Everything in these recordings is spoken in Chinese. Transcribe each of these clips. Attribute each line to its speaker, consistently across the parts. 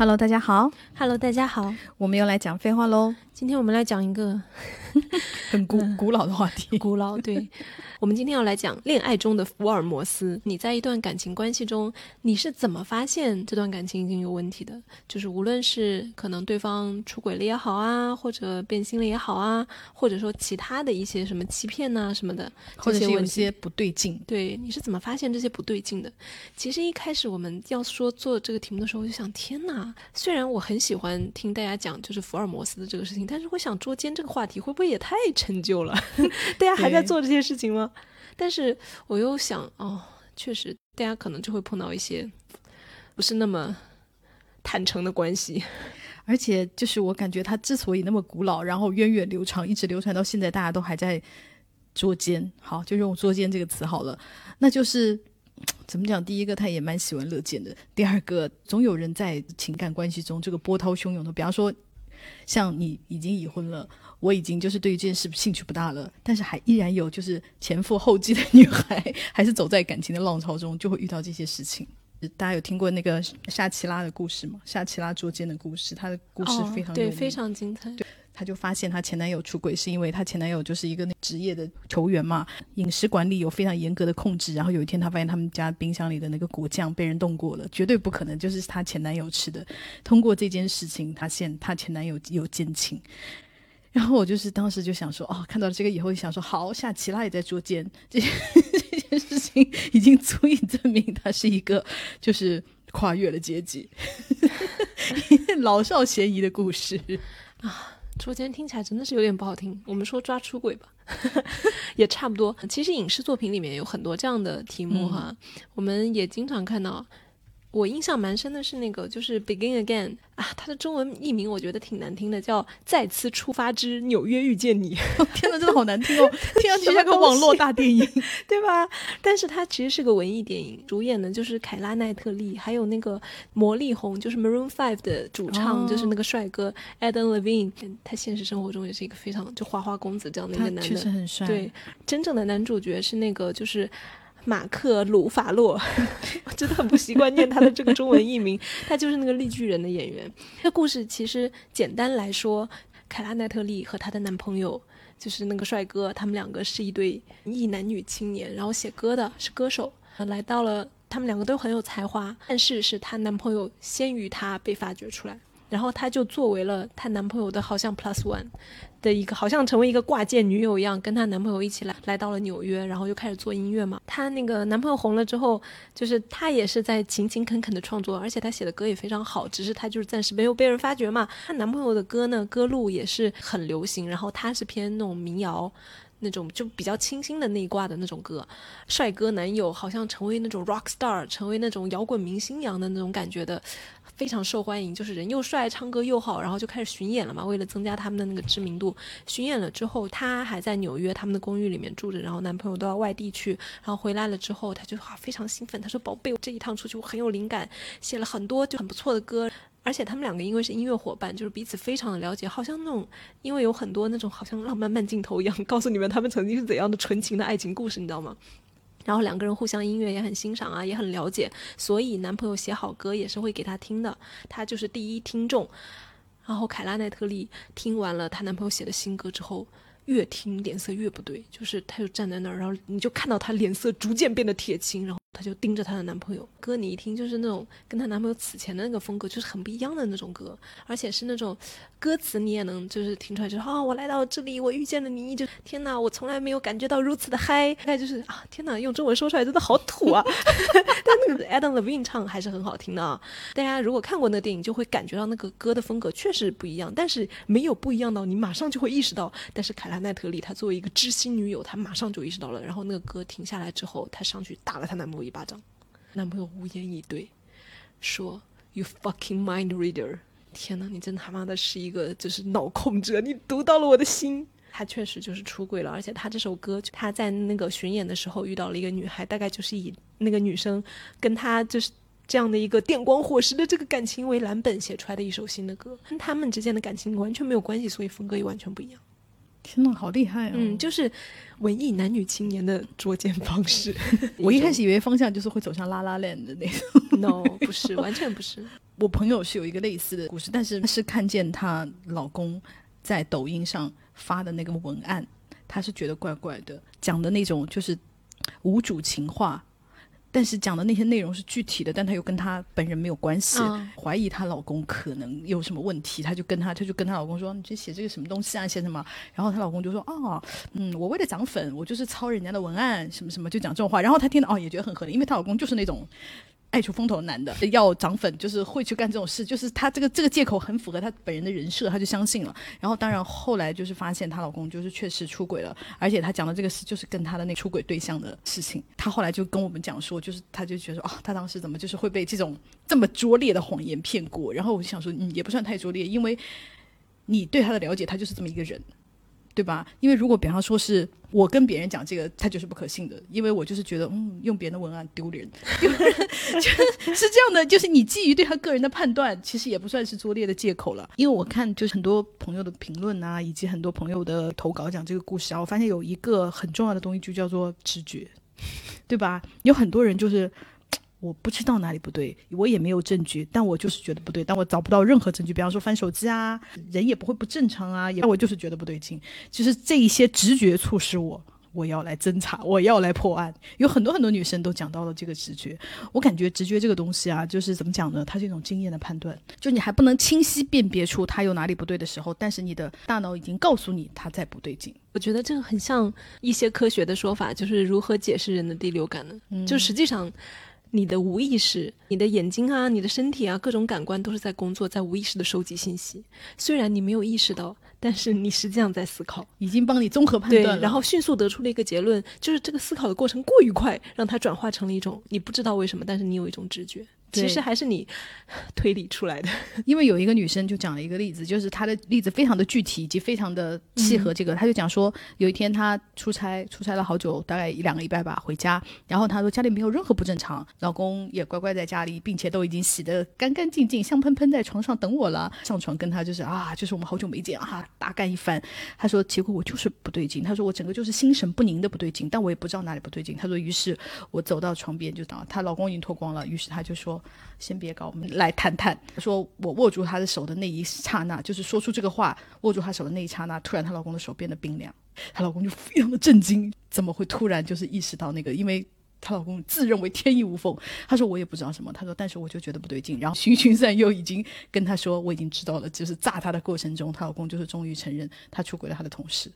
Speaker 1: Hello，大家好。
Speaker 2: Hello，大家好，
Speaker 1: 我们又来讲废话喽。
Speaker 2: 今天我们来讲一个
Speaker 1: 很古、古老的话题。
Speaker 2: 古老，对，我们今天要来讲恋爱中的福尔摩斯。你在一段感情关系中，你是怎么发现这段感情已经有问题的？就是无论是可能对方出轨了也好啊，或者变心了也好啊，或者说其他的一些什么欺骗呐、什么的，
Speaker 1: 或者是有一些不对劲。
Speaker 2: 对，你是怎么发现这些不对劲的？其实一开始我们要说做这个题目的时候，我就想，天哪！虽然我很喜欢听大家讲就是福尔摩斯的这个事情，但是我想捉奸这个话题会不会也太陈旧了？大家还在做这些事情吗？但是我又想，哦，确实，大家可能就会碰到一些不是那么坦诚的关系。
Speaker 1: 而且就是我感觉它之所以那么古老，然后源远流长，一直流传到现在，大家都还在捉奸。好，就用“捉奸”这个词好了。那就是怎么讲？第一个，他也蛮喜闻乐见的；第二个，总有人在情感关系中这个波涛汹涌的。比方说，像你已经已婚了。我已经就是对于这件事兴趣不大了，但是还依然有就是前赴后继的女孩，还是走在感情的浪潮中，就会遇到这些事情。大家有听过那个夏奇拉的故事吗？夏奇拉捉奸的故事，她的故事非常
Speaker 2: 哦、对，非常精彩。
Speaker 1: 她就发现她前男友出轨，是因为她前男友就是一个那职业的球员嘛，饮食管理有非常严格的控制。然后有一天，她发现他们家冰箱里的那个果酱被人动过了，绝对不可能就是她前男友吃的。通过这件事情，她现她前男友有奸情。然后我就是当时就想说，哦，看到了这个以后，就想说，好，夏奇拉也在捉奸，这 这件事情已经足以证明他是一个就是跨越了阶级，老少咸宜的故事啊。
Speaker 2: 捉奸听起来真的是有点不好听，我们说抓出轨吧，也差不多。其实影视作品里面有很多这样的题目哈，我们也经常看到。我印象蛮深的是那个，就是《Begin Again》啊，它的中文译名我觉得挺难听的，叫《再次出发之纽约遇见你 》。
Speaker 1: 天哪，真的好难听哦，听上去像个网络大电影，
Speaker 2: 对吧？但是它其实是个文艺电影，主演的就是凯拉奈特利，还有那个魔力红，就是 Maroon Five 的主唱，
Speaker 1: 哦
Speaker 2: 就是那个帅哥 Adam Levine。他现实生活中也是一个非常就花花公子这样的一个男的。
Speaker 1: 确实很帅。
Speaker 2: 对，真正的男主角是那个就是。马克·鲁法洛，我真的很不习惯念他的这个中文译名，他就是那个绿巨人的演员。这故事其实简单来说，凯拉奈特利和她的男朋友就是那个帅哥，他们两个是一对一男女青年，然后写歌的是歌手，来到了他们两个都很有才华，但是是她男朋友先于她被发掘出来，然后她就作为了她男朋友的好像 plus one。的一个好像成为一个挂件女友一样，跟她男朋友一起来来到了纽约，然后又开始做音乐嘛。她那个男朋友红了之后，就是她也是在勤勤恳恳的创作，而且她写的歌也非常好，只是她就是暂时没有被人发掘嘛。她男朋友的歌呢，歌路也是很流行，然后她是偏那种民谣。那种就比较清新的那一挂的那种歌，帅哥男友好像成为那种 rock star，成为那种摇滚明星一样的那种感觉的，非常受欢迎。就是人又帅，唱歌又好，然后就开始巡演了嘛。为了增加他们的那个知名度，巡演了之后，他还在纽约他们的公寓里面住着，然后男朋友都到外地去，然后回来了之后，他就啊非常兴奋，他说：“宝贝，我这一趟出去我很有灵感，写了很多就很不错的歌。”而且他们两个因为是音乐伙伴，就是彼此非常的了解，好像那种因为有很多那种好像浪漫慢镜头一样，告诉你们他们曾经是怎样的纯情的爱情故事，你知道吗？然后两个人互相音乐也很欣赏啊，也很了解，所以男朋友写好歌也是会给她听的，他就是第一听众。然后凯拉奈特利听完了她男朋友写的新歌之后，越听脸色越不对，就是她就站在那儿，然后你就看到她脸色逐渐变得铁青，然后她就盯着她的男朋友。歌你一听就是那种跟她男朋友此前的那个风格就是很不一样的那种歌，而且是那种歌词你也能就是听出来，就是啊、我来到这里，我遇见了你，就天哪，我从来没有感觉到如此的嗨，大概就是啊，天哪，用中文说出来真的好土啊！但那个 Adam Levine 唱还是很好听的啊。大家如果看过那个电影，就会感觉到那个歌的风格确实不一样，但是没有不一样到你马上就会意识到。但是凯拉奈特利她作为一个知心女友，她马上就意识到了。然后那个歌停下来之后，她上去打了她男朋友一巴掌，男朋友无言以对，说 “You fucking mind reader”。天呐，你真他妈的是一个就是脑控者，你读到了我的心。他确实就是出轨了，而且他这首歌，他在那个巡演的时候遇到了一个女孩，大概就是以那个女生跟他就是这样的一个电光火石的这个感情为蓝本写出来的一首新的歌，跟他们之间的感情完全没有关系，所以风格也完全不一样。
Speaker 1: 天呐，好厉害啊！
Speaker 2: 嗯，就是文艺男女青年的捉奸方式。
Speaker 1: 我一开始以为方向就是会走向拉拉链的那种。
Speaker 2: no 不是，完全不是。
Speaker 1: 我朋友是有一个类似的故事，但是是看见她老公在抖音上发的那个文案，她是觉得怪怪的，讲的那种就是无主情话。但是讲的那些内容是具体的，但她又跟她本人没有关系，
Speaker 2: 嗯
Speaker 1: 怀疑她老公可能有什么问题，她就跟她，她就跟她老公说：“你去写这个什么东西啊，写什么？”然后她老公就说：“哦，嗯，我为了涨粉，我就是抄人家的文案，什么什么，就讲这种话。”然后她听到哦，也觉得很合理，因为她老公就是那种。爱出风头的男的要涨粉，就是会去干这种事，就是他这个这个借口很符合他本人的人设，他就相信了。然后当然后来就是发现她老公就是确实出轨了，而且她讲的这个事就是跟她的那个出轨对象的事情。她后来就跟我们讲说，就是她就觉得说啊，她当时怎么就是会被这种这么拙劣的谎言骗过？然后我就想说，嗯，也不算太拙劣，因为你对他的了解，他就是这么一个人。对吧？因为如果比方说是我跟别人讲这个，他就是不可信的，因为我就是觉得，嗯，用别人的文案丢人，丢 人就是这样的。就是你基于对他个人的判断，其实也不算是拙劣的借口了。因为我看就是很多朋友的评论啊，以及很多朋友的投稿讲这个故事啊，我发现有一个很重要的东西，就叫做直觉，对吧？有很多人就是。我不知道哪里不对，我也没有证据，但我就是觉得不对。但我找不到任何证据，比方说翻手机啊，人也不会不正常啊，也我就是觉得不对劲。就是这一些直觉促使我，我要来侦查，我要来破案。有很多很多女生都讲到了这个直觉，我感觉直觉这个东西啊，就是怎么讲呢？它是一种经验的判断，就你还不能清晰辨别出它有哪里不对的时候，但是你的大脑已经告诉你它在不对劲。
Speaker 2: 我觉得这个很像一些科学的说法，就是如何解释人的第六感呢？
Speaker 1: 嗯
Speaker 2: 就实际上。你的无意识，你的眼睛啊，你的身体啊，各种感官都是在工作，在无意识的收集信息。虽然你没有意识到，但是你实际上在思考，
Speaker 1: 已经帮你综合判断了。，
Speaker 2: 然后迅速得出了一个结论，就是这个思考的过程过于快，让它转化成了一种你不知道为什么，但是你有一种直觉，
Speaker 1: 对
Speaker 2: 其实还是你 推理出来的。
Speaker 1: 因为有一个女生就讲了一个例子，就是她的例子非常的具体以及非常的契合这个。她就讲说，有一天她出差，出差了好久，大概一两个礼拜吧，回家，然后她说家里没有任何不正常，老公也乖乖在家里，并且都已经洗得干干净净，香喷喷在床上等我了。上床跟她就是啊，就是我们好久没见啊，大干一番。她说，结果我就是不对劲，她说我整个就是心神不宁的不对劲，但我也不知道哪里不对劲。她说，于是我走到床边就当她老公已经脱光了，于是她就说。先别搞，我们来谈谈。说我握住她的手的那一刹那，就是说出这个话，握住她手的那一刹那，突然她老公的手变得冰凉，她老公就非常的震惊，怎么会突然就是意识到那个？因为她老公自认为天衣无缝，她说我也不知道什么，她说但是我就觉得不对劲，然后循循善诱已经跟她说我已经知道了，就是炸她的过程中，她老公就是终于承认他出轨了她的同事。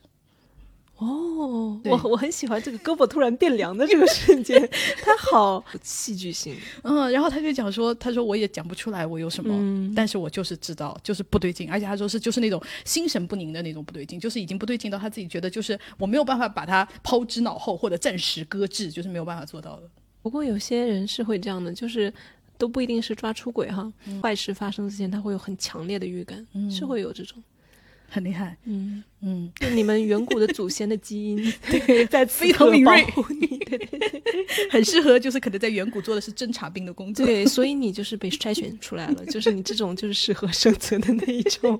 Speaker 2: 哦，我 我很喜欢这个胳膊突然变凉的这个瞬间，它好戏剧性。
Speaker 1: 嗯，然后他就讲说，他说我也讲不出来我有什么，
Speaker 2: 嗯。
Speaker 1: 但是我就是知道，就是不对劲，而且他说是就是那种心神不宁的那种不对劲，就是已经不对劲到他自己觉得就是我没有办法把它抛之脑后或者暂时搁置，就是没有办法做到的。
Speaker 2: 不过有些人是会这样的，就是都不一定是抓出轨哈，坏事发生之前他会有很强烈的预感，是会有这种。
Speaker 1: 很厉害，
Speaker 2: 嗯，
Speaker 1: 嗯，
Speaker 2: 就你们远古的祖先的基因 对在
Speaker 1: 非常敏锐
Speaker 2: 对对对
Speaker 1: 很适合就是可能在远古做的是侦察兵的工作。
Speaker 2: 对，所以你就是被筛选出来了，就是你这种就是适合生存的那一种。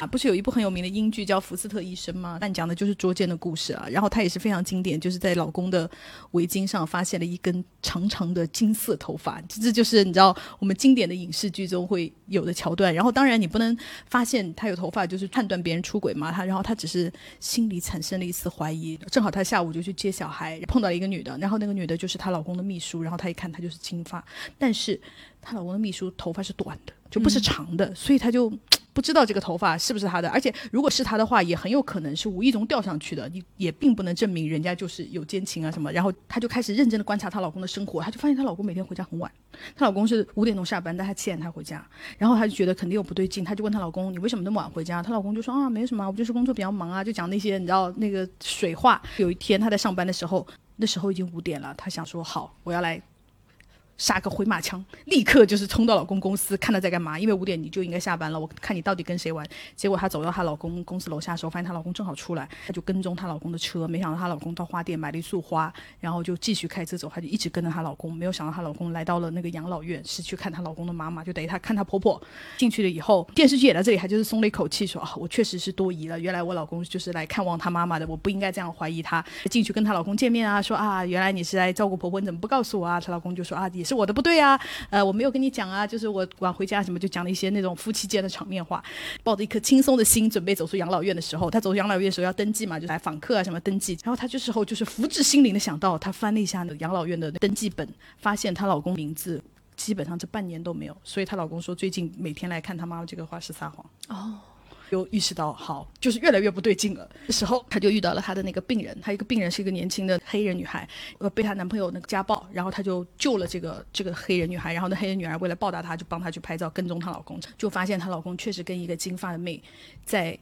Speaker 1: 啊，不是有一部很有名的英剧叫《福斯特医生》吗？但讲的就是捉奸的故事啊。然后他也是非常经典，就是在老公的围巾上发现了一根长长的金色头发，这这就是你知道我们经典的影视剧中会有的桥段。然后当然你不能发现他有头发就是判断别人出轨嘛，他然后他只是心里产生了一丝怀疑。正好他下午就去接小孩，碰到一个女的，然后那个女的就是她老公的秘书，然后她一看她就是金发，但是她老公的秘书头发是短的，就不是长的，所以她就。不知道这个头发是不是她的，而且如果是她的话，也很有可能是无意中掉上去的，你也并不能证明人家就是有奸情啊什么。然后她就开始认真的观察她老公的生活，她就发现她老公每天回家很晚，她老公是五点钟下班，但她七点才回家，然后她就觉得肯定有不对劲，她就问她老公：“你为什么那么晚回家？”她老公就说：“啊，没什么，我就是工作比较忙啊，就讲那些你知道那个水话。”有一天她在上班的时候，那时候已经五点了，她想说：“好，我要来。”杀个回马枪，立刻就是冲到老公公司，看他在干嘛。因为五点你就应该下班了，我看你到底跟谁玩。结果她走到她老公公司楼下的时候，发现她老公正好出来，她就跟踪她老公的车。没想到她老公到花店买了一束花，然后就继续开车走，她就一直跟着她老公。没有想到她老公来到了那个养老院，是去看她老公的妈妈，就等于她看她婆婆进去了以后，电视剧演到这里，还就是松了一口气，说啊，我确实是多疑了。原来我老公就是来看望她妈妈的，我不应该这样怀疑他。进去跟她老公见面啊，说啊，原来你是来照顾婆婆，你怎么不告诉我啊？她老公就说啊，也是。是我的不对啊，呃，我没有跟你讲啊，就是我晚回家什么就讲了一些那种夫妻间的场面话，抱着一颗轻松的心准备走出养老院的时候，他走出养老院的时候要登记嘛，就来访客啊什么登记，然后他这时候就是福至心灵的想到，他翻了一下那个养老院的登记本，发现她老公名字基本上这半年都没有，所以她老公说最近每天来看她妈妈这个话是撒谎。
Speaker 2: 哦，
Speaker 1: 就意识到好，就是越来越不对劲了。这时候，她就遇到了她的那个病人，她一个病人是一个年轻的黑人女孩，呃，被她男朋友那个家暴，然后她就救了这个这个黑人女孩，然后那黑人女孩为了报答她，就帮她去拍照，跟踪她老公，就发现她老公确实跟一个金发的妹在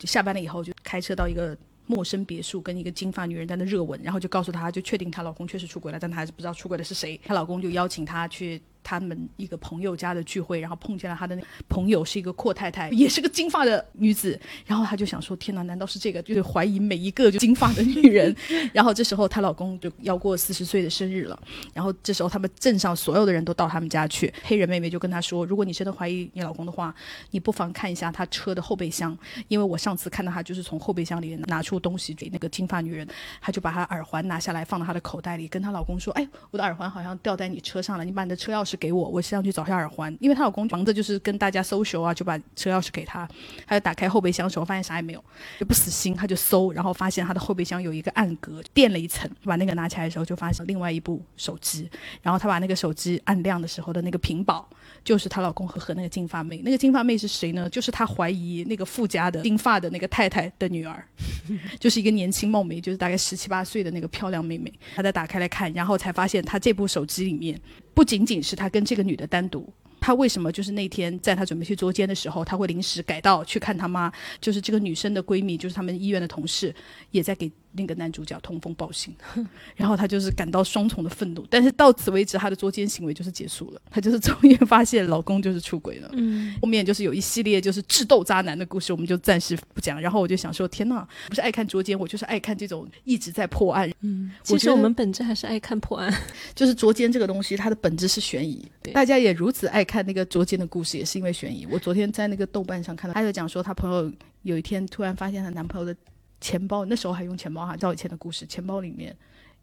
Speaker 1: 下班了以后就开车到一个。陌生别墅跟一个金发女人在那热吻，然后就告诉她，就确定她老公确实出轨了，但她还是不知道出轨的是谁。她老公就邀请她去他们一个朋友家的聚会，然后碰见了他的那朋友是一个阔太太，也是个金发的女子。然后她就想说：天哪，难道是这个？就是怀疑每一个就金发的女人。然后这时候她老公就要过四十岁的生日了，然后这时候他们镇上所有的人都到他们家去。黑人妹妹就跟她说：如果你真的怀疑你老公的话，你不妨看一下他车的后备箱，因为我上次看到他就是从后备箱里面拿出东西给那个金发女人，她就把她耳环拿下来放到她的口袋里，跟她老公说：哎，我的耳环好像掉在你车上了，你把你的车钥匙给我，我上去找下耳环。因为她老公忙着就是跟大家搜 l 啊，就把车钥匙给她，她就打开后备箱的时候发现啥也没有，就不死心，他就搜，然后发现他的后备箱有一个暗格，垫了一层，把那个拿起来的时候就发现另外一部手机，然后他把那个手机按亮的时候的那个屏保。就是她老公和和那个金发妹，那个金发妹是谁呢？就是她怀疑那个富家的金发的那个太太的女儿，就是一个年轻貌美，就是大概十七八岁的那个漂亮妹妹。她再打开来看，然后才发现她这部手机里面不仅仅是她跟这个女的单独。她为什么就是那天在她准备去捉奸的时候，她会临时改道去看她妈？就是这个女生的闺蜜，就是他们医院的同事，也在给。那个男主角通风报信，然后她就是感到双重的愤怒，但是到此为止，她的捉奸行为就是结束了。她就是终于发现老公就是出轨了。嗯，后面就是有一系列就是智斗渣男的故事，我们就暂时不讲。然后我就想说，天呐，不是爱看捉奸，我就是爱看这种一直在破案。
Speaker 2: 嗯，其实我们本质还是爱看破案，
Speaker 1: 就是捉奸这个东西，它的本质是悬疑。大家也如此爱看那个捉奸的故事，也是因为悬疑。我昨天在那个豆瓣上看到，他就讲说，他朋友有一天突然发现她男朋友的。钱包那时候还用钱包哈，照以前的故事，钱包里面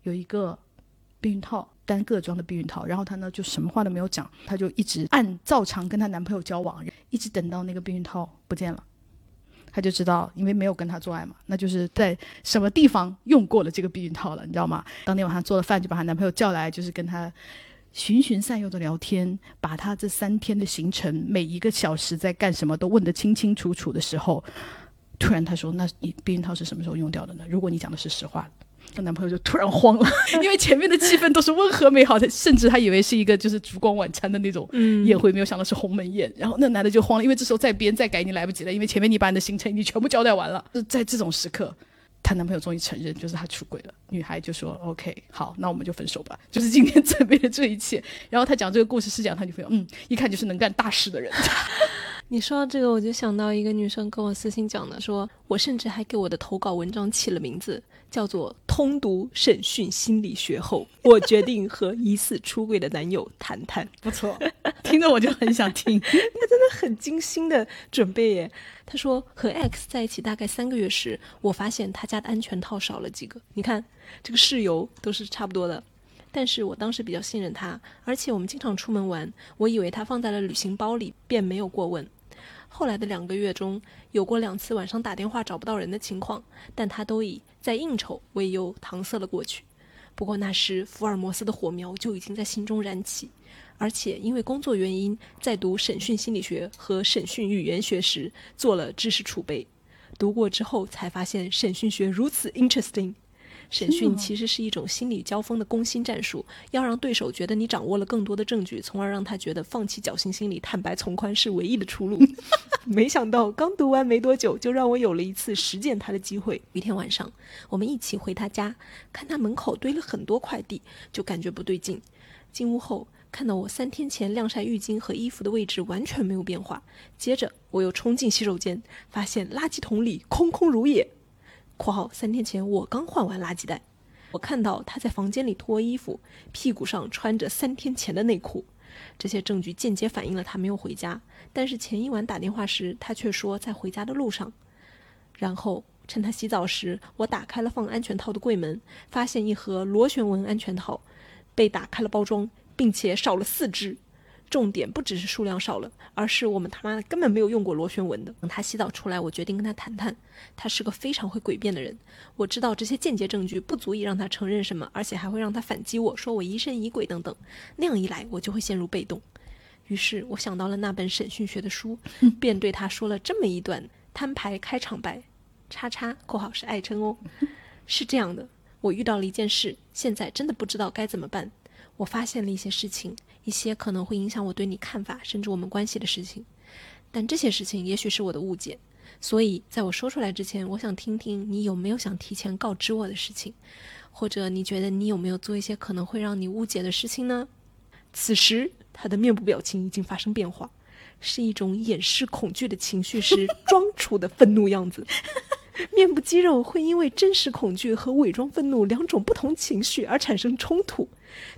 Speaker 1: 有一个避孕套，单个装的避孕套。然后她呢就什么话都没有讲，她就一直按照常跟她男朋友交往，一直等到那个避孕套不见了，她就知道，因为没有跟他做爱嘛，那就是在什么地方用过了这个避孕套了，你知道吗？当天晚上做了饭，就把她男朋友叫来，就是跟她循循善诱的聊天，把他这三天的行程，每一个小时在干什么都问得清清楚楚的时候。突然他说：“那你避孕套是什么时候用掉的呢？”如果你讲的是实话，她男朋友就突然慌了，因为前面的气氛都是温和美好的，甚至他以为是一个就是烛光晚餐的那种宴会，没有想到是鸿门宴。然后那男的就慌了，因为这时候再编再改已经来不及了，因为前面你把你的行程已经全部交代完了。就在这种时刻，她男朋友终于承认，就是他出轨了。女孩就说：“OK，好，那我们就分手吧。”就是今天 准备的这一切。然后他讲这个故事是讲他女朋友，嗯，一看就是能干大事的人。
Speaker 2: 你说到这个，我就想到一个女生跟我私信讲的，说我甚至还给我的投稿文章起了名字，叫做“通读审讯心理学后，我决定和疑似出轨的男友谈谈”。
Speaker 1: 不错，听着我就很想听。他
Speaker 2: 真的很精心的准备耶。他说和 X 在一起大概三个月时，我发现他家的安全套少了几个。你看，这个室友都是差不多的，但是我当时比较信任他，而且我们经常出门玩，我以为他放在了旅行包里，便没有过问。后来的两个月中，有过两次晚上打电话找不到人的情况，但他都以在应酬为由搪塞了过去。不过那时福尔摩斯的火苗就已经在心中燃起，而且因为工作原因，在读审讯心理学和审讯语言学时做了知识储备，读过之后才发现审讯学如此 interesting。审讯其实是一种心理交锋的攻心战术，要让对手觉得你掌握了更多的证据，从而让他觉得放弃侥幸心理、坦白从宽是唯一的出路。没想到刚读完没多久，就让我有了一次实践他的机会。一天晚上，我们一起回他家，看他门口堆了很多快递，就感觉不对劲。进屋后，看到我三天前晾晒浴巾和衣服的位置完全没有变化。接着，我又冲进洗手间，发现垃圾桶里空空如也。括号三天前我刚换完垃圾袋，我看到他在房间里脱衣服，屁股上穿着三天前的内裤，这些证据间接反映了他没有回家。但是前一晚打电话时，他却说在回家的路上。然后趁他洗澡时，我打开了放安全套的柜门，发现一盒螺旋纹安全套被打开了包装，并且少了四只。重点不只是数量少了，而是我们他妈的根本没有用过螺旋纹的。等他洗澡出来，我决定跟他谈谈。他是个非常会诡辩的人，我知道这些间接证据不足以让他承认什么，而且还会让他反击我说我疑神疑鬼等等。那样一来，我就会陷入被动。于是我想到了那本审讯学的书，便对他说了这么一段摊牌开场白：叉叉（括号是爱称哦），是这样的，我遇到了一件事，现在真的不知道该怎么办。我发现了一些事情。一些可能会影响我对你看法，甚至我们关系的事情，但这些事情也许是我的误解，所以在我说出来之前，我想听听你有没有想提前告知我的事情，或者你觉得你有没有做一些可能会让你误解的事情呢？此时，他的面部表情已经发生变化，是一种掩饰恐惧的情绪时装出的愤怒样子。面部肌肉会因为真实恐惧和伪装愤怒两种不同情绪而产生冲突。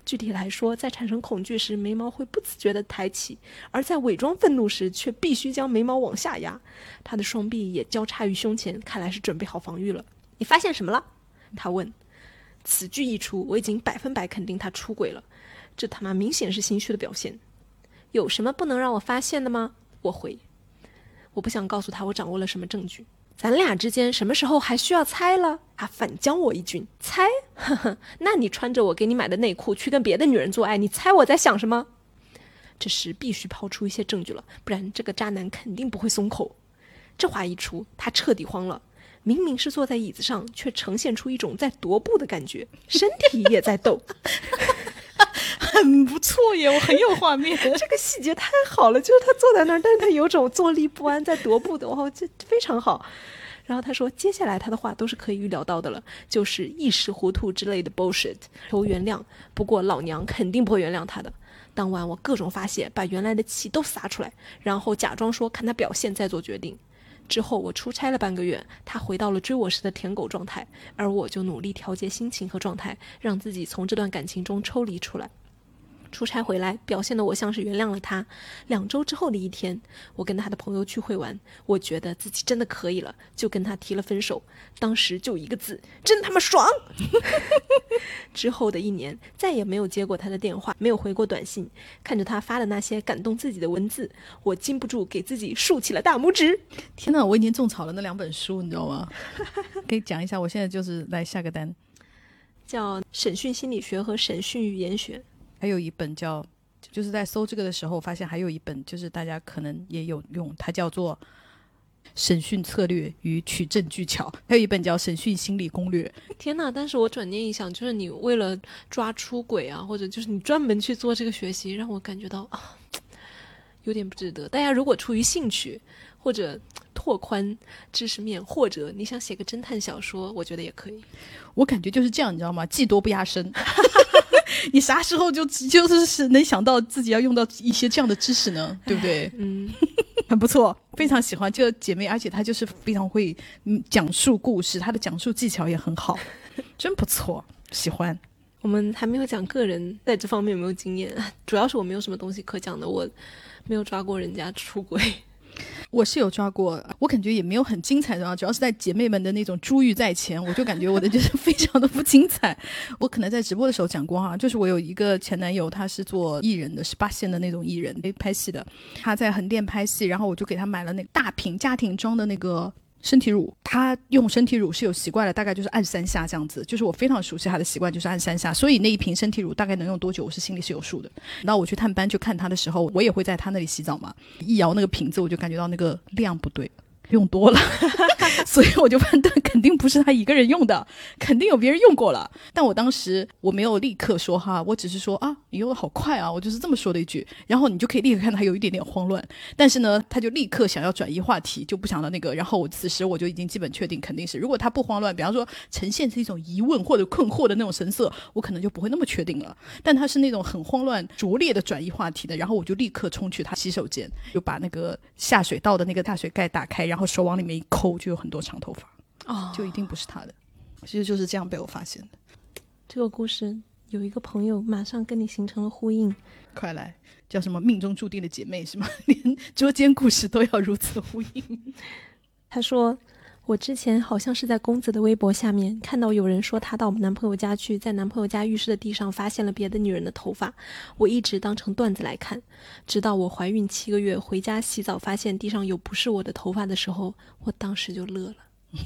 Speaker 2: 具体来说，在产生恐惧时，眉毛会不自觉地抬起；而在伪装愤怒时，却必须将眉毛往下压。他的双臂也交叉于胸前，看来是准备好防御了。你发现什么了？他问。此句一出，我已经百分百肯定他出轨了。这他妈明显是心虚的表现。有什么不能让我发现的吗？我回。我不想告诉他我掌握了什么证据。咱俩之间什么时候还需要猜了？他反将我一军，猜？呵呵，那你穿着我给你买的内裤去跟别的女人做爱，你猜我在想什么？这时必须抛出一些证据了，不然这个渣男肯定不会松口。这话一出，他彻底慌了。明明是坐在椅子上，却呈现出一种在踱步的感觉，身体也在抖。
Speaker 1: 很不错耶，我很有画面。
Speaker 2: 这个细节太好了，就是他坐在那儿，但是他有种坐立不安，在踱步的，哇，这非常好。然后他说，接下来他的话都是可以预料到的了，就是一时糊涂之类的 bullshit，求原谅。不过老娘肯定不会原谅他的。当晚我各种发泄，把原来的气都撒出来，然后假装说看他表现再做决定。之后我出差了半个月，他回到了追我时的舔狗状态，而我就努力调节心情和状态，让自己从这段感情中抽离出来。出差回来，表现的我像是原谅了他。两周之后的一天，我跟他的朋友聚会完，我觉得自己真的可以了，就跟他提了分手。当时就一个字，真他妈爽！之后的一年，再也没有接过他的电话，没有回过短信。看着他发的那些感动自己的文字，我禁不住给自己竖起了大拇指。
Speaker 1: 天哪，我已经种草了那两本书，你知道吗？可以讲一下，我现在就是来下个单，
Speaker 2: 叫《审讯心理学》和《审讯语言学》。
Speaker 1: 还有一本叫，就是在搜这个的时候，发现还有一本，就是大家可能也有用，它叫做《审讯策略与取证技巧》，还有一本叫《审讯心理攻略》。
Speaker 2: 天哪！但是我转念一想，就是你为了抓出轨啊，或者就是你专门去做这个学习，让我感觉到啊，有点不值得。大家如果出于兴趣，或者拓宽知识面，或者你想写个侦探小说，我觉得也可以。
Speaker 1: 我感觉就是这样，你知道吗？技多不压身。你啥时候就就是是能想到自己要用到一些这样的知识呢？对不对？
Speaker 2: 嗯，
Speaker 1: 很不错，非常喜欢这个姐妹，而且她就是非常会嗯讲述故事，她的讲述技巧也很好，真不错，喜欢。
Speaker 2: 我们还没有讲个人在这方面有没有经验，主要是我没有什么东西可讲的，我没有抓过人家出轨。
Speaker 1: 我是有抓过，我感觉也没有很精彩的啊，主要是在姐妹们的那种珠玉在前，我就感觉我的就是非常的不精彩。我可能在直播的时候讲过哈，就是我有一个前男友，他是做艺人的，是八线的那种艺人，拍戏的。他在横店拍戏，然后我就给他买了那个大瓶家庭装的那个。身体乳，他用身体乳是有习惯的，大概就是按三下这样子，就是我非常熟悉他的习惯，就是按三下，所以那一瓶身体乳大概能用多久，我是心里是有数的。那我去探班去看他的时候，我也会在他那里洗澡嘛，一摇那个瓶子，我就感觉到那个量不对。用多了，所以我就判断肯定不是他一个人用的，肯定有别人用过了。但我当时我没有立刻说哈，我只是说啊，你用的好快啊，我就是这么说的一句。然后你就可以立刻看到他有一点点慌乱，但是呢，他就立刻想要转移话题，就不想到那个。然后我此时我就已经基本确定肯定是，如果他不慌乱，比方说呈现是一种疑问或者困惑的那种神色，我可能就不会那么确定了。但他是那种很慌乱、拙劣的转移话题的，然后我就立刻冲去他洗手间，就把那个下水道的那个大水盖打开，然后。手往里面一抠，就有很多长头发，
Speaker 2: 哦，
Speaker 1: 就一定不是他的。其实就是这样被我发现的。
Speaker 2: 这个故事有一个朋友马上跟你形成了呼应，
Speaker 1: 快来，叫什么命中注定的姐妹是吗？连捉奸故事都要如此呼应。
Speaker 2: 他说：“我之前好像是在公子的微博下面看到有人说他到我们男朋友家去，在男朋友家浴室的地上发现了别的女人的头发，我一直当成段子来看，直到我怀孕七个月回家洗澡发现地上有不是我的头发的时候，我当时就乐了。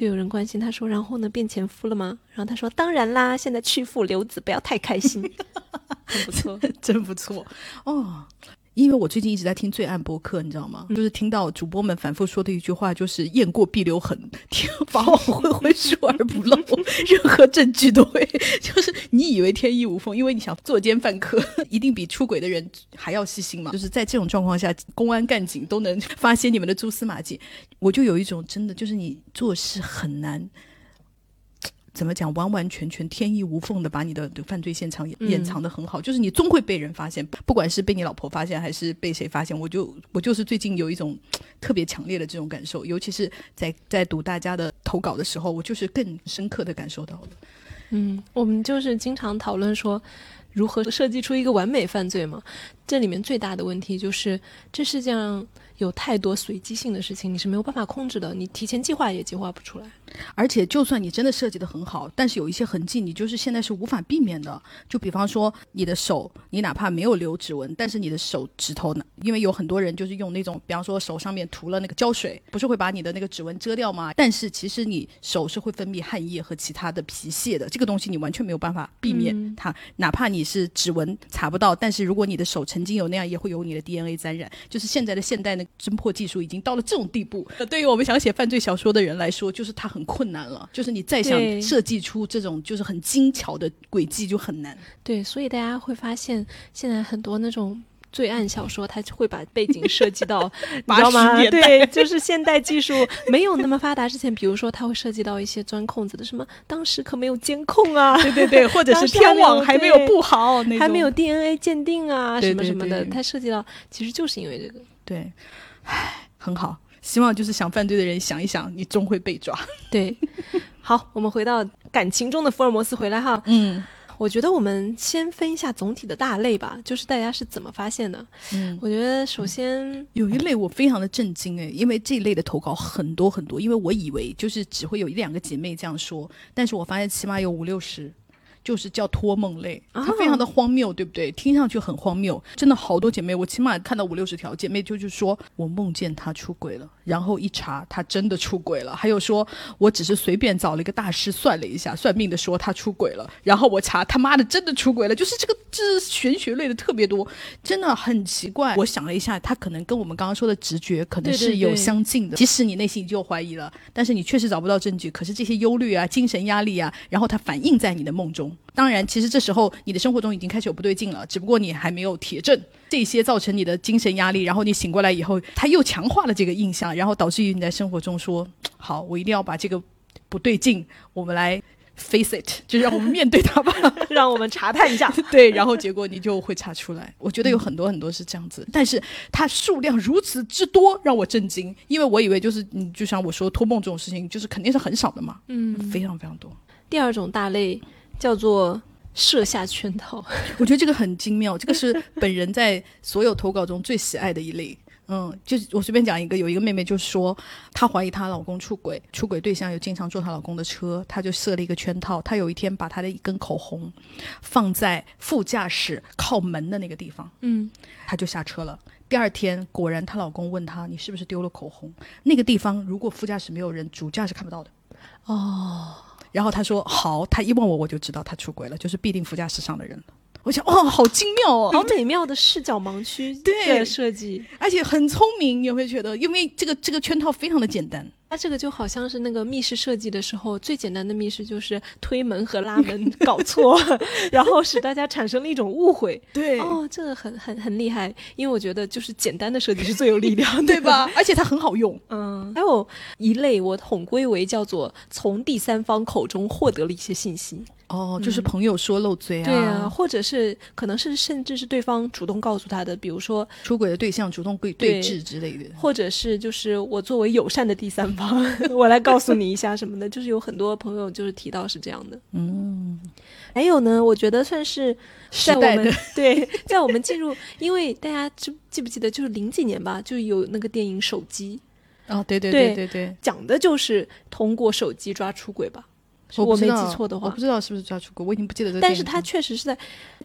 Speaker 2: 就有人关心他说，然后呢变前夫了吗？然后他说当然啦，现在去父留子，不要太开心，很不错，
Speaker 1: 真不错哦。因为我最近一直在听罪案播客，你知道吗？就是听到主播们反复说的一句话，就是“雁过必留痕，天法网恢恢，疏而不漏”，任何证据都会。就是你以为天衣无缝，因为你想作奸犯科，一定比出轨的人还要细心嘛。就是在这种状况下，公安干警都能发现你们 的蛛丝马迹，我就有一种真的，就是你做事很难。怎么讲？完完全全天衣无缝的把你的犯罪现场掩藏的很好，就是你终会被人发现，不管是被你老婆发现还是被谁发现，我就我就是最近有一种特别强烈的这种感受，尤其是在在读大家的投稿的时候，我就是更深刻的感受到了。
Speaker 2: 嗯，我们就是经常讨论说如何设计出一个完美犯罪嘛，这里面最大的问题就是这世界上有太多随机性的事情，你是没有办法控制的，你提前计划也计划不出来。
Speaker 1: 而且，就算你真的设计的很好，但是有一些痕迹，你就是现在是无法避免的。就比方说，你的手，你哪怕没有留指纹，但是你的手指头呢？因为有很多人就是用那种，比方说手上面涂了那个胶水，不是会把你的那个指纹遮掉吗？但是其实你手是会分泌汗液和其他的皮屑的，这个东西你完全没有办法避免它。哪怕你是指纹查不到，但是如果你的手曾经有那样，也会有你的 DNA 沾染。就是现在的现代的侦破技术已经到了这种地步。对于我们想写犯罪小说的人来说，就是它很。困难了，就是你再想设计出这种就是很精巧的轨迹就很难。
Speaker 2: 对，所以大家会发现，现在很多那种罪案小说，它会把背景设计到，你知道吗？对，就是现代技术没有那么发达之前，比如说它会涉及到一些钻空子的，什么当时可没有监控啊，
Speaker 1: 对对对，或者是天网还没有布好，
Speaker 2: 还没有 DNA 鉴定啊，什么什么的，它涉及到其实就是因为这个。
Speaker 1: 对，唉，很好。希望就是想犯罪的人想一想，你终会被抓。
Speaker 2: 对，好，我们回到感情中的福尔摩斯回来哈。
Speaker 1: 嗯，
Speaker 2: 我觉得我们先分一下总体的大类吧，就是大家是怎么发现的。嗯，我觉得首先
Speaker 1: 有一类我非常的震惊诶，因为这一类的投稿很多很多，因为我以为就是只会有一两个姐妹这样说，但是我发现起码有五六十。就是叫托梦类，它非常的荒谬，对不对？听上去很荒谬，真的好多姐妹，我起码看到五六十条姐妹，就是说我梦见他出轨了，然后一查他真的出轨了。还有说我只是随便找了一个大师算了一下，算命的说他出轨了，然后我查他妈的真的出轨了，就是这个这玄学类的特别多，真的很奇怪。我想了一下，他可能跟我们刚刚说的直觉可能是有相近的，即使你内心就怀疑了，但是你确实找不到证据。可是这些忧虑啊、精神压力啊，然后它反映在你的梦中。当然，其实这时候你的生活中已经开始有不对劲了，只不过你还没有铁证。这些造成你的精神压力，然后你醒过来以后，他又强化了这个印象，然后导致于你在生活中说：“好，我一定要把这个不对劲，我们来 face it，就让我们面对它吧，
Speaker 2: 让我们查探一下。”
Speaker 1: 对，然后结果你就会查出来。我觉得有很多很多是这样子，但是它数量如此之多，让我震惊，因为我以为就是你就像我说托梦这种事情，就是肯定是很少的嘛。嗯，非常非常多。
Speaker 2: 第二种大类。叫做设下圈套，
Speaker 1: 我觉得这个很精妙，这个是本人在所有投稿中最喜爱的一类。嗯，就是我随便讲一个，有一个妹妹就说，她怀疑她老公出轨，出轨对象又经常坐她老公的车，她就设了一个圈套。她有一天把她的一根口红放在副驾驶靠门的那个地方，
Speaker 2: 嗯，
Speaker 1: 她就下车了。第二天果然她老公问她，你是不是丢了口红？那个地方如果副驾驶没有人，主驾是看不到的。
Speaker 2: 哦。
Speaker 1: 然后他说好，他一问我我就知道他出轨了，就是必定副驾驶上的人了。我想哦，好精妙哦，
Speaker 2: 好美妙的视角盲区对设计，
Speaker 1: 而且很聪明，你会觉得，因为这个这个圈套非常的简单。
Speaker 2: 它这个就好像是那个密室设计的时候，最简单的密室就是推门和拉门 搞错，然后使大家产生了一种误会。
Speaker 1: 对，
Speaker 2: 哦，这个很很很厉害，因为我觉得就是简单的设计是最有力量，
Speaker 1: 对吧？而且它很好用。
Speaker 2: 嗯，还有一类我统归为叫做从第三方口中获得了一些信息。
Speaker 1: 哦，就是朋友说漏嘴啊，
Speaker 2: 对啊，或者是可能是甚至是对方主动告诉他的，比如说
Speaker 1: 出轨的对象主动对对峙之类的，
Speaker 2: 或者是就是我作为友善的第三方，我来告诉你一下什么的，就是有很多朋友就是提到是这样的。
Speaker 1: 嗯，
Speaker 2: 还有呢，我觉得算是在我们 对在我们进入，因为大家记记不记得就是零几年吧，就有那个电影手机。
Speaker 1: 哦，对对
Speaker 2: 对
Speaker 1: 对对，
Speaker 2: 讲的就是通过手机抓出轨吧。我没记错的话
Speaker 1: 我不，知道是不是抓出国，我已经不记得这个
Speaker 2: 但是它确实是在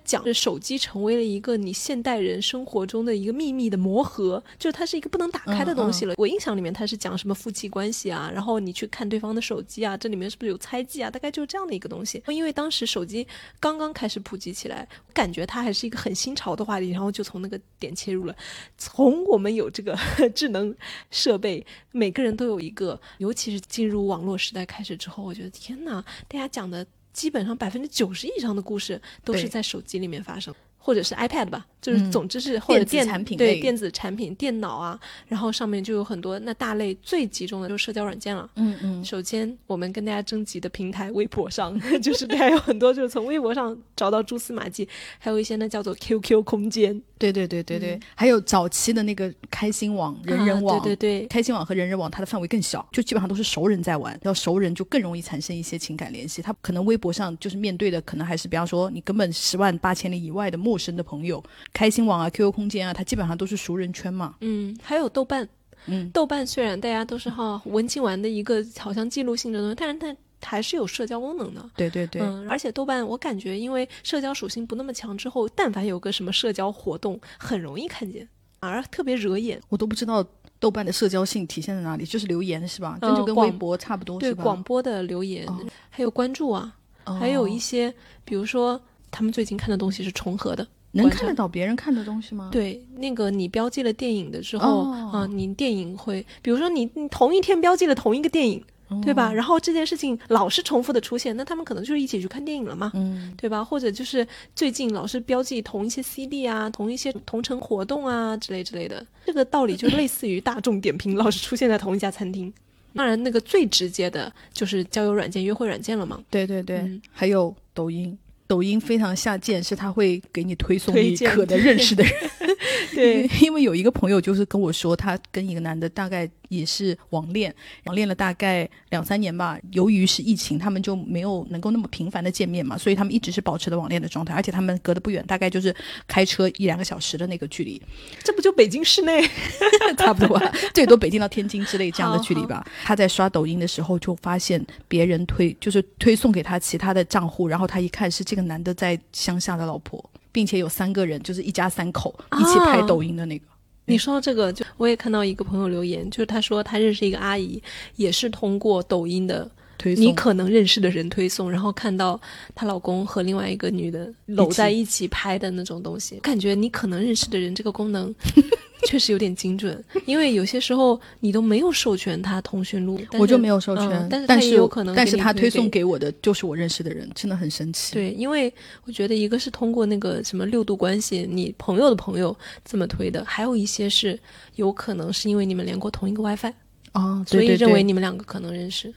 Speaker 2: 讲着手机成为了一个你现代人生活中的一个秘密的魔盒，就是它是一个不能打开的东西了。我印象里面它是讲什么夫妻关系啊，然后你去看对方的手机啊，这里面是不是有猜忌啊？大概就是这样的一个东西。因为当时手机刚刚开始普及起来，感觉它还是一个很新潮的话题，然后就从那个点切入了。从我们有这个 智能设备，每个人都有一个，尤其是进入网络时代开始之后，我觉得天哪，大家讲的基本上百分之九十以上的故事都是在手机里面发生。或者是 iPad 吧，就是
Speaker 1: 嗯
Speaker 2: 总之是或者
Speaker 1: 电子
Speaker 2: 电
Speaker 1: 产品
Speaker 2: 对电子产品、电脑啊，然后上面就有很多那大类最集中的就是社交软件了。
Speaker 1: 嗯嗯，
Speaker 2: 首先，我们跟大家征集的平台微博上，就是大家有很多就是从微博上找到蛛丝马迹，还有一些呢叫做 QQ 空间、
Speaker 1: 对对对对对，还有早期的那个开心网、人人网，
Speaker 2: 啊对对对，
Speaker 1: 开心网和人人网它的范围更小，就基本上都是熟人在玩，要熟人就更容易产生一些情感联系。他可能微博上就是面对的，可能还是比方说你根本十万八千里以外的陌生的朋友。开心网啊、QQ 空间啊，它基本上都是熟人圈嘛。
Speaker 2: 嗯，还有豆瓣，
Speaker 1: 嗯，
Speaker 2: 豆瓣虽然大家都是哈文青玩的一个好像记录性的东西，但是它还是有社交功能的。
Speaker 1: 对对对，
Speaker 2: 嗯，而且豆瓣我感觉因为社交属性不那么强，之后但凡有个什么社交活动，很容易看见，而特别惹眼。
Speaker 1: 我都不知道豆瓣的社交性体现在哪里，就是留言是吧？
Speaker 2: 呃
Speaker 1: 这就跟微博差不多
Speaker 2: 对？广播的留言，
Speaker 1: 哦
Speaker 2: 还有关注啊，还有一些，比如说他们最近看的东西是重合的。
Speaker 1: 能看得到别人看的东西吗？
Speaker 2: 对，那个你标记了电影的之后
Speaker 1: 哦
Speaker 2: 啊、你电影会，比如说你你同一天标记了同一个电影，
Speaker 1: 哦
Speaker 2: 对吧？然后这件事情老是重复的出现，那他们可能就是一起去看电影了嘛，
Speaker 1: 嗯，
Speaker 2: 对吧？或者就是最近老是标记同一些 CD 啊，同一些同城活动啊之类之类的，这个道理就类似于大众点评老是出现在同一家餐厅。当然，那个最直接的就是交友软件、约会软件了嘛。
Speaker 1: 对对对，
Speaker 2: 嗯
Speaker 1: 还有抖音。抖音非常下贱，是他会给你推送你可能认识的人。
Speaker 2: 对，
Speaker 1: 因为有一个朋友就是跟我说，他跟一个男的大概也是网恋，网恋了大概两三年吧。由于是疫情，他们就没有能够那么频繁的见面嘛，所以他们一直是保持的网恋的状态，而且他们隔得不远，大概就是开车一两个小时的那个距离，
Speaker 2: 这不就北京市内？
Speaker 1: 差不多吧，最多北京到天津之类这样的距离吧。他在刷抖音的时候就发现别人推就是推送给他其他的账户，然后他一看是这个男的在乡下的老婆，并且有三个人，就是一家三口一起拍抖音的那个。
Speaker 2: 你说到这个，就我也看到一个朋友留言，就是他说他认识一个阿姨，也是通过抖音的
Speaker 1: 推送。
Speaker 2: 你可能认识的人推送，然后看到她老公和另外一个女的搂在一起拍的那种东西，感觉你可能认识的人这个功能 确实有点精准，因为有些时候你都没有授权他通讯录，
Speaker 1: 我就没有授权，
Speaker 2: 嗯但是
Speaker 1: 但
Speaker 2: 他也有可能
Speaker 1: 但是他推送
Speaker 2: 给
Speaker 1: 给我的就是我认识的人，真的很神奇。
Speaker 2: 对，因为我觉得一个是通过那个什么六度关系，你朋友的朋友这么推的，还有一些是有可能是因为你们连过同一个 WiFi，
Speaker 1: 哦，
Speaker 2: 所以认为你们两个可能认识。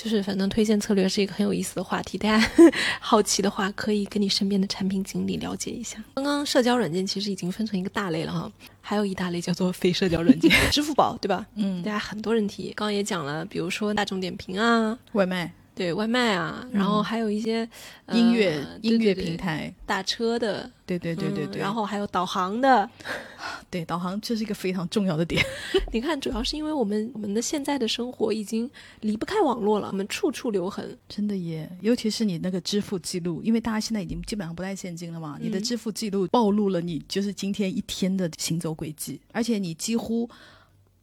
Speaker 2: 就是反正推荐策略是一个很有意思的话题，大家 好奇的话可以跟你身边的产品经理了解一下。刚刚社交软件其实已经分成一个大类了哈，还有一大类叫做非社交软件，支付宝对吧？
Speaker 1: 嗯
Speaker 2: 大，家很多人提，刚刚也讲了，比如说大众点评啊，
Speaker 1: 外卖、
Speaker 2: 对外卖啊，然后还有一些、呃
Speaker 1: 音乐、
Speaker 2: 对
Speaker 1: 音乐平台，
Speaker 2: 打车的，
Speaker 1: 对对对对对，
Speaker 2: 嗯然后还有导航的。
Speaker 1: 对导航这是一个非常重要的点。
Speaker 2: 你看，主要是因为我们我们的现在的生活已经离不开网络了，我们处处留痕。
Speaker 1: 真的耶，尤其是你那个支付记录，因为大家现在已经基本上不带现金了嘛，你的
Speaker 2: 嗯
Speaker 1: 支付记录暴露了你就是今天一天的行走轨迹，而且你几乎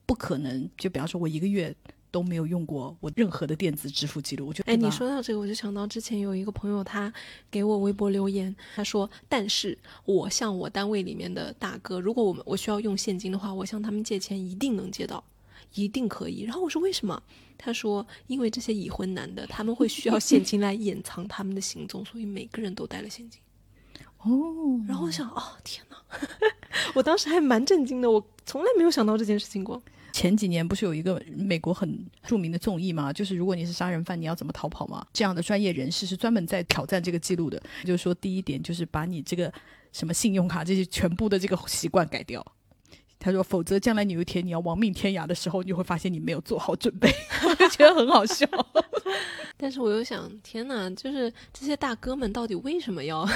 Speaker 1: 不可能，就比方说我一个月都没有用过我任何的电子支付记录，我
Speaker 2: 觉
Speaker 1: 得哎，
Speaker 2: 你说到这个，我就想到之前有一个朋友，他给我微博留言，他说：“但是我向我单位里面的大哥，如果我们我需要用现金的话，我向他们借钱一定能借到，一定可以。”然后我说：“为什么？”他说：“因为这些已婚男的，他们会需要现金来掩藏他们的行踪，所以每个人都带了现金。”
Speaker 1: 哦，
Speaker 2: 然后我想，哦，天哪！我当时还蛮震惊的，我从来没有想到这件事情过。
Speaker 1: 前几年不是有一个美国很著名的综艺吗？就是如果你是杀人犯，你要怎么逃跑吗？这样的专业人士是专门在挑战这个记录的。就是说，第一点就是把你这个什么信用卡这些全部的这个习惯改掉。他说，否则将来你有一天你要亡命天涯的时候，你就会发现你没有做好准备。我就觉得很好笑。
Speaker 2: 但是我又想，天哪，就是这些大哥们到底为什么要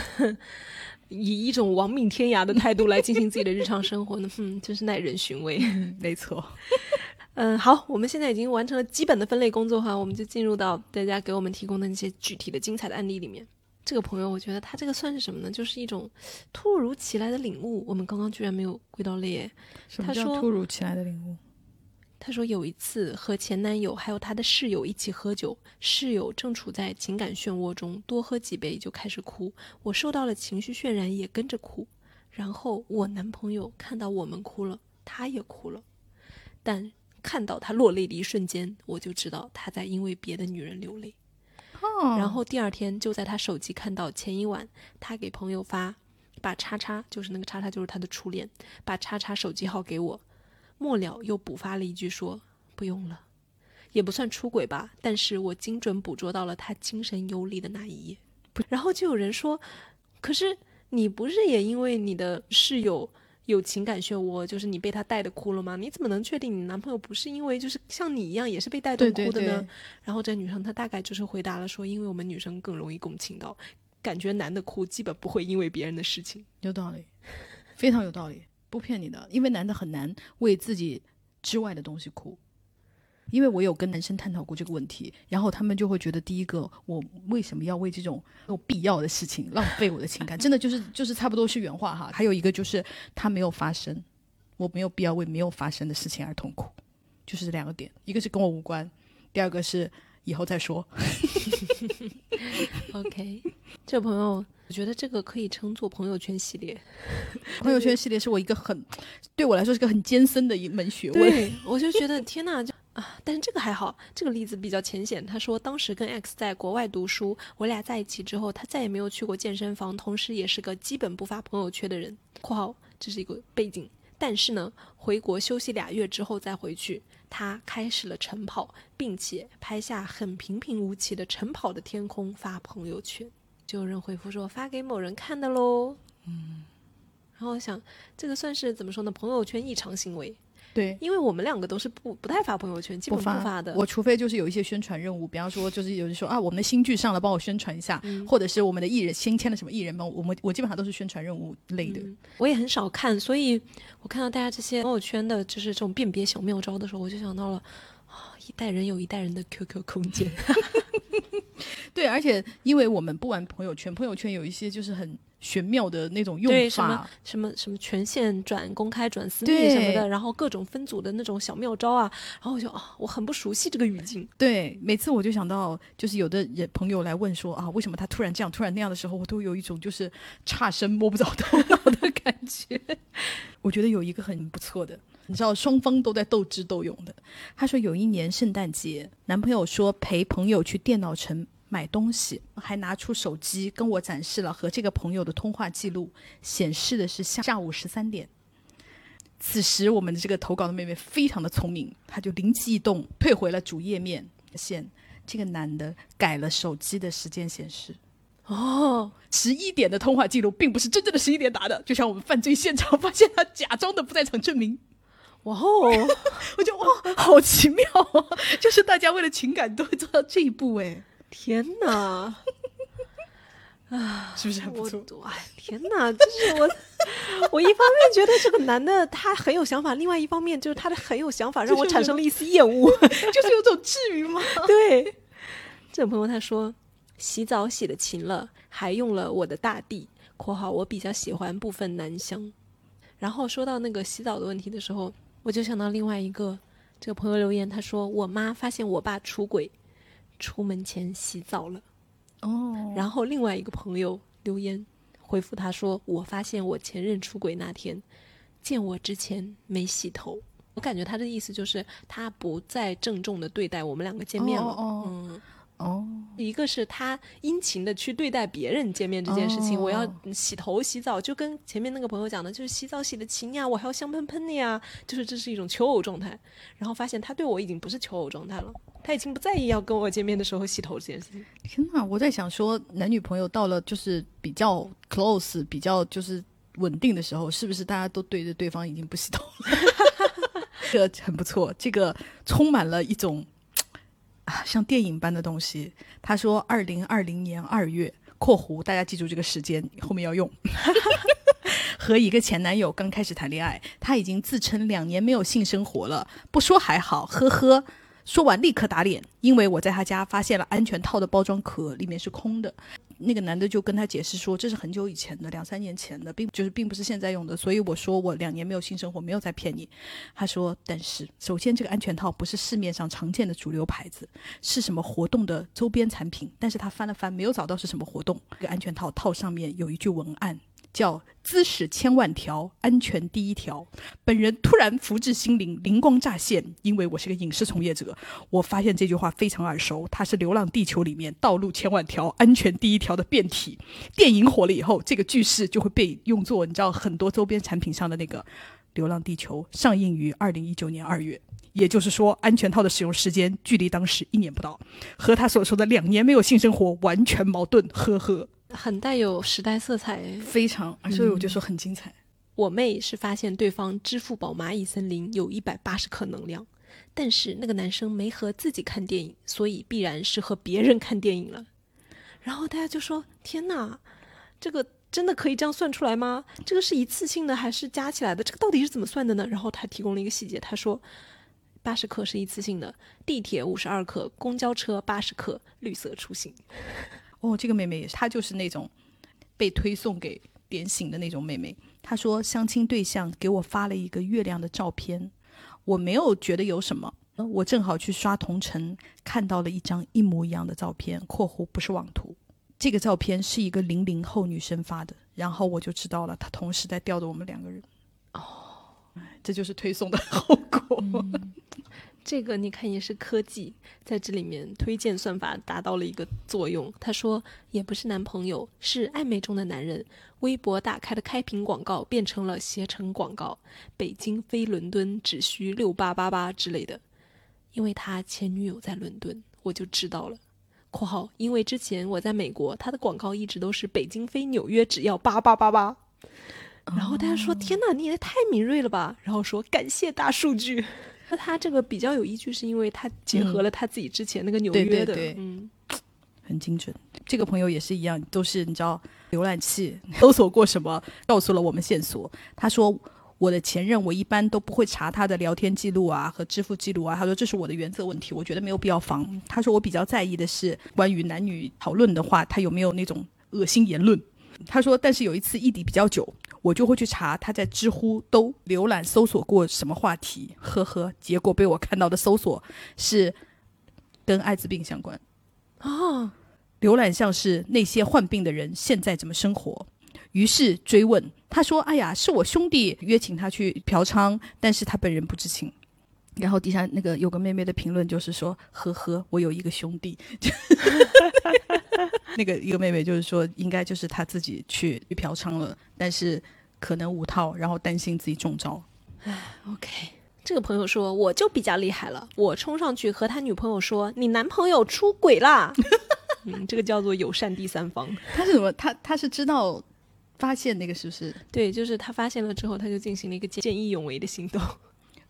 Speaker 2: 以一种亡命天涯的态度来进行自己的日常生活呢？哼，真是耐人寻味。
Speaker 1: 没错，
Speaker 2: 嗯，好，我们现在已经完成了基本的分类工作哈，我们就进入到大家给我们提供的那些具体的精彩的案例里面。这个朋友，我觉得他这个算是什么呢？就是一种突如其来的领悟。我们刚刚居然没有归到列。
Speaker 1: 什么叫突如其来的领悟？
Speaker 2: 他说有一次和前男友还有她的室友一起喝酒，室友正处在情感漩涡中，多喝几杯就开始哭，我受到了情绪渲染，也跟着哭。然后我男朋友看到我们哭了，他也哭了，但看到他落泪的一瞬间，我就知道他在因为别的女人流泪。然后第二天就在他手机看到前一晚他给朋友发，把叉叉就是那个叉叉就是他的初恋，把叉叉手机号给我。末了又补发了一句说：“不用了，也不算出轨吧，但是我精准捕捉到了他精神游离的那一页。”然后就有人说：“可是你不是也因为你的室友有情感漩涡，就是你被他带的哭了吗？你怎么能确定你男朋友不是因为就是像你一样也是被带动哭的呢？”然后这女生她大概就是回答了说：“因为我们女生更容易共情到，感觉男的哭基本不会因为别人的事情。”
Speaker 1: 有道理，非常有道理。不骗你的，因为男的很难为自己之外的东西哭，因为我有跟男生探讨过这个问题，然后他们就会觉得，第一个，我为什么要为这种有必要的事情浪费我的情感？真的就是就是差不多是原话哈。还有一个就是他没有发生，我没有必要为没有发生的事情而痛苦，就是这两个点，一个是跟我无关，第二个是以后再说。
Speaker 2: OK，这朋友。我觉得这个可以称作朋友圈系列。
Speaker 1: 朋友圈系列是我一个很，对我来说是个很艰深的一门学问。
Speaker 2: 对，我就觉得天哪，就啊！但是这个还好，这个例子比较浅显。他说当时跟 X 在国外读书，我俩在一起之后，他再也没有去过健身房，同时也是个基本不发朋友圈的人。（括号这是一个背景）但是呢，回国休息俩月之后再回去，他开始了晨跑，并且拍下很平平无奇的晨跑的天空发朋友圈。就有人回复说发给某人看的喽，嗯，然后我想这个算是怎么说呢？朋友圈异常行为，
Speaker 1: 对，
Speaker 2: 因为我们两个都是不不太发朋友圈，基本不发的。
Speaker 1: 我除非就是有一些宣传任务，比方说就是有人说啊，我们的新剧上了，帮我宣传一下，或者是我们的艺人新签了什么艺人帮我们，我基本上都是宣传任务类的。
Speaker 2: 我也很少看，所以我看到大家这些朋友圈的就是这种辨别小妙招的时候，我就想到了啊，一代人有一代人的 QQ 空间。
Speaker 1: 对，而且因为我们不玩朋友圈，朋友圈有一些就是很玄妙的那种用法，
Speaker 2: 什么什么什么权限转公开转私密什么的，然后各种分组的那种小妙招啊，然后我就啊，我很不熟悉这个语境。
Speaker 1: 对，每次我就想到，就是有的人朋友来问说啊，为什么他突然这样，突然那样的时候，我都有一种就是差生摸不着头脑的感觉。我觉得有一个很不错的，你知道，双方都在斗智斗勇的。他说有一年圣诞节，男朋友说陪朋友去电脑城。买东西，还拿出手机跟我展示了和这个朋友的通话记录，显示的是下下午十三点。此时，我们的这个投稿的妹妹非常的聪明，她就灵机一动，退回了主页面，发现这个男的改了手机的时间显示。哦，十一点的通话记录并不是真正的十一点打的，就像我们犯罪现场发现他假装的不在场证明。哇哦，我觉得哇，好奇妙啊，就是大家为了情感都会做到这一步哎。
Speaker 2: 天哪！
Speaker 1: 啊，是不是很不错？
Speaker 2: 哎，天哪！就是我，我一方面觉得这个男的他很有想法，另外一方面就是他的很有想法让我产生了一丝厌恶，
Speaker 1: 就是有种至于吗？
Speaker 2: 对，这个朋友他说洗澡洗的勤了，还用了我的大地（括号我比较喜欢部分男香）。然后说到那个洗澡的问题的时候，我就想到另外一个这个朋友留言，他说我妈发现我爸出轨。出门前洗澡了，哦。然后另外一个朋友留言回复他说：“我发现我前任出轨那天，见我之前没洗头。我感觉他的意思就是他不再郑重的对待我们两个见面了。”嗯。哦，一个是他殷勤的去对待别人见面这件事情，我要洗头洗澡，就跟前面那个朋友讲的，就是洗澡洗的勤呀，我还要香喷喷的呀，就是这是一种求偶状态。然后发现他对我已经不是求偶状态了，他已经不在意要跟我见面的时候洗头这件事情。
Speaker 1: 天呐，我在想说，男女朋友到了就是比较 close、比较就是稳定的时候，是不是大家都对着对方已经不洗头了？这个很不错，这个充满了一种。像电影般的东西，他说二零二零年二月（括弧大家记住这个时间，后面要用 ），和一个前男友刚开始谈恋爱，他已经自称两年没有性生活了，不说还好，呵呵。说完立刻打脸，因为我在他家发现了安全套的包装壳，里面是空的。那个男的就跟他解释说，这是很久以前的，两三年前的，并就是并不是现在用的。所以我说我两年没有性生活，没有在骗你。他说，但是首先这个安全套不是市面上常见的主流牌子，是什么活动的周边产品。但是他翻了翻，没有找到是什么活动。这个安全套套上面有一句文案。叫姿势千万条，安全第一条。本人突然福至心灵，灵光乍现，因为我是个影视从业者，我发现这句话非常耳熟，它是《流浪地球》里面“道路千万条，安全第一条”的变体。电影火了以后，这个句式就会被用作你知道很多周边产品上的那个“流浪地球”。上映于二零一九年二月，也就是说，安全套的使用时间距离当时一年不到，和他所说的两年没有性生活完全矛盾。呵呵。
Speaker 2: 很带有时代色彩，
Speaker 1: 非常，所以我就说很精彩。
Speaker 2: 我妹是发现对方支付宝蚂蚁森林有一百八十克能量，但是那个男生没和自己看电影，所以必然是和别人看电影了。然后大家就说：“天哪，这个真的可以这样算出来吗？这个是一次性的还是加起来的？这个到底是怎么算的呢？”然后他提供了一个细节，他说：“八十克是一次性的，地铁五十二克，公交车八十克，绿色出行。”
Speaker 1: 哦，这个妹妹也是，她就是那种被推送给点醒的那种妹妹。她说，相亲对象给我发了一个月亮的照片，我没有觉得有什么。我正好去刷同城，看到了一张一模一样的照片（括弧不是网图）。这个照片是一个零零后女生发的，然后我就知道了，她同时在吊着我们两个人。哦，这就是推送的后果。
Speaker 2: 这个你看也是科技在这里面推荐算法达到了一个作用。他说也不是男朋友，是暧昧中的男人。微博打开的开屏广告变成了携程广告，北京飞伦敦只需六八八八之类的。因为他前女友在伦敦，我就知道了。（括号因为之前我在美国，他的广告一直都是北京飞纽约只要八八八八。然后大家说天哪，你也太敏锐了吧？然后说感谢大数据。那他这个比较有依据，是因为他结合了他自己之前那个纽约的，嗯，
Speaker 1: 很精准。这个朋友也是一样，都是你知道，浏览器搜索过什么，告诉了我们线索。他说我的前任，我一般都不会查他的聊天记录啊和支付记录啊。他说这是我的原则问题，我觉得没有必要防。他说我比较在意的是关于男女讨论的话，他有没有那种恶心言论。他说，但是有一次异地比较久。我就会去查他在知乎都浏览搜索过什么话题，呵呵，结果被我看到的搜索是跟艾滋病相关啊，浏览像是那些患病的人现在怎么生活，于是追问，他说：“哎呀，是我兄弟约请他去嫖娼，但是他本人不知情。”然后底下那个有个妹妹的评论就是说：“呵呵，我有一个兄弟。”那个一个妹妹就是说，应该就是她自己去嫖娼了，但是可能五套，然后担心自己中招。
Speaker 2: 唉，OK，这个朋友说我就比较厉害了，我冲上去和他女朋友说：“你男朋友出轨啦！” 嗯，这个叫做友善第三方。
Speaker 1: 他是什么？他他是知道发现那个是不是？
Speaker 2: 对，就是他发现了之后，他就进行了一个见义勇为的行动。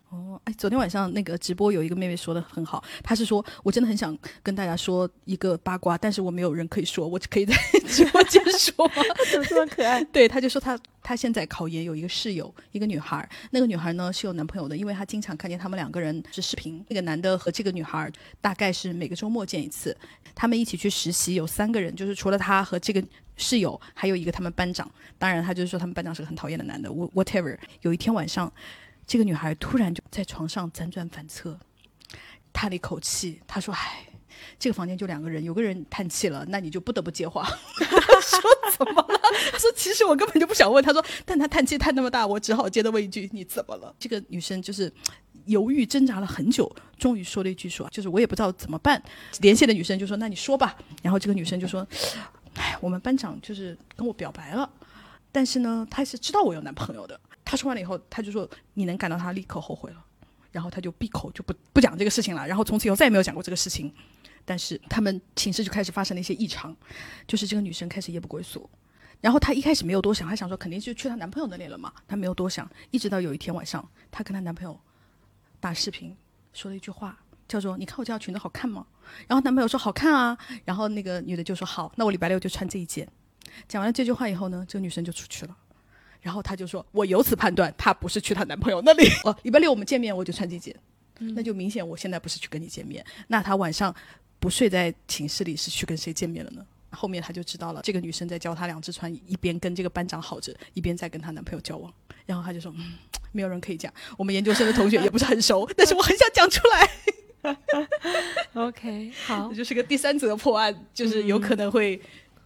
Speaker 1: 哦，哎，昨天晚上那个直播有一个妹妹说的很好，她是说我真的很想跟大家说一个八卦，但是我没有人可以说，我可以在 直播间说，
Speaker 2: 怎么这么可爱？
Speaker 1: 对，她就说她她现在考研有一个室友，一个女孩，那个女孩呢是有男朋友的，因为她经常看见他们两个人是视频，那个男的和这个女孩大概是每个周末见一次，他们一起去实习，有三个人，就是除了他和这个室友，还有一个他们班长，当然他就是说他们班长是个很讨厌的男的，whatever。有一天晚上。这个女孩突然就在床上辗转反侧，叹了一口气。她说：“唉，这个房间就两个人，有个人叹气了，那你就不得不接话。”说怎么了？她说：“其实我根本就不想问。”她说：“但他叹气叹那么大，我只好接着问一句：你怎么了？”这个女生就是犹豫挣扎了很久，终于说了一句：“说就是我也不知道怎么办。”连线的女生就说：“那你说吧。”然后这个女生就说：“ 唉，我们班长就是跟我表白了，但是呢，他是知道我有男朋友的。”他说完了以后，他就说：“你能感到他立刻后悔了。”然后他就闭口就不不讲这个事情了。然后从此以后再也没有讲过这个事情。但是他们寝室就开始发生了一些异常，就是这个女生开始夜不归宿。然后她一开始没有多想，她想说肯定就去她男朋友那里了嘛。她没有多想，一直到有一天晚上，她跟她男朋友打视频，说了一句话，叫做“你看我这条裙子好看吗？”然后男朋友说：“好看啊。”然后那个女的就说：“好，那我礼拜六就穿这一件。”讲完了这句话以后呢，这个女生就出去了。然后她就说：“我由此判断，她不是去她男朋友那里。哦，礼拜六我们见面，我就穿这件，那就明显我现在不是去跟你见面。那她晚上不睡在寝室里，是去跟谁见面了呢？”后面她就知道了，这个女生在教她两只船，一边跟这个班长好着，一边在跟她男朋友交往。然后她就说：“嗯，没有人可以讲，我们研究生的同学也不是很熟，但是我很想讲出来。”
Speaker 2: OK，好
Speaker 1: 这，就是个第三则破案，就是有可能会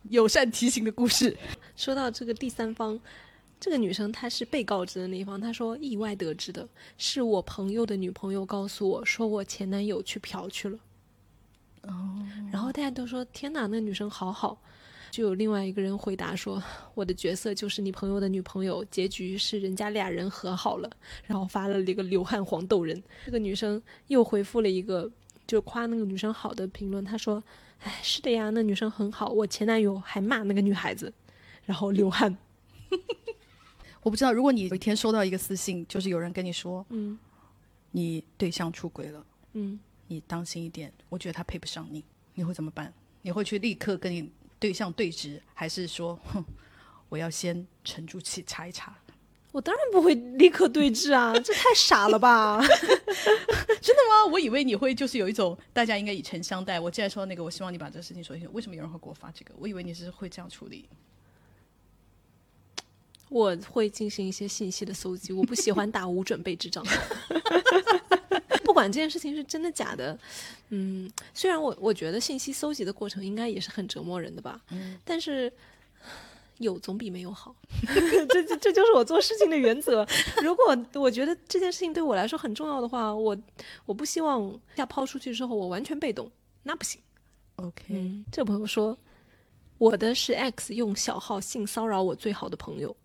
Speaker 1: 友善提醒的故事。
Speaker 2: 说到这个第三方，这个女生她是被告知的那一方，她说意外得知的，是我朋友的女朋友告诉我说我前男友去嫖去了。哦，然后大家都说天哪，那个女生好好。就有另外一个人回答说，我的角色就是你朋友的女朋友，结局是人家俩人和好了，然后发了一个流汗黄豆人。这个女生又回复了一个就夸那个女生好的评论，她说，哎，是的呀，那女生很好，我前男友还骂那个女孩子。然后流汗。
Speaker 1: 我不知道，如果你有一天收到一个私信，就是有人跟你说
Speaker 2: 嗯
Speaker 1: 你对象出轨了，
Speaker 2: 嗯，
Speaker 1: 你当心一点，我觉得他配不上你，你会怎么办？你会去立刻跟你对象对峙，还是说，哼，我要先沉住气查一查？
Speaker 2: 我当然不会立刻对峙啊，这太傻了吧？
Speaker 1: 真的吗？我以为你会就是有一种大家应该以诚相待。我既然说到那个，我希望你把这个事情说清楚。为什么有人会给我发这个？我以为你是会这样处理。
Speaker 2: 我会进行一些信息的搜集，我不喜欢打无准备之仗。不管这件事情是真的假的，嗯，虽然我我觉得信息搜集的过程应该也是很折磨人的吧，
Speaker 1: 嗯
Speaker 2: 但是有总比没有好，这这这就是我做事情的原则。如果我觉得这件事情对我来说很重要的话，我我不希望下抛出去之后我完全被动，那不行。
Speaker 1: OK，、
Speaker 2: 嗯，这朋友说，我的是 X 用小号性骚扰我最好的朋友。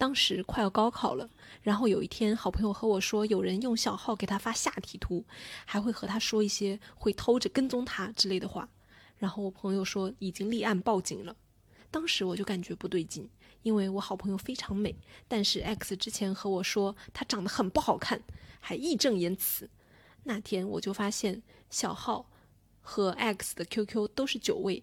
Speaker 2: 当时快要高考了，然后有一天，好朋友和我说，有人用小号给他发下体图，还会和他说一些会偷着跟踪他之类的话。然后我朋友说已经立案报警了。当时我就感觉不对劲，因为我好朋友非常美，但是 X 之前和我说她长得很不好看，还义正言辞。那天我就发现小号和 X 的 QQ 都是九位，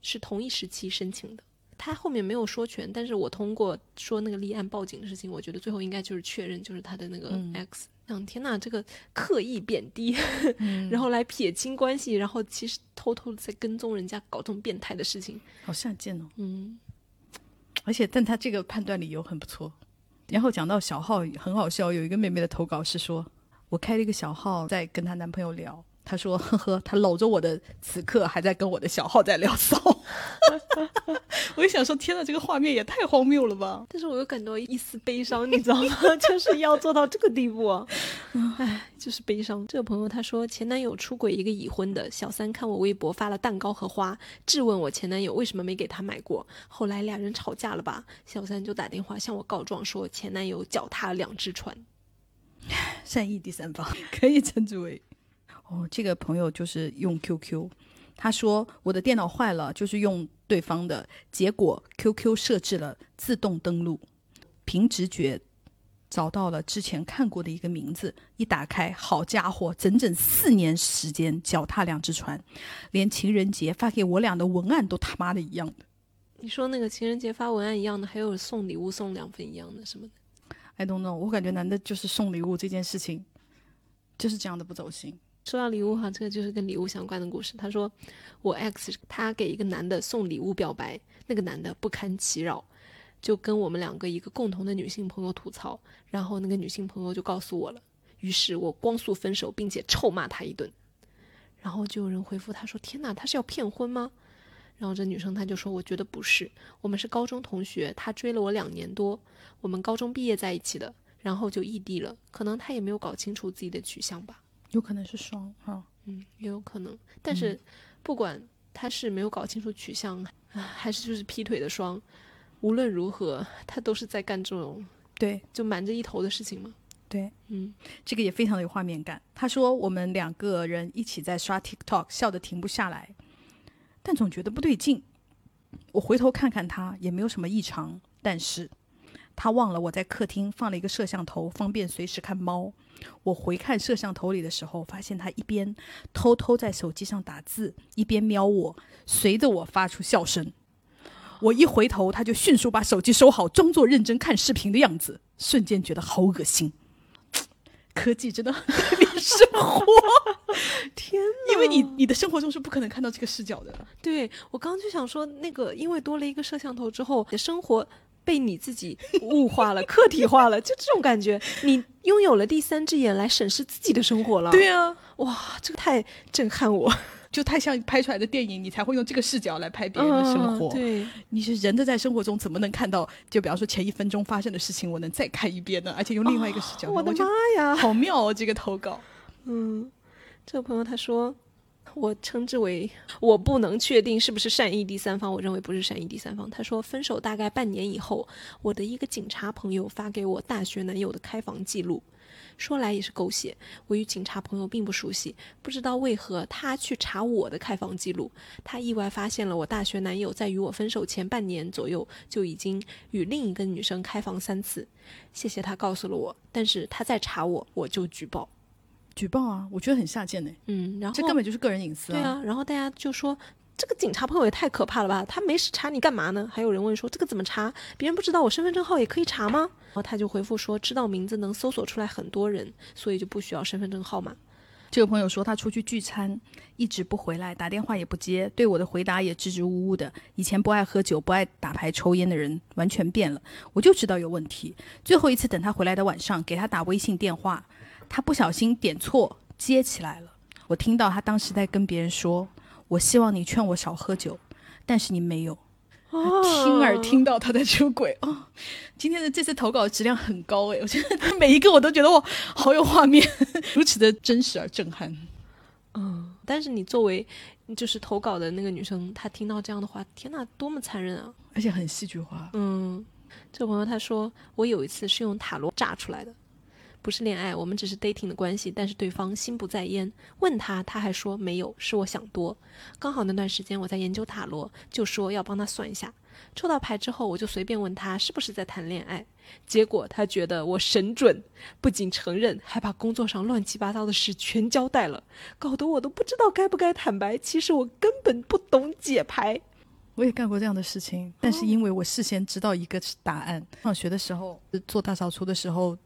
Speaker 2: 是同一时期申请的。他后面没有说全，但是我通过说那个立案报警的事情，我觉得最后应该就是确认，就是他的那个 X。想、天呐，这个刻意贬低，然后来撇清关系，然后其实偷偷的在跟踪人家，搞这种变态的事情。
Speaker 1: 好下贱哦。
Speaker 2: 嗯，
Speaker 1: 而且，但他这个判断理由很不错。然后讲到小号很好笑，有一个妹妹的投稿是说，我开了一个小号在跟她男朋友聊，她说呵呵，他搂着我的此刻还在跟我的小号在聊骚。我就想说，天呐，这个画面也太荒谬了吧！
Speaker 2: 但是我又感到一丝悲伤，你知道吗？就是要做到这个地步啊！唉，就是悲伤。这个朋友他说，前男友出轨一个已婚的小三，看我微博发了蛋糕和花，质问我前男友为什么没给他买过。后来俩人吵架了吧，小三就打电话向我告状，说前男友脚踏两只船。
Speaker 1: 善意第三方可以称之为哦，这个朋友就是用 QQ，他说我的电脑坏了，就是用对方的，结果 QQ 设置了自动登录，凭直觉找到了之前看过的一个名字，一打开，好家伙，整整四年时间脚踏两只船，连情人节发给我俩的文案都他妈的一样的。
Speaker 2: 你说那个情人节发文案一样的，还有送礼物送两份一样的什么的。
Speaker 1: I don't know，我感觉男的就是送礼物这件事情就是这样的不走心。
Speaker 2: 说到礼物哈，这个就是跟礼物相关的故事。他说，我 X 他给一个男的送礼物表白，那个男的不堪其扰，就跟我们两个一个共同的女性朋友吐槽，然后那个女性朋友就告诉我了，于是我光速分手，并且臭骂他一顿。然后就有人回复他说：“天哪，他是要骗婚吗？”然后这女生她就说：“我觉得不是，我们是高中同学，他追了我两年多，我们高中毕业在一起的，然后就异地了，可能他也没有搞清楚自己的取向吧。”
Speaker 1: 有可能是双哈，
Speaker 2: 嗯，也有可能。但是不管他是没有搞清楚取向，啊还是就是劈腿的双，无论如何，他都是在干这种
Speaker 1: 对
Speaker 2: 就瞒着一头的事情嘛。
Speaker 1: 对，
Speaker 2: 嗯，
Speaker 1: 这个也非常的有画面感。他说我们两个人一起在刷 TikTok，笑得停不下来，但总觉得不对劲。我回头看看他，也没有什么异常，但是他忘了我在客厅放了一个摄像头，方便随时看猫。我回看摄像头里的时候，发现他一边偷偷在手机上打字，一边瞄我，随着我发出笑声。我一回头，他就迅速把手机收好，装作认真看视频的样子，瞬间觉得好恶心。科技真的很改变生活，
Speaker 2: 天
Speaker 1: 因为你你的生活中是不可能看到这个视角的。
Speaker 2: 对我刚刚就想说，那个因为多了一个摄像头之后，你的生活被你自己物化了、客体化了，就这种感觉，你拥有了第三只眼来审视自己的生活了。
Speaker 1: 对啊，
Speaker 2: 哇，这个太震撼我，
Speaker 1: 就太像拍出来的电影，你才会用这个视角来拍别人的生活。
Speaker 2: 嗯对，
Speaker 1: 你是人的在生活中怎么能看到？就比方说前一分钟发生的事情，我能再看一遍呢？而且用另外一个视角，
Speaker 2: 我的妈呀！
Speaker 1: 好妙哦！这个投稿，
Speaker 2: 嗯，这个朋友他说，我称之为我不能确定是不是善意第三方，我认为不是善意第三方。他说，分手大概半年以后，我的一个警察朋友发给我大学男友的开房记录。说来也是狗血，我与警察朋友并不熟悉，不知道为何他去查我的开房记录。他意外发现了我大学男友在与我分手前半年左右就已经与另一个女生开房三次。谢谢他告诉了我，但是他再查我，我就举报。
Speaker 1: 举报啊！我觉得很下贱呢，
Speaker 2: 嗯，然后
Speaker 1: 这根本就是个人隐私
Speaker 2: 对啊，然后大家就说这个警察朋友也太可怕了吧，他没事查你干嘛呢？还有人问说这个怎么查？别人不知道我身份证号也可以查吗？然后他就回复说知道名字能搜索出来很多人，所以就不需要身份证号码。
Speaker 1: 这个朋友说他出去聚餐，一直不回来，打电话也不接，对我的回答也支支吾吾的。以前不爱喝酒、不爱打牌、抽烟的人完全变了，我就知道有问题。最后一次等他回来的晚上，给他打微信电话，他不小心点错接起来了。我听到他当时在跟别人说：“我希望你劝我少喝酒，但是你没有。”亲耳听到他在出轨哦，今天的这次投稿质量很高诶，我觉得每一个我都觉得哇，好有画面，如此的真实而震撼。
Speaker 2: 嗯，但是你作为就是投稿的那个女生，她听到这样的话，天哪，多么残忍啊！
Speaker 1: 而且很戏剧化。
Speaker 2: 嗯，这个朋友他说，我有一次是用塔罗炸出来的。不是恋爱，我们只是 dating 的关系，但是对方心不在焉。问他，他还说没有，是我想多。刚好那段时间我在研究塔罗，就说要帮他算一下。抽到牌之后，我就随便问他是不是在谈恋爱，结果他觉得我神准，不仅承认，还把工作上乱七八糟的事全交代了，搞得我都不知道该不该坦白。其实我根本不懂解牌。
Speaker 1: 我也干过这样的事情，但是因为我事先知道一个答案，上学的时候做大扫除的时候。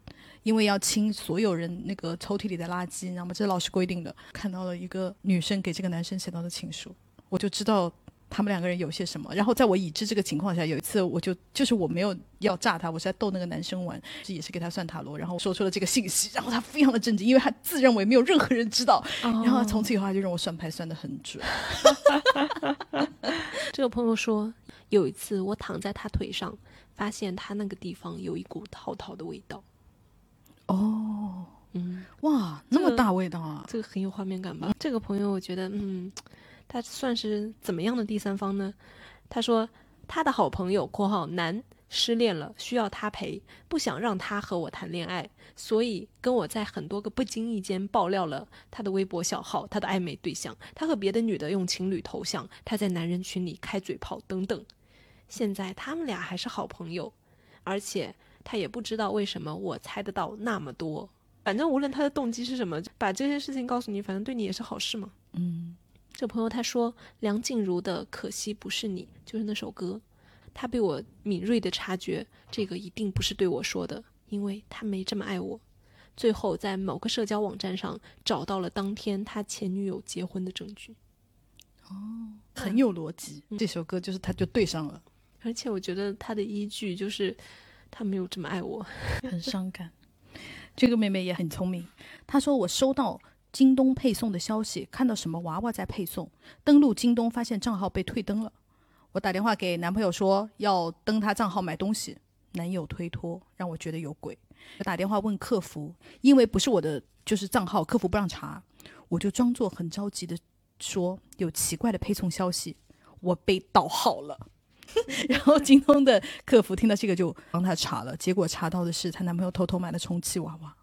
Speaker 1: 因为要清所有人那个抽屉里的垃圾，你知道吗？这是老师规定的。看到了一个女生给这个男生写到的情书，我就知道他们两个人有些什么。然后在我已知这个情况下，有一次我就就是我没有要炸他，我是在逗那个男生玩，这也是给他算塔罗，然后说出了这个信息，然后他非常的震惊，因为他自认为没有任何人知道。然后从此以后他就让我算牌算的很准。
Speaker 2: 这个朋友说，有一次我躺在他腿上，发现他那个地方有一股滔滔的味道。
Speaker 1: 哦，
Speaker 2: 嗯，
Speaker 1: 哇，那么大味道啊！
Speaker 2: 这个很有画面感吧？这个朋友我觉得，嗯，他算是怎么样的第三方呢？他说他的好朋友（括号男）失恋了，需要他陪，不想让他和我谈恋爱，所以跟我在很多个不经意间爆料了他的微博小号、他的暧昧对象、他和别的女的用情侣头像、他在男人群里开嘴炮等等。现在他们俩还是好朋友，而且。他也不知道为什么我猜得到那么多，反正无论他的动机是什么，把这些事情告诉你，反正对你也是好事嘛。
Speaker 1: 嗯，
Speaker 2: 这朋友他说梁静茹的《可惜不是你》就是那首歌，他被我敏锐的察觉，这个一定不是对我说的，因为他没这么爱我。最后在某个社交网站上找到了当天他前女友结婚的证据。
Speaker 1: 哦，很有逻辑，这首歌就是他就对上了，
Speaker 2: 而且我觉得他的依据就是。他没有这么爱我，
Speaker 1: 很伤感。这个妹妹也很聪明，她说我收到京东配送的消息，看到什么娃娃在配送，登录京东发现账号被退登了。我打电话给男朋友说要登他账号买东西，男友推脱，让我觉得有鬼。我打电话问客服，因为不是我的就是账号，客服不让查，我就装作很着急的说有奇怪的配送消息，我被盗号了。然后京东的客服听到这个就帮他查了，结果查到的是她男朋友偷偷买的充气娃娃，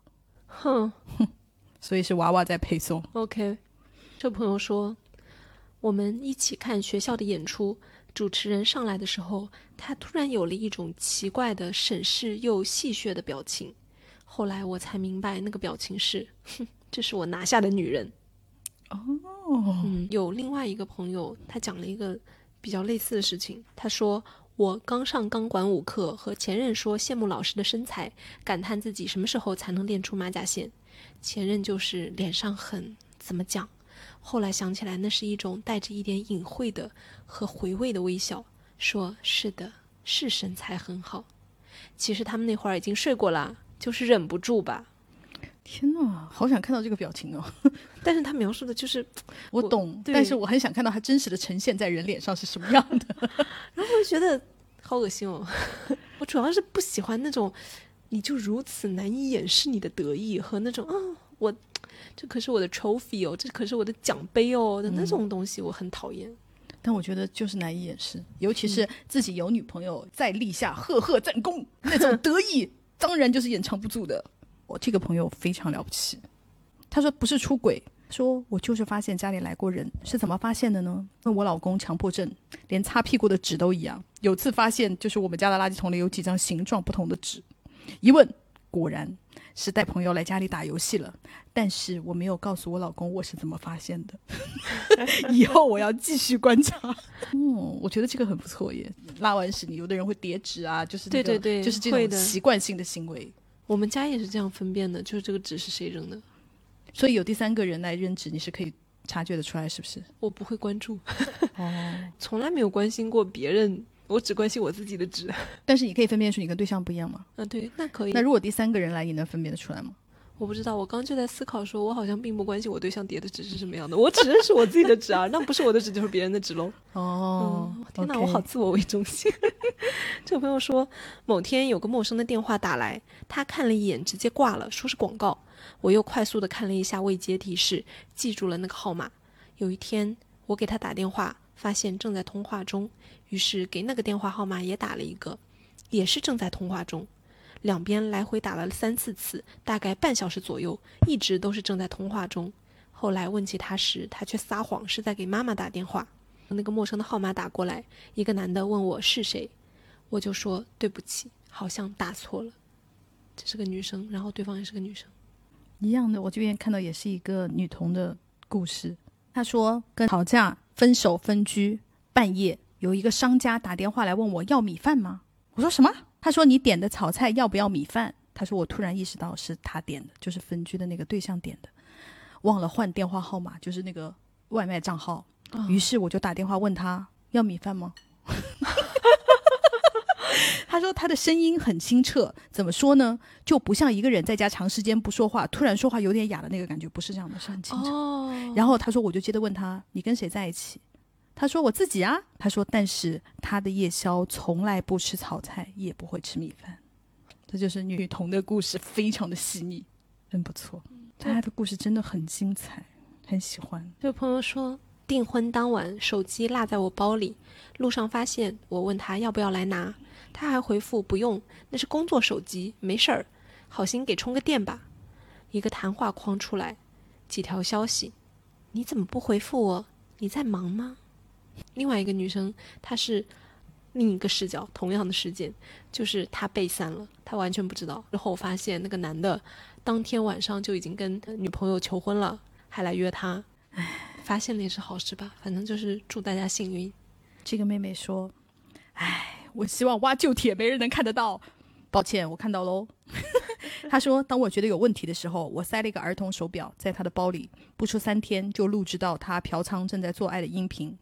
Speaker 2: 哼，
Speaker 1: 所以是娃娃在配送。
Speaker 2: OK，这朋友说，我们一起看学校的演出，主持人上来的时候，他突然有了一种奇怪的审视又戏谑的表情，后来我才明白那个表情是，哼，这是我拿下的女人。
Speaker 1: 哦，
Speaker 2: 嗯，有另外一个朋友，他讲了一个。比较类似的事情，他说我刚上钢管舞课，和前任说羡慕老师的身材，感叹自己什么时候才能练出马甲线。前任就是脸上很怎么讲？后来想起来，那是一种带着一点隐晦的和回味的微笑，说是的，是身材很好。其实他们那会儿已经睡过了，就是忍不住吧。
Speaker 1: 天呐，好想看到这个表情哦！
Speaker 2: 但是他描述的就是
Speaker 1: 我懂，
Speaker 2: 对
Speaker 1: 但是我很想看到他真实的呈现在人脸上是什么样的。
Speaker 2: 然后我就觉得好恶心哦。我主要是不喜欢那种你就如此难以掩饰你的得意和那种啊，我这可是我的 trophy 哦，这可是我的奖杯哦的那种东西，我很讨厌。
Speaker 1: 但我觉得就是难以掩饰，尤其是自己有女朋友在立下赫赫战功，那种得意当然就是掩藏不住的。我这个朋友非常了不起，他说不是出轨，说我就是发现家里来过人，是怎么发现的呢？那我老公强迫症，连擦屁股的纸都一样。有次发现就是我们家的垃圾桶里有几张形状不同的纸，一问果然是带朋友来家里打游戏了，但是我没有告诉我老公我是怎么发现的。以后我要继续观察。嗯，我觉得这个很不错耶。拉完屎，你有的人会叠纸啊，就是、那个、
Speaker 2: 对对对
Speaker 1: 就是这种习惯性的行为。
Speaker 2: 我们家也是这样分辨的，就是这个纸是谁扔的，
Speaker 1: 所以有第三个人来扔纸，你是可以察觉得出来，是不是？
Speaker 2: 我不会关注，
Speaker 1: 哦，
Speaker 2: 从来没有关心过别人，我只关心我自己的纸。
Speaker 1: 但是你可以分辨出你跟对象不一样吗？
Speaker 2: 啊，对，那可以
Speaker 1: 那。如果第三个人来，你能分辨得出来吗？
Speaker 2: 我不知道，我刚就在思考说，我好像并不关心我对象叠的纸是什么样的，我只认识我自己的纸啊，那不是我的纸就是别人的纸喽。
Speaker 1: 哦，
Speaker 2: 嗯，天哪我好自我为中心。这个朋友说，某天有个陌生的电话打来，他看了一眼，直接挂了，说是广告。我又快速的看了一下未接提示，记住了那个号码。有一天，我给他打电话，发现正在通话中，于是给那个电话号码也打了一个，也是正在通话中。两边来回打了三四次，大概半小时左右，一直都是正在通话中。后来问起他时，他却撒谎是在给妈妈打电话。那个陌生的号码打过来，一个男的问我是谁，我就说对不起，好像打错了，这是个女生，然后对方也是个女生。
Speaker 1: 一样的，我这边看到也是一个女童的故事。她说跟吵架、分手、分居，半夜有一个商家打电话来问我要米饭吗？我说什么？他说你点的炒菜要不要米饭？他说我突然意识到是他点的，就是分居的那个对象点的，忘了换电话号码，就是那个外卖账号。于是我就打电话问他要米饭吗？他说他的声音很清澈，怎么说呢？就不像一个人在家长时间不说话，突然说话有点哑的那个感觉，不是这样的，是很清澈。
Speaker 2: 哦，
Speaker 1: 然后他说，我就接着问他，你跟谁在一起？他说我自己啊。他说，但是他的夜宵从来不吃炒菜，也不会吃米饭。这就是女童的故事，非常的细腻，真不错。他的故事真的很精彩，很喜欢。
Speaker 2: 这位朋友说，订婚当晚手机落在我包里，路上发现，我问他要不要来拿，他还回复不用，那是工作手机，没事儿，好心给充个电吧。一个谈话框出来，几条消息，你怎么不回复我？你在忙吗？另外一个女生，她是另一个视角，同样的事件，就是她被散了，她完全不知道。之后发现那个男的当天晚上就已经跟女朋友求婚了，还来约她。唉发现了也是好事吧，反正就是祝大家幸运。
Speaker 1: 这个妹妹说：“唉，我希望挖旧帖没人能看得到。抱歉，我看到喽。”她说：“当我觉得有问题的时候，我塞了一个儿童手表在他的包里，不出三天就录制到他嫖娼正在做爱的音频。”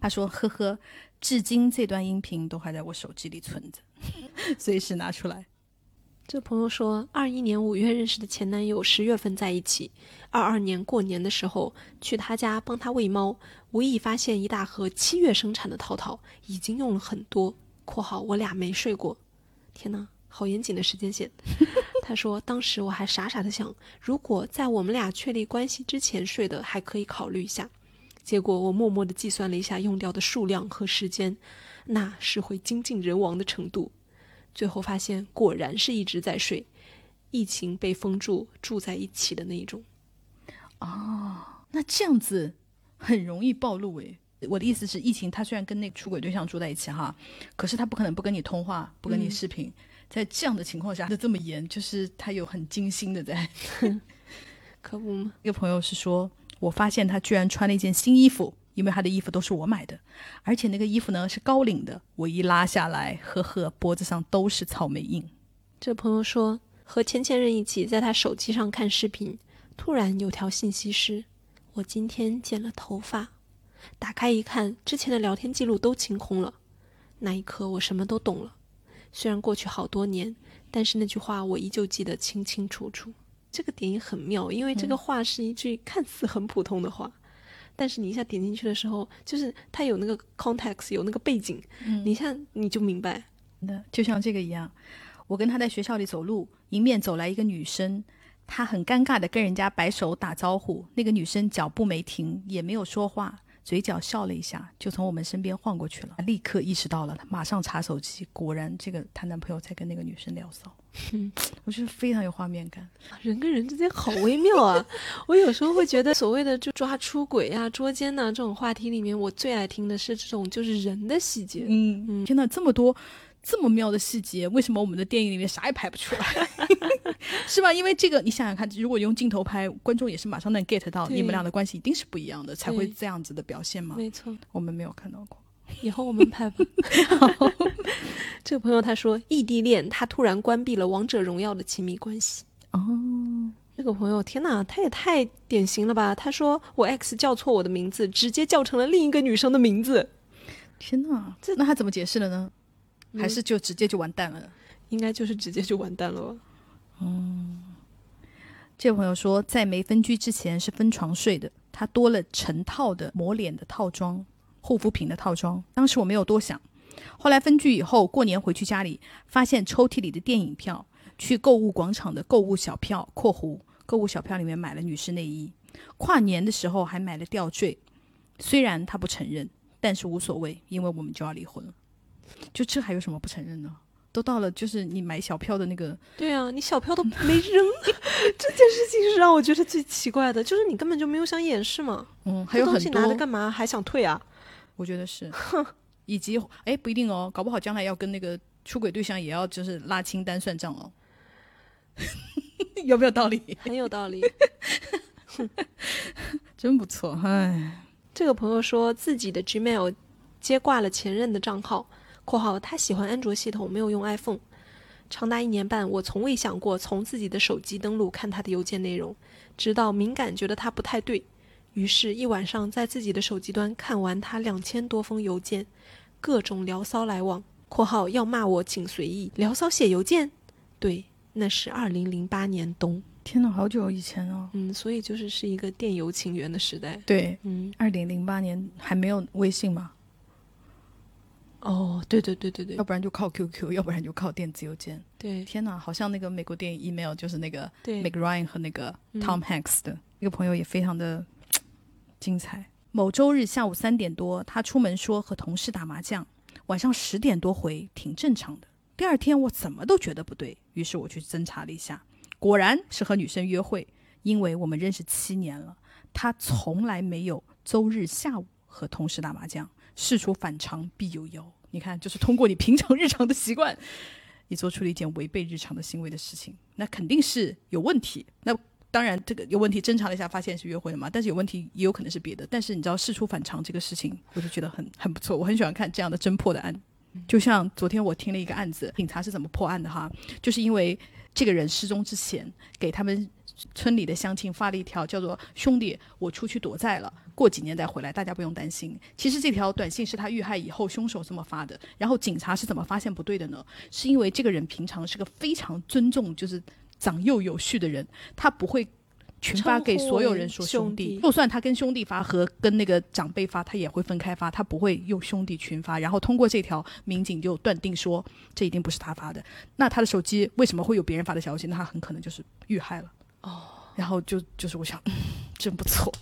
Speaker 1: 他说：“呵呵，至今这段音频都还在我手机里存着，随时拿出来。
Speaker 2: 这朋友说，二一年五月认识的前男友，十月份在一起。二二年过年的时候去他家帮他喂猫，无意发现一大盒七月生产的套套，已经用了很多。（括号我俩没睡过。）天哪，好严谨的时间线。他说，当时我还傻傻的想，如果在我们俩确立关系之前睡的，还可以考虑一下。结果我默默的计算了一下用掉的数量和时间，那是会精尽人亡的程度。最后发现，果然是一直在睡，疫情被封住，住在一起的那一种。
Speaker 1: 哦那这样子很容易暴露诶。我的意思是，疫情他虽然跟那个出轨对象住在一起哈，可是他不可能不跟你通话，不跟你视频。在这样的情况下，就这么严，就是他有很精心的在。
Speaker 2: 可不吗？
Speaker 1: 一个朋友是说，我发现他居然穿了一件新衣服，因为他的衣服都是我买的，而且那个衣服呢是高领的，我一拉下来，呵呵，脖子上都是草莓印。
Speaker 2: 这朋友说，和前前任一起在他手机上看视频，突然有条信息是：“我今天剪了头发。”打开一看，之前的聊天记录都清空了。那一刻，我什么都懂了。虽然过去好多年，但是那句话我依旧记得清清楚楚。这个点也很妙，因为这个话是一句看似很普通的话，但是你一下点进去的时候，就是它有那个 context，有那个背景，你一下你就明白。
Speaker 1: 那就像这个一样，我跟他在学校里走路，迎面走来一个女生，他很尴尬的跟人家摆手打招呼，那个女生脚步没停，也没有说话。嘴角笑了一下，就从我们身边晃过去了。立刻意识到了，她马上查手机，果然这个她男朋友在跟那个女生聊骚。我觉得非常有画面感，
Speaker 2: 人跟人之间好微妙啊！我有时候会觉得，所谓的就抓出轨呀、捉奸呐这种话题里面，我最爱听的是这种就是人的细节。
Speaker 1: 嗯嗯，天呐，这么多。这么妙的细节，为什么我们的电影里面啥也拍不出来？是吧？因为这个，你想想看，如果用镜头拍，观众也是马上能 get 到你们俩的关系一定是不一样的，才会这样子的表现嘛。
Speaker 2: 没错，
Speaker 1: 我们没有看到过，
Speaker 2: 以后我们拍吧。这个朋友他说，异地恋，他突然关闭了王者荣耀的亲密关系。
Speaker 1: 哦，
Speaker 2: 这个朋友，天哪，他也太典型了吧？他说我 X 叫错我的名字，直接叫成了另一个女生的名字。
Speaker 1: 天哪，这那他怎么解释了呢？还是就直接就完蛋了，
Speaker 2: 应该就是直接就完蛋了。
Speaker 1: 嗯，这位朋友说，在没分居之前是分床睡的，他多了成套的抹脸的套装、护肤品的套装。当时我没有多想，后来分居以后，过年回去家里，发现抽屉里的电影票、去购物广场的购物小票（括弧购物小票里面买了女士内衣），跨年的时候还买了吊坠。虽然他不承认，但是无所谓，因为我们就要离婚了。就这还有什么不承认呢？都到了，就是你买小票的那个。
Speaker 2: 对啊，你小票都 没扔，这件事情是让我觉得最奇怪的，就是你根本就没有想掩饰嘛。
Speaker 1: 嗯，还有很
Speaker 2: 多拿着干嘛？还想退啊？
Speaker 1: 我觉得是。以及，哎，不一定哦，搞不好将来要跟那个出轨对象也要就是拉清单算账哦。有没有道理？
Speaker 2: 很有道理。
Speaker 1: 真不错，哎。
Speaker 2: 这个朋友说自己的 Gmail 接挂了前任的账号。括号他喜欢安卓系统，没有用 iPhone。长达一年半，我从未想过从自己的手机登录看他的邮件内容，直到敏感觉得他不太对，于是，一晚上在自己的手机端看完他两千多封邮件，各种聊骚来往。括号要骂我请随意，聊骚写邮件？对，那是二零零八年冬。
Speaker 1: 天呐，好久以前
Speaker 2: 哦。嗯，所以就是是一个电邮情缘的时代。
Speaker 1: 对，
Speaker 2: 嗯，
Speaker 1: 二零零八年还没有微信吗？
Speaker 2: 哦，对对对对对，
Speaker 1: 要不然就靠 QQ，要不然就靠电子邮件。
Speaker 2: 对，
Speaker 1: 天哪，好像那个美国电影 email 就是那个
Speaker 2: Meg
Speaker 1: Ryan 和那个 Tom Hanks 的一个朋友，也非常的 精彩。某周日下午三点多，他出门说和同事打麻将，晚上十点多回，挺正常的。第二天我怎么都觉得不对，于是我去侦查了一下，果然是和女生约会，因为我们认识七年了，他从来没有周日下午和同事打麻将。事出反常必有妖，你看，就是通过你平常日常的习惯，你做出了一件违背日常的行为的事情，那肯定是有问题。那当然，这个有问题，侦查了一下，发现是约会了嘛？但是有问题也有可能是别的。但是你知道，事出反常这个事情，我就觉得很很不错。我很喜欢看这样的侦破的案，就像昨天我听了一个案子，警察是怎么破案的哈？就是因为这个人失踪之前，给他们。村里的乡亲发了一条叫做“兄弟，我出去躲债了，过几年再回来，大家不用担心。”其实这条短信是他遇害以后凶手这么发的。然后警察是怎么发现不对的呢？是因为这个人平常是个非常尊重就是长幼有序的人，他不会群发给所有人说兄弟。就算他跟兄弟发和跟那个长辈发，他也会分开发，他不会用兄弟群发。然后通过这条，民警就断定说这一定不是他发的。那他的手机为什么会有别人发的消息？那他很可能就是遇害了。
Speaker 2: 哦，
Speaker 1: 然后就就是我想，真不错，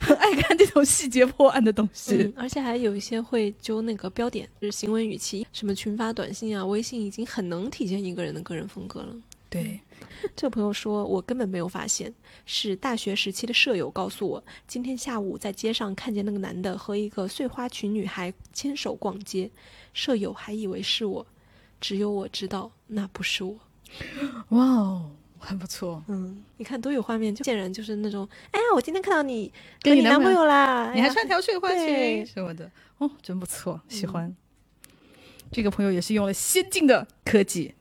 Speaker 1: 很爱看这种细节破案的东西，
Speaker 2: 而且还有一些会揪那个标点，就是行为语气，什么群发短信啊、微信，已经很能体现一个人的个人风格了。
Speaker 1: 对，
Speaker 2: 这个朋友说，我根本没有发现，是大学时期的舍友告诉我，今天下午在街上看见那个男的和一个碎花裙女孩牵手逛街，舍友还以为是我，只有我知道那不是我。
Speaker 1: 哇哦！很不错。
Speaker 2: 嗯，你看多有画面，就见人就是那种，哎呀，我今天看到你
Speaker 1: 跟你男朋
Speaker 2: 友啦，
Speaker 1: 你还穿条睡花裙什么的，哦，真不错，喜欢。这个朋友也是用了先进的科技，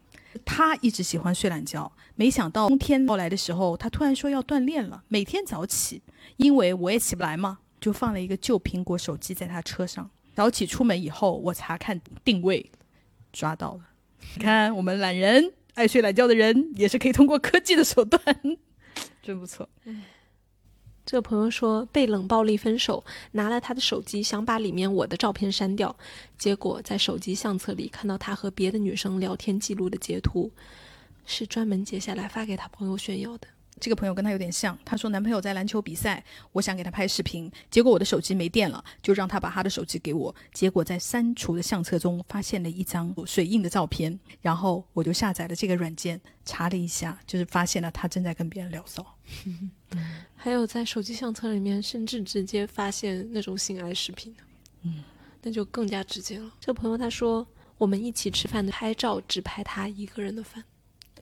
Speaker 1: 他一直喜欢睡懒觉，没想到冬天到来的时候，他突然说要锻炼了，每天早起，因为我也起不来嘛，就放了一个旧苹果手机在他车上。早起出门以后，我查看定位，抓到了。你看，我们懒人爱睡懒觉的人，也是可以通过科技的手段，真不错。
Speaker 2: 这个朋友说被冷暴力分手，拿了他的手机想把里面我的照片删掉，结果在手机相册里看到他和别的女生聊天记录的截图，是专门截下来发给他朋友炫耀的。
Speaker 1: 这个朋友跟他有点像，他说男朋友在篮球比赛，我想给他拍视频，结果我的手机没电了，就让他把他的手机给我，结果在删除的相册中发现了一张水印的照片，然后我就下载了这个软件，查了一下，就是发现了他正在跟别人聊骚。
Speaker 2: 还有在手机相册里面，甚至直接发现那种性爱视频，嗯，那就更加直接了。这个朋友他说，我们一起吃饭的拍照只拍他一个人的饭。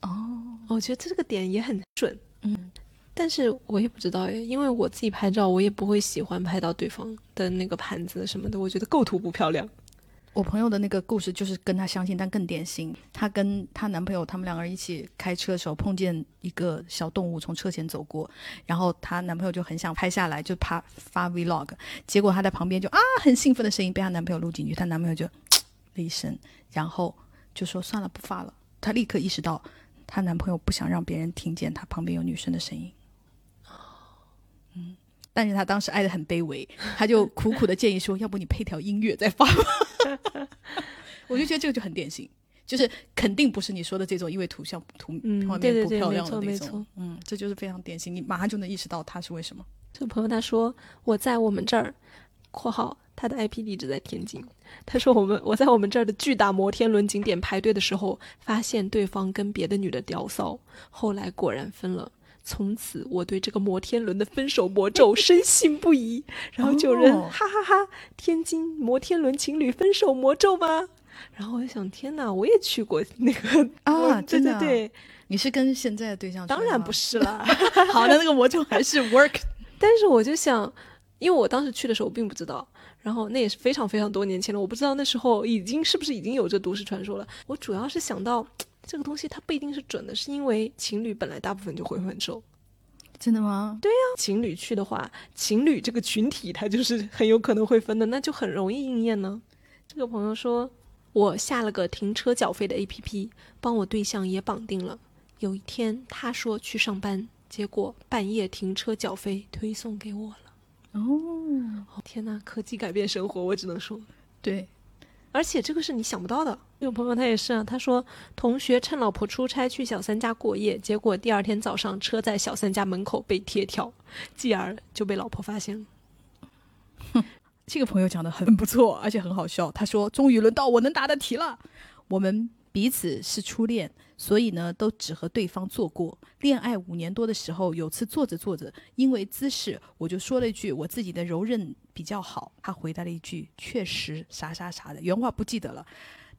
Speaker 1: 哦，
Speaker 2: 我觉得这个点也很准，
Speaker 1: 嗯，
Speaker 2: 但是我也不知道耶，因为我自己拍照，我也不会喜欢拍到对方的那个盘子什么的，我觉得构图不漂亮。
Speaker 1: 我朋友的那个故事就是跟她相亲，但更典型。她跟她男朋友他们两个人一起开车的时候，碰见一个小动物从车前走过，然后她男朋友就很想拍下来，就怕发 vlog，结果她在旁边就啊很兴奋的声音被她男朋友录进去，她男朋友就了一声，然后就说算了不发了。她立刻意识到她男朋友不想让别人听见她旁边有女生的声音。嗯，但是她当时爱的很卑微，她就苦苦的建议说，要不你配条音乐再发吧。我就觉得这个就很典型，就是肯定不是你说的这种因为图像图
Speaker 2: 嗯
Speaker 1: 画面不漂亮的
Speaker 2: 没错没
Speaker 1: 那种
Speaker 2: 错，
Speaker 1: 嗯，这就是非常典型，你马上就能意识到他是为什么。
Speaker 2: 这个朋友他说我在我们这儿（括号他的 IP 地址在天津），他说我们我在我们这儿的巨大摩天轮景点排队的时候，发现对方跟别的女的聊骚，后来果然分了。从此，我对这个摩天轮的分手魔咒 深信不疑。然后就有人、
Speaker 1: 哦
Speaker 2: 哈哈哈天津摩天轮情侣分手魔咒吗？然后我就想，天哪，我也去过那个
Speaker 1: 啊
Speaker 2: 对
Speaker 1: 真的啊
Speaker 2: 对对，
Speaker 1: 你是跟现在的对象？
Speaker 2: 当然不。是啦。
Speaker 1: 好，的那个魔咒还是 work。
Speaker 2: 但是我就想，因为我当时去的时候我并不知道，然后那也是非常非常多年前了，我不知道那时候已经是不是已经有这都市传说了。我主要是想到这个东西它不一定是准的，是因为情侣本来大部分就会分手。
Speaker 1: 真的吗？
Speaker 2: 对呀情侣去的话，情侣这个群体它就是很有可能会分的，那就很容易应验呢。这个朋友说，我下了个停车缴费的 APP，帮我对象也绑定了。有一天他说去上班，结果半夜停车缴费推送给我了。
Speaker 1: 哦，
Speaker 2: 哦天呐，科技改变生活，我只能说，
Speaker 1: 对，
Speaker 2: 而且这个是你想不到的。有朋友他也是啊，他说同学趁老婆出差去小三家过夜，结果第二天早上车在小三家门口被贴条，继而就被老婆发现了。
Speaker 1: 这个朋友讲的很不错，而且很好笑。他说：“终于轮到我能答的题了。我们彼此是初恋，所以呢，都只和对方做过。恋爱五年多的时候，有次做着做着，因为姿势，我就说了一句我自己的柔韧比较好。他回答了一句：确实啥啥啥的，原话不记得了。”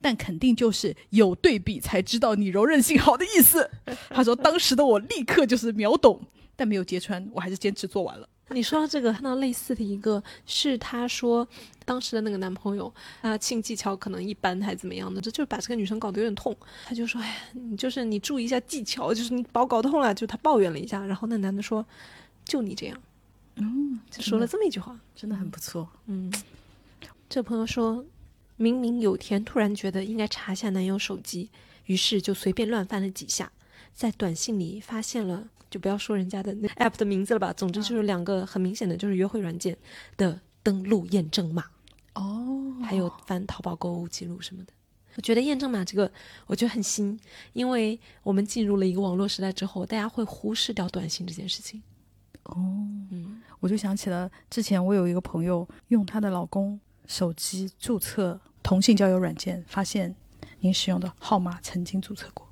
Speaker 1: 但肯定就是有对比才知道你柔韧性好的意思。他说，当时的我立刻就是秒懂，但没有揭穿，我还是坚持做完了。
Speaker 2: 你说到这个，看到类似的一个是他说当时的那个男朋友，啊性技巧可能一般还怎么样的，这就是把这个女生搞得有点痛。他就说：“哎呀，你就是你注意一下技巧，就是你把我搞痛了。”就他抱怨了一下，然后那男的说：“就你这样。”
Speaker 1: 嗯，
Speaker 2: 就说了这么一句话。
Speaker 1: 真的很不错。
Speaker 2: 嗯，这朋友说，明明有天突然觉得应该查下男友手机，于是就随便乱翻了几下，在短信里发现了，就不要说人家的那 app 的名字了吧，总之就是两个很明显的就是约会软件的登录验证码，
Speaker 1: 哦，
Speaker 2: 还有翻淘宝购物记录什么的。我觉得验证码这个，我觉得很新，因为我们进入了一个网络时代之后，大家会忽视掉短信这件事情。
Speaker 1: 哦，
Speaker 2: 嗯，
Speaker 1: 我就想起了之前我有一个朋友用她的老公手机注册同性交友软件，发现您使用的号码曾经注册过。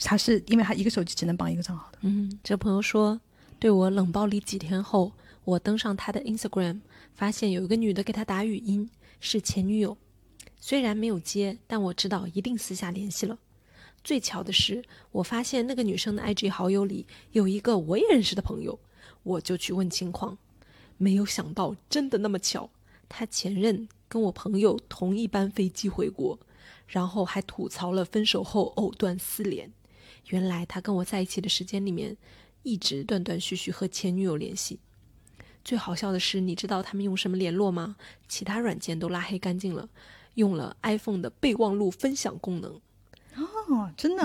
Speaker 1: 他是因为他一个手机只能绑一个账号的。
Speaker 2: 嗯，这朋友说，对我冷暴力几天后，我登上他的 Instagram，发现有一个女的给他打语音，是前女友。虽然没有接，但我知道一定私下联系了。最巧的是，我发现那个女生的 IG 好友里有一个我也认识的朋友，我就去问情况。没有想到，真的那么巧，他前任跟我朋友同一班飞机回国，然后还吐槽了分手后藕断丝连。原来他跟我在一起的时间里面，一直断断续续和前女友联系。最好笑的是，你知道他们用什么联络吗？其他软件都拉黑干净了，用了 iPhone 的备忘录分享功能。
Speaker 1: 哦，真的，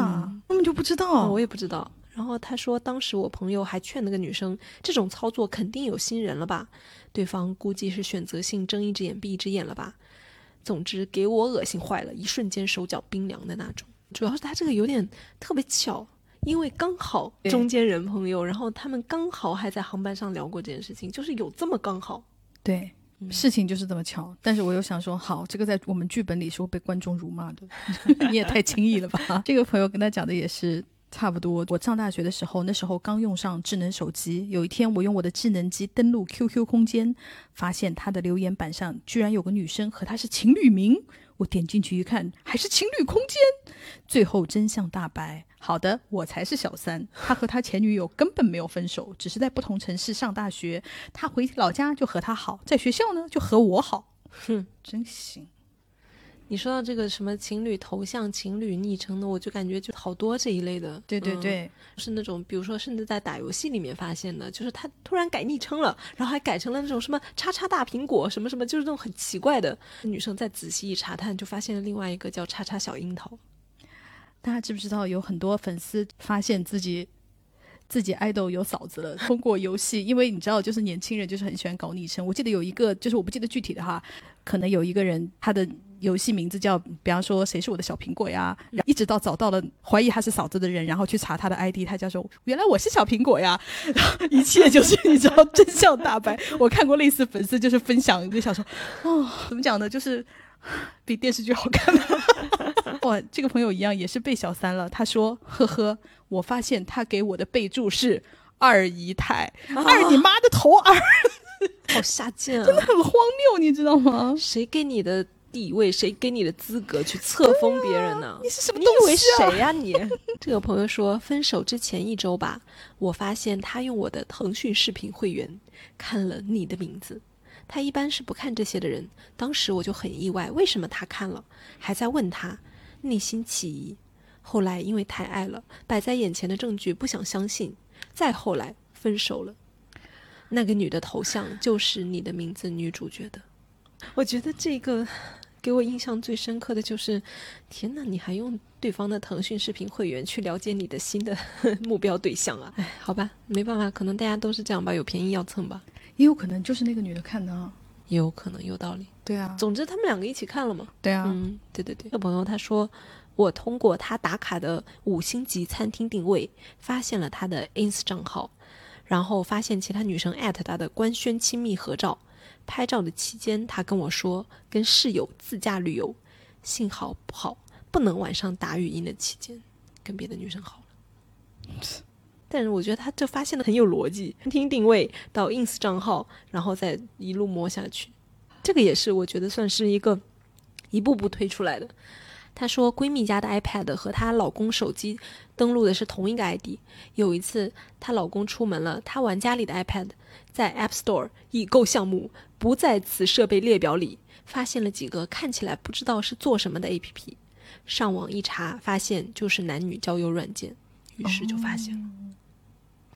Speaker 1: 根本就不知道，
Speaker 2: 我也不知道。然后他说，当时我朋友还劝那个女生，这种操作肯定有新人了吧？对方估计是选择性睁一只眼闭一只眼了吧？总之给我恶心坏了，一瞬间手脚冰凉的那种。主要是他这个有点特别巧，因为刚好中间人朋友，然后他们刚好还在航班上聊过这件事情，就是有这么刚好。
Speaker 1: 对，事情就是这么巧。但是我又想说，好，这个在我们剧本里是会被观众辱骂的，你也太轻易了吧？这个朋友跟他讲的也是。差不多，我上大学的时候，那时候刚用上智能手机。有一天，我用我的智能机登录 QQ 空间，发现他的留言板上居然有个女生和他是情侣名。我点进去一看，还是情侣空间。最后真相大白，好的，我才是小三。他和他前女友根本没有分手，只是在不同城市上大学。他回老家就和他好，在学校呢就和我好。哼，真行。
Speaker 2: 你说到这个什么情侣头像、情侣昵称的，我就感觉就好多这一类的。
Speaker 1: 对对对，
Speaker 2: 是那种比如说甚至在打游戏里面发现的，就是他突然改昵称了，然后还改成了那种什么“叉叉大苹果”什么什么，就是那种很奇怪的。女生再仔细一查探，就发现了另外一个叫“叉叉小樱桃”。
Speaker 1: 大家知不知道有很多粉丝发现自己自己爱豆有嫂子了？通过游戏，因为你知道，就是年轻人就是很喜欢搞昵称。我记得有一个，就是我不记得具体的哈，可能有一个人他的。游戏名字叫，比方说谁是我的小苹果呀？一直到找到了怀疑他是嫂子的人，然后去查他的 ID，他叫说原来我是小苹果呀！然 后一切就是你知道真相大白。我看过类似粉丝就是分享就想说，哦，怎么讲呢？就是比电视剧好看。哇，这个朋友一样也是被小三了。他说，呵呵，我发现他给我的备注是二姨太，二你妈的头儿，
Speaker 2: 好下贱啊！
Speaker 1: 真的很荒谬，你知道吗？
Speaker 2: 谁给你的？地位谁给你的资格去册封别人呢？
Speaker 1: 你是什么？
Speaker 2: 你以为谁呀你？这个朋友说，分手之前一周吧，我发现他用我的腾讯视频会员看了你的名字。他一般是不看这些的人，当时我就很意外，为什么他看了？还在问他，内心起疑。后来因为太爱了，摆在眼前的证据不想相信，再后来分手了。那个女的头像就是你的名字女主角的。我觉得这个。给我印象最深刻的就是，天哪！你还用对方的腾讯视频会员去了解你的新的 目标对象啊？哎，好吧，没办法，可能大家都是这样吧，有便宜要蹭吧。
Speaker 1: 也有可能就是那个女的看的啊，
Speaker 2: 也有可能有道理。
Speaker 1: 对啊，
Speaker 2: 总之他们两个一起看了嘛。
Speaker 1: 对啊，
Speaker 2: 嗯，对对对。这朋友他说，我通过他打卡的五星级餐厅定位，发现了他的 ins 账号，然后发现其他女生艾特他的官宣亲密合照。拍照的期间，他跟我说跟室友自驾旅游，信号不好，不能晚上打语音的期间，跟别的女生好了。但是我觉得他这发现的很有逻辑，听定位到 ins 账号，然后再一路摸下去，这个也是我觉得算是一个一步步推出来的。她说闺蜜家的 iPad 和她老公手机登录的是同一个 ID。有一次她老公出门了，她玩家里的 iPad，在 App Store 已购项目不在此设备列表里，发现了几个看起来不知道是做什么的 APP。上网一查，发现就是男女交友软件，于是就发现了。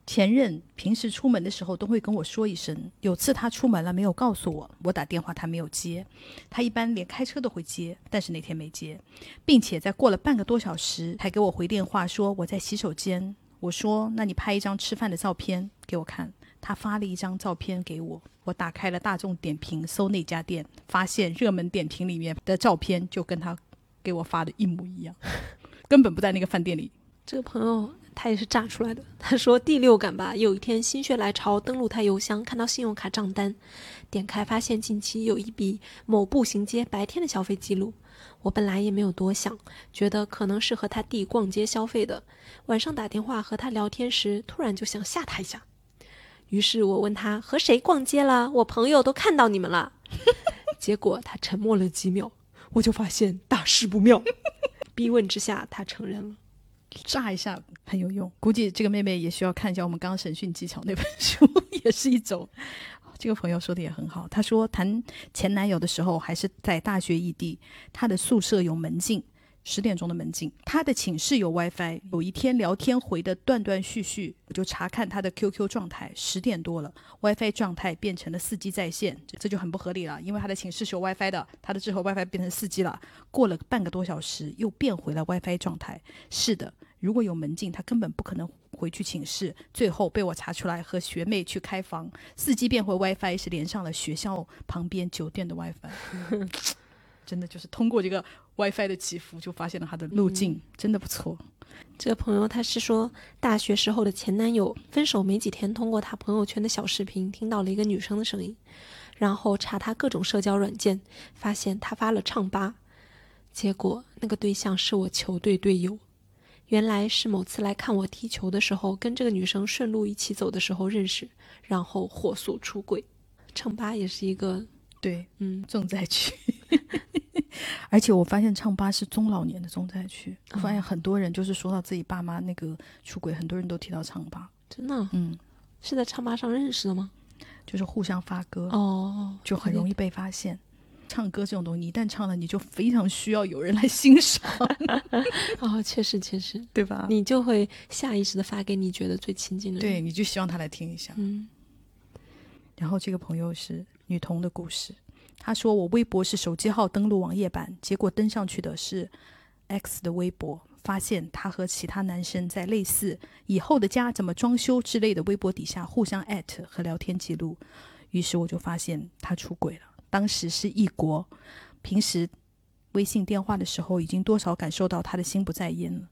Speaker 1: 前任平时出门的时候都会跟我说一声。有次他出门了没有告诉我，我打电话他没有接。他一般连开车都会接，但是那天没接，并且在过了半个多小时才给我回电话说我在洗手间。我说那你拍一张吃饭的照片给我看。他发了一张照片给我，我打开了大众点评搜那家店，发现热门点评里面的照片就跟他给我发的一模一样，根本不在那个饭店里。
Speaker 2: 这个朋友。他也是炸出来的。他说第六感吧，有一天心血来潮登录他邮箱，看到信用卡账单，点开发现近期有一笔某步行街白天的消费记录。我本来也没有多想，觉得可能是和他弟逛街消费的。晚上打电话和他聊天时，突然就想吓他一下。于是我问他和谁逛街了，我朋友都看到你们了。结果他沉默了几秒，我就发现大事不妙。逼问之下，他承认了。
Speaker 1: 炸一下很有用。估计这个妹妹也需要看一下我们刚刚审讯技巧那本书，也是一种。这个朋友说的也很好，他说谈前男友的时候还是在大学异地，他的宿舍有门禁。十点钟的门禁，他的寝室有 WiFi。有一天聊天回的断断续续，我就查看他的 QQ 状态。十点多了，WiFi 状态变成了四 G 在线，这就很不合理了。因为他的寝室是有 WiFi 的，他的之后 WiFi 变成四 G 了。过了半个多小时，又变回了 WiFi 状态。是的，如果有门禁，他根本不可能回去寝室。最后被我查出来，和学妹去开房，四 G 变回 WiFi 是连上了学校旁边酒店的 WiFi。真的就是通过这个 WiFi 的起伏，就发现了他的路径，真的不错。
Speaker 2: 这个朋友他是说，大学时候的前男友分手没几天，通过他朋友圈的小视频听到了一个女生的声音，然后查他各种社交软件，发现他发了唱吧，结果那个对象是我球队队友，原来是某次来看我踢球的时候，跟这个女生顺路一起走的时候认识，然后火速出轨。唱吧也是一个
Speaker 1: 对，
Speaker 2: 嗯
Speaker 1: 重灾区。而且我发现唱吧是中老年的重灾区。我发现很多人就是说到自己爸妈那个出轨，很多人都提到唱吧。
Speaker 2: 真的，
Speaker 1: 嗯，
Speaker 2: 是在唱吧上认识的吗？
Speaker 1: 就是互相发歌，
Speaker 2: 哦，
Speaker 1: 就很容易被发现。唱歌这种东西，你一旦唱了，你就非常需要有人来欣赏，
Speaker 2: 哦，确实确实，
Speaker 1: 对吧？
Speaker 2: 你就会下意识的发给你觉得最亲近的人。
Speaker 1: 对，你就希望他来听一下。
Speaker 2: 嗯，
Speaker 1: 然后这个朋友是女童的故事。他说：“我微博是手机号登录网页版，结果登上去的是 X 的微博，发现他和其他男生在类似‘以后的家怎么装修’之类的微博底下互相艾特和聊天记录。于是我就发现他出轨了。当时是异国，平时微信电话的时候，已经多少感受到他的心不在焉了。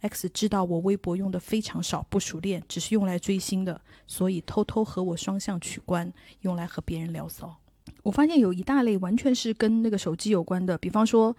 Speaker 1: X 知道我微博用的非常少，不熟练，只是用来追星的，所以偷偷和我双向取关，用来和别人聊骚。”我发现有一大类完全是跟那个手机有关的，比方说，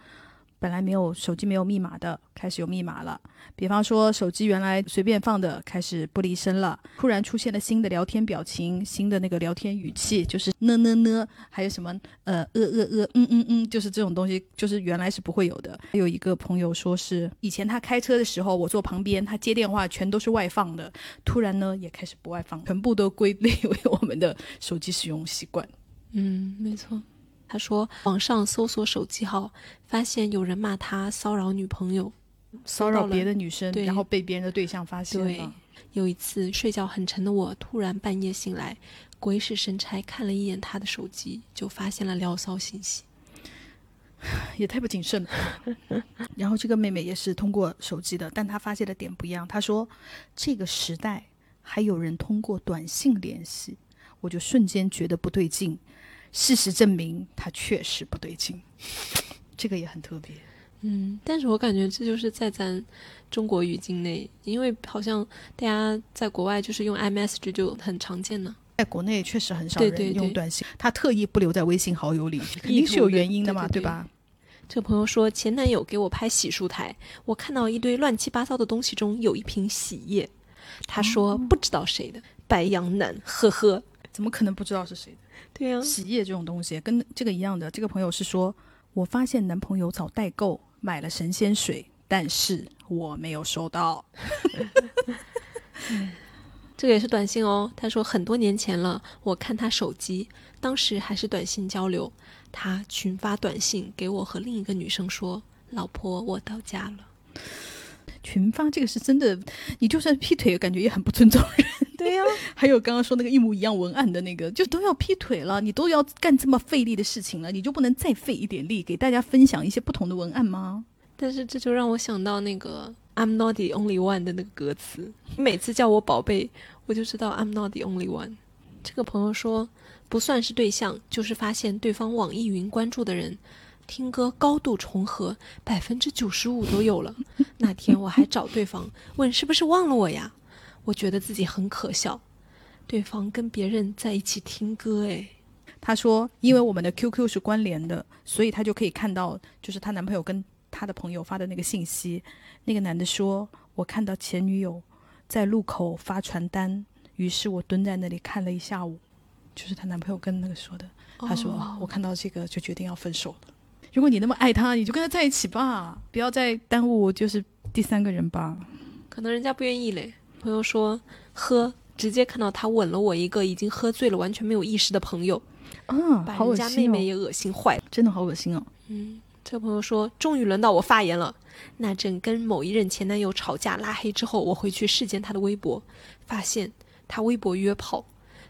Speaker 1: 本来没有手机没有密码的，开始有密码了；比方说，手机原来随便放的，开始不离身了；突然出现了新的聊天表情，新的那个聊天语气，就是呢呢呢，还有什么呃呃呃呃嗯嗯嗯，就是这种东西，就是原来是不会有的。还有一个朋友说是以前他开车的时候，我坐旁边，他接电话全都是外放的，突然呢也开始不外放，全部都归类为我们的手机使用习惯。
Speaker 2: 嗯，没错。他说，网上搜索手机号，发现有人骂他骚扰女朋友，
Speaker 1: 骚扰别的女生，然后被别人的对象发现
Speaker 2: 对
Speaker 1: 了。，
Speaker 2: 有一次睡觉很沉的我，突然半夜醒来，鬼使神差看了一眼他的手机，就发现了聊骚信息。
Speaker 1: 也太不谨慎了。然后这个妹妹也是通过手机的，但她发现的点不一样。她说，这个时代还有人通过短信联系，我就瞬间觉得不对劲。事实证明，他确实不对劲。这个也很特别。
Speaker 2: 嗯，但是我感觉这就是在咱中国语境内，因为好像大家在国外就是用 iMessage 就很常见呢。
Speaker 1: 在国内确实很少人用短信，他特意不留在微信好友里，肯定是有原因的嘛，
Speaker 2: 对
Speaker 1: 吧？
Speaker 2: 这个朋友说，前男友给我拍洗漱台，我看到一堆乱七八糟的东西中有一瓶洗液，他说不知道谁的，白羊男，呵呵。
Speaker 1: 怎么可能不知道是谁的？
Speaker 2: 对呀、
Speaker 1: 洗液这种东西跟这个一样的。这个朋友是说，我发现男朋友找代购买了神仙水，但是我没有收到。
Speaker 2: 这个也是短信哦。他说很多年前了，我看他手机，当时还是短信交流，他群发短信给我和另一个女生说：“老婆，我到家了。
Speaker 1: 群发这个是真的，你就算劈腿，感觉也很不尊重人。”
Speaker 2: 对呀、
Speaker 1: 还有刚刚说那个一模一样文案的那个，就都要劈腿了，你都要干这么费力的事情了，你就不能再费一点力给大家分享一些不同的文案吗？
Speaker 2: 但是这就让我想到那个 "I'm not the only one" 的那个歌词。你每次叫我宝贝，我就知道 I'm not the only one。这个朋友说，不算是对象，就是发现对方网易云关注的人，听歌高度重合，百分之九十五都有了。那天我还找对方问是不是忘了我呀？我觉得自己很可笑，对方跟别人在一起听歌，哎，
Speaker 1: 她说，因为我们的 QQ 是关联的，所以她就可以看到，就是她男朋友跟她的朋友发的那个信息。那个男的说：“我看到前女友在路口发传单，于是我蹲在那里看了一下午。”就是她男朋友跟那个说的。他说：“
Speaker 2: 哦
Speaker 1: 我看到这个就决定要分手了。如果你那么爱他，你就跟他在一起吧，不要再耽误就是第三个人吧。
Speaker 2: 可能人家不愿意嘞。朋友说喝，直接看到他吻了我一个已经喝醉了、完全没有意识的朋友，
Speaker 1: 嗯，
Speaker 2: 把人家妹妹也恶心坏了。
Speaker 1: 真的好恶心哦。
Speaker 2: 嗯，这个朋友说，终于轮到我发言了。那阵跟某一任前男友吵架拉黑之后，我回去视奸他的微博，发现他微博约炮，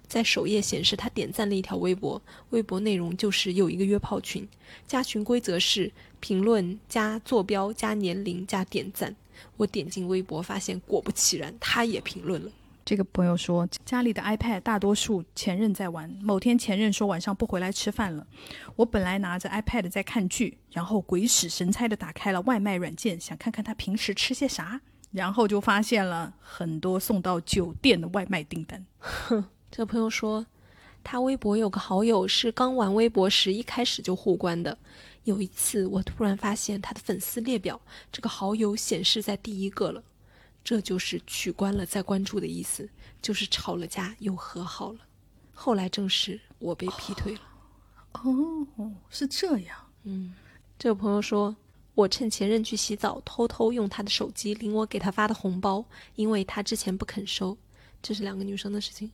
Speaker 2: 在首页显示他点赞了一条微博，微博内容就是有一个约炮群，加群规则是评论加坐标加年龄加点赞。我点进微博，发现果不其然，他也评论了。
Speaker 1: 这个朋友说，家里的 iPad 大多数前任在玩。某天前任说晚上不回来吃饭了，我本来拿着 iPad 在看剧，然后鬼使神差的打开了外卖软件，想看看他平时吃些啥，然后就发现了很多送到酒店的外卖订单。
Speaker 2: 哼 这个朋友说，他微博有个好友是刚玩微博时一开始就互关的。有一次，我突然发现他的粉丝列表，这个好友显示在第一个了，这就是取关了再关注的意思，就是吵了架又和好了。后来证实我被劈腿了。
Speaker 1: 哦，是这样。
Speaker 2: 嗯，这个朋友说，我趁前任去洗澡，偷偷用他的手机领我给他发的红包，因为他之前不肯收，这是两个女生的事情。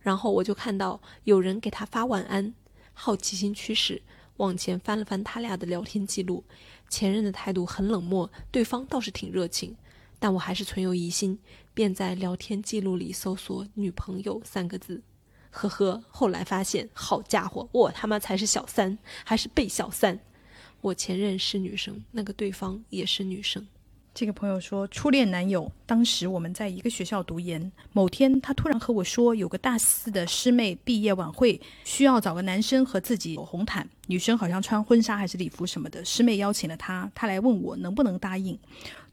Speaker 2: 然后我就看到有人给他发晚安，好奇心驱使往前翻了翻他俩的聊天记录，前任的态度很冷漠，对方倒是挺热情，但我还是存有疑心，便在聊天记录里搜索“女朋友”三个字。呵呵，后来发现，好家伙，我他妈才是小三，还是被小三。我前任是女生，那个对方也是女生。
Speaker 1: 这个朋友说，初恋男友，当时我们在一个学校读研。某天，他突然和我说，有个大四的师妹毕业晚会，需要找个男生和自己走红毯，女生好像穿婚纱还是礼服什么的。师妹邀请了他，他来问我能不能答应。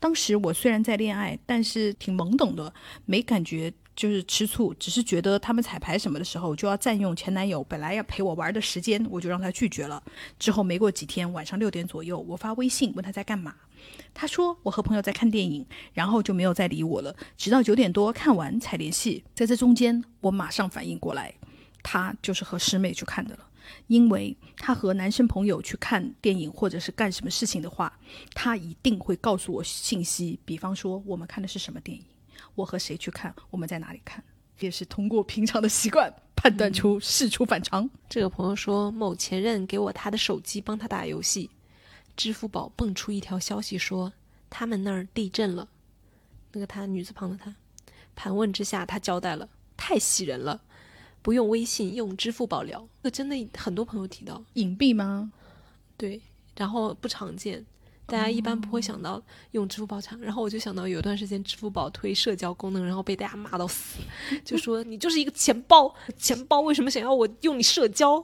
Speaker 1: 当时我虽然在恋爱，但是挺懵懂的，没感觉就是吃醋，只是觉得他们彩排什么的时候就要占用前男友本来要陪我玩的时间，我就让他拒绝了。之后没过几天，晚上六点左右，我发微信问他在干嘛。他说我和朋友在看电影，然后就没有再理我了，直到九点多看完才联系。在这中间，我马上反应过来，他就是和师妹去看的了。因为他和男生朋友去看电影或者是干什么事情的话，他一定会告诉我信息，比方说我们看的是什么电影，我和谁去看，我们在哪里看，也是通过平常的习惯判断出事出反常。
Speaker 2: 这个朋友说，某前任给我他的手机帮他打游戏，支付宝蹦出一条消息说他们那儿地震了。那个他女字旁的他，盘问之下他交代了，太喜人了，不用微信，用支付宝聊。这真的很多朋友提到，
Speaker 1: 隐蔽吗？
Speaker 2: 对，然后不常见，大家一般不会想到用支付宝抢。然后我就想到有一段时间支付宝推社交功能，然后被大家骂到死，就说你就是一个钱包，钱包为什么想要我用你社交？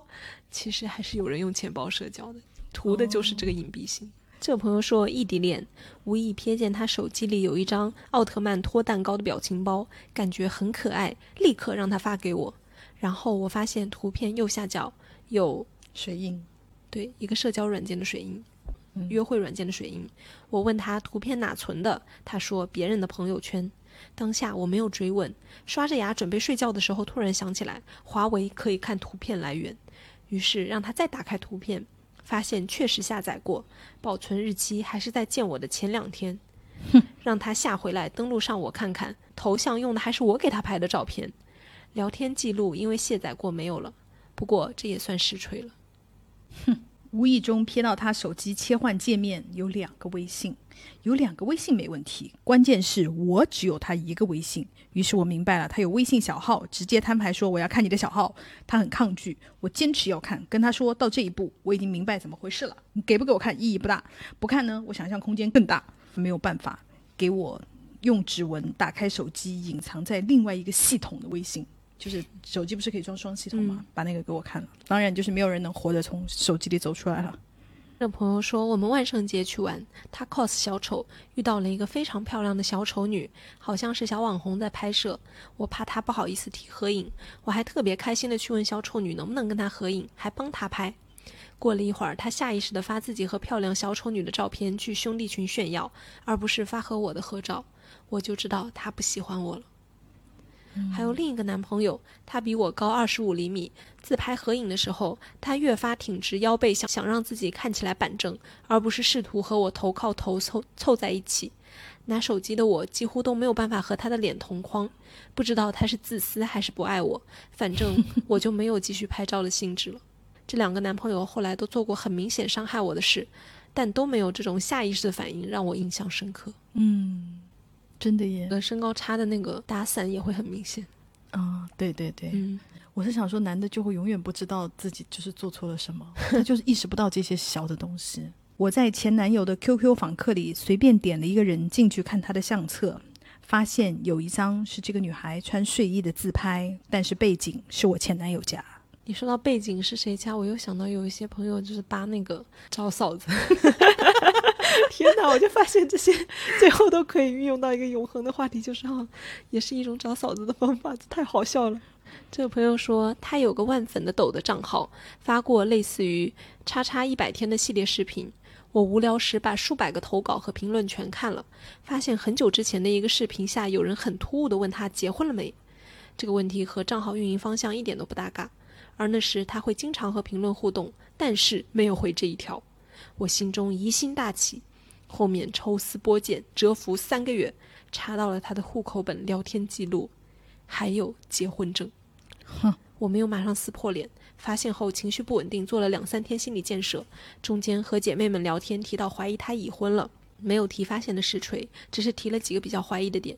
Speaker 2: 其实还是有人用钱包社交的，图的就是这个隐蔽性。这个朋友说异地恋，无意瞥见他手机里有一张奥特曼托蛋糕的表情包，感觉很可爱，立刻让他发给我。然后我发现图片右下角有
Speaker 1: 水印。
Speaker 2: 对，一个社交软件的水印，
Speaker 1: 嗯
Speaker 2: 约会软件的水印。我问他图片哪存的，他说别人的朋友圈。当下我没有追问，刷着牙准备睡觉的时候，突然想起来华为可以看图片来源，于是让他再打开图片，发现确实下载过，保存日期还是在见我的前两天。哼让他下回来登录上我看看，头像用的还是我给他拍的照片，聊天记录因为卸载过没有了，不过这也算实锤了。
Speaker 1: 无意中瞥到他手机切换界面有两个微信，有两个微信没问题，关键是我只有他一个微信。于是我明白了，他有微信小号，直接摊牌说我要看你的小号。他很抗拒，我坚持要看，跟他说到这一步，我已经明白怎么回事了。你给不给我看意义不大，不看呢，我想象空间更大，没有办法给我用指纹打开手机，隐藏在另外一个系统的微信。就是手机不是可以装双系统吗？把那个给我看了，当然就是没有人能活着从手机里走出来了。
Speaker 2: 这朋友说，我们万圣节去玩，他 cos 小丑，遇到了一个非常漂亮的小丑女，好像是小网红在拍摄。我怕他不好意思提合影，我还特别开心的去问小丑女能不能跟他合影，还帮他拍。过了一会儿，他下意识的发自己和漂亮小丑女的照片去兄弟群炫耀，而不是发和我的合照，我就知道他不喜欢我了。还有另一个男朋友，他比我高二十五厘米，自拍合影的时候，他越发挺直腰背，想想让自己看起来板正，而不是试图和我头靠头凑凑在一起。拿手机的我几乎都没有办法和他的脸同框，不知道他是自私还是不爱我，反正 我就没有继续拍照的兴致了。这两个男朋友后来都做过很明显伤害我的事，但都没有这种下意识的反应让我印象深刻。
Speaker 1: 嗯，真的耶。
Speaker 2: 呃，身高差的那个打伞也会很明显。
Speaker 1: 啊，对对对，
Speaker 2: 嗯，
Speaker 1: 我是想说，男的就会永远不知道自己就是做错了什么，他就是意识不到这些小的东西。我在前男友的 QQ 访客里随便点了一个人进去看他的相册，发现有一张是这个女孩穿睡衣的自拍，但是背景是我前男友家。
Speaker 2: 你说到背景是谁家，我又想到有一些朋友就是扒那个找嫂子。天哪！我就发现这些最后都可以运用到一个永恒的话题，就是哈，也是一种找嫂子的方法，太好笑了。这个朋友说，他有个万粉的抖的账号，发过类似于“叉叉一百天”的系列视频。我无聊时把数百个投稿和评论全看了，发现很久之前的一个视频下，有人很突兀的问他结婚了没。这个问题和账号运营方向一点都不搭嘎。而那时他会经常和评论互动，但是没有回这一条。我心中疑心大起，后面抽丝剥茧，蛰伏三个月，查到了他的户口本、聊天记录，还有结婚证。
Speaker 1: 哼，
Speaker 2: 我没有马上撕破脸，发现后情绪不稳定，做了两三天心理建设。中间和姐妹们聊天，提到怀疑他已婚了，没有提发现的实锤，只是提了几个比较怀疑的点。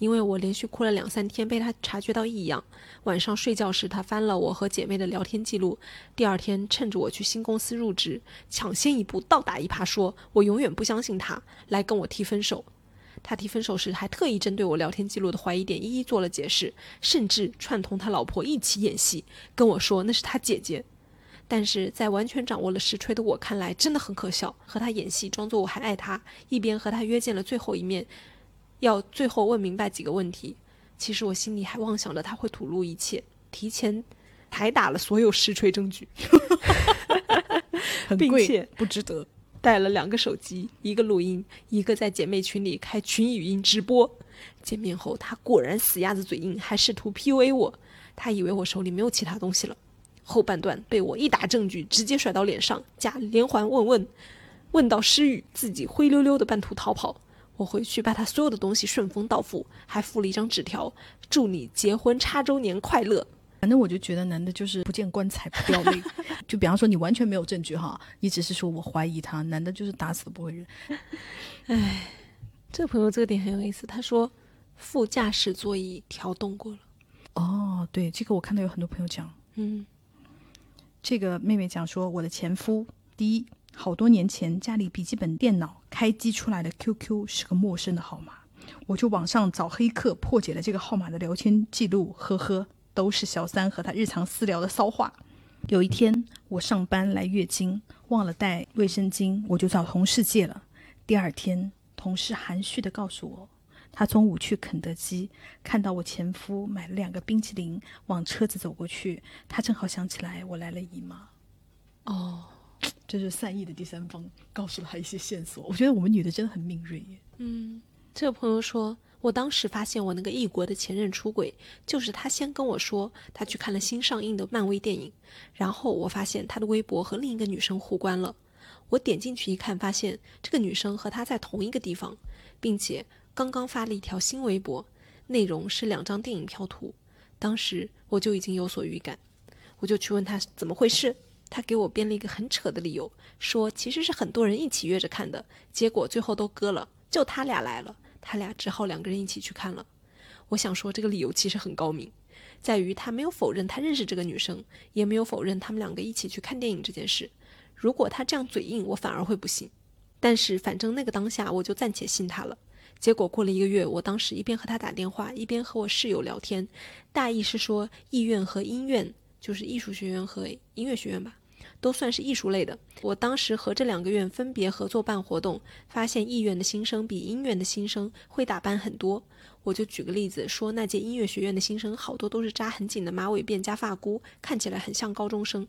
Speaker 2: 因为我连续哭了两三天，被他察觉到异样。晚上睡觉时，他翻了我和姐妹的聊天记录。第二天，趁着我去新公司入职，抢先一步倒打一耙，说我永远不相信他，来跟我提分手。他提分手时，还特意针对我聊天记录的怀疑点一一做了解释，甚至串通他老婆一起演戏，跟我说那是他姐姐。但是在完全掌握了实锤的我看来，真的很可笑，和他演戏，装作我还爱他，一边和他约见了最后一面。要最后问明白几个问题，其实我心里还妄想着他会吐露一切，提前还打了所有实锤证据，并且
Speaker 1: 不值得。
Speaker 2: 带了两个手机，一个录音，一个在姐妹群里开群语音直播。见面后，他果然死鸭子嘴硬，还试图 PUA 我。他以为我手里没有其他东西了。后半段被我一打证据，直接甩到脸上，加连环问问，问到失语，自己灰溜溜的半途逃跑。我回去把他所有的东西顺丰到付，还附了一张纸条，祝你结婚叉周年快乐。
Speaker 1: 反正我就觉得男的就是不见棺材不掉泪。就比方说你完全没有证据哈，你只是说我怀疑他，男的就是打死都不会认。
Speaker 2: 哎，这个朋友这个点很有意思，他说副驾驶座椅调动过了。
Speaker 1: 哦，对，这个我看到有很多朋友讲，
Speaker 2: 嗯，
Speaker 1: 这个妹妹讲说我的前夫第一。好多年前，家里笔记本电脑开机出来的 QQ 是个陌生的号码，我就网上找黑客破解了这个号码的聊天记录，呵呵，都是小三和他日常私聊的骚话。有一天我上班来月经，忘了带卫生巾，我就找同事借了。第二天，同事含蓄地告诉我，他中午去肯德基，看到我前夫买了两个冰淇淋，往车子走过去，他正好想起来我来了姨妈。
Speaker 2: 哦。
Speaker 1: 这是善意的第三方告诉了他一些线索。我觉得我们女的真的很敏锐耶。
Speaker 2: 嗯，这个朋友说，我当时发现我那个异国的前任出轨，就是他先跟我说他去看了新上映的漫威电影，然后我发现他的微博和另一个女生互关了。我点进去一看，发现这个女生和他在同一个地方，并且刚刚发了一条新微博，内容是两张电影票图。当时我就已经有所预感，我就去问他怎么回事。他给我编了一个很扯的理由，说其实是很多人一起约着看的，结果最后都割了，就他俩来了，他俩只好两个人一起去看了。我想说这个理由其实很高明，在于他没有否认他认识这个女生，也没有否认他们两个一起去看电影这件事。如果他这样嘴硬，我反而会不信。但是反正那个当下我就暂且信他了。结果过了一个月，我当时一边和他打电话，一边和我室友聊天，大意是说艺院和音院，就是艺术学院和音乐学院吧。都算是艺术类的。我当时和这两个院分别合作办活动，发现艺院的新生比音院的新生会打扮很多。我就举个例子说，那届音乐学院的新生好多都是扎很紧的马尾辫加发箍，看起来很像高中生。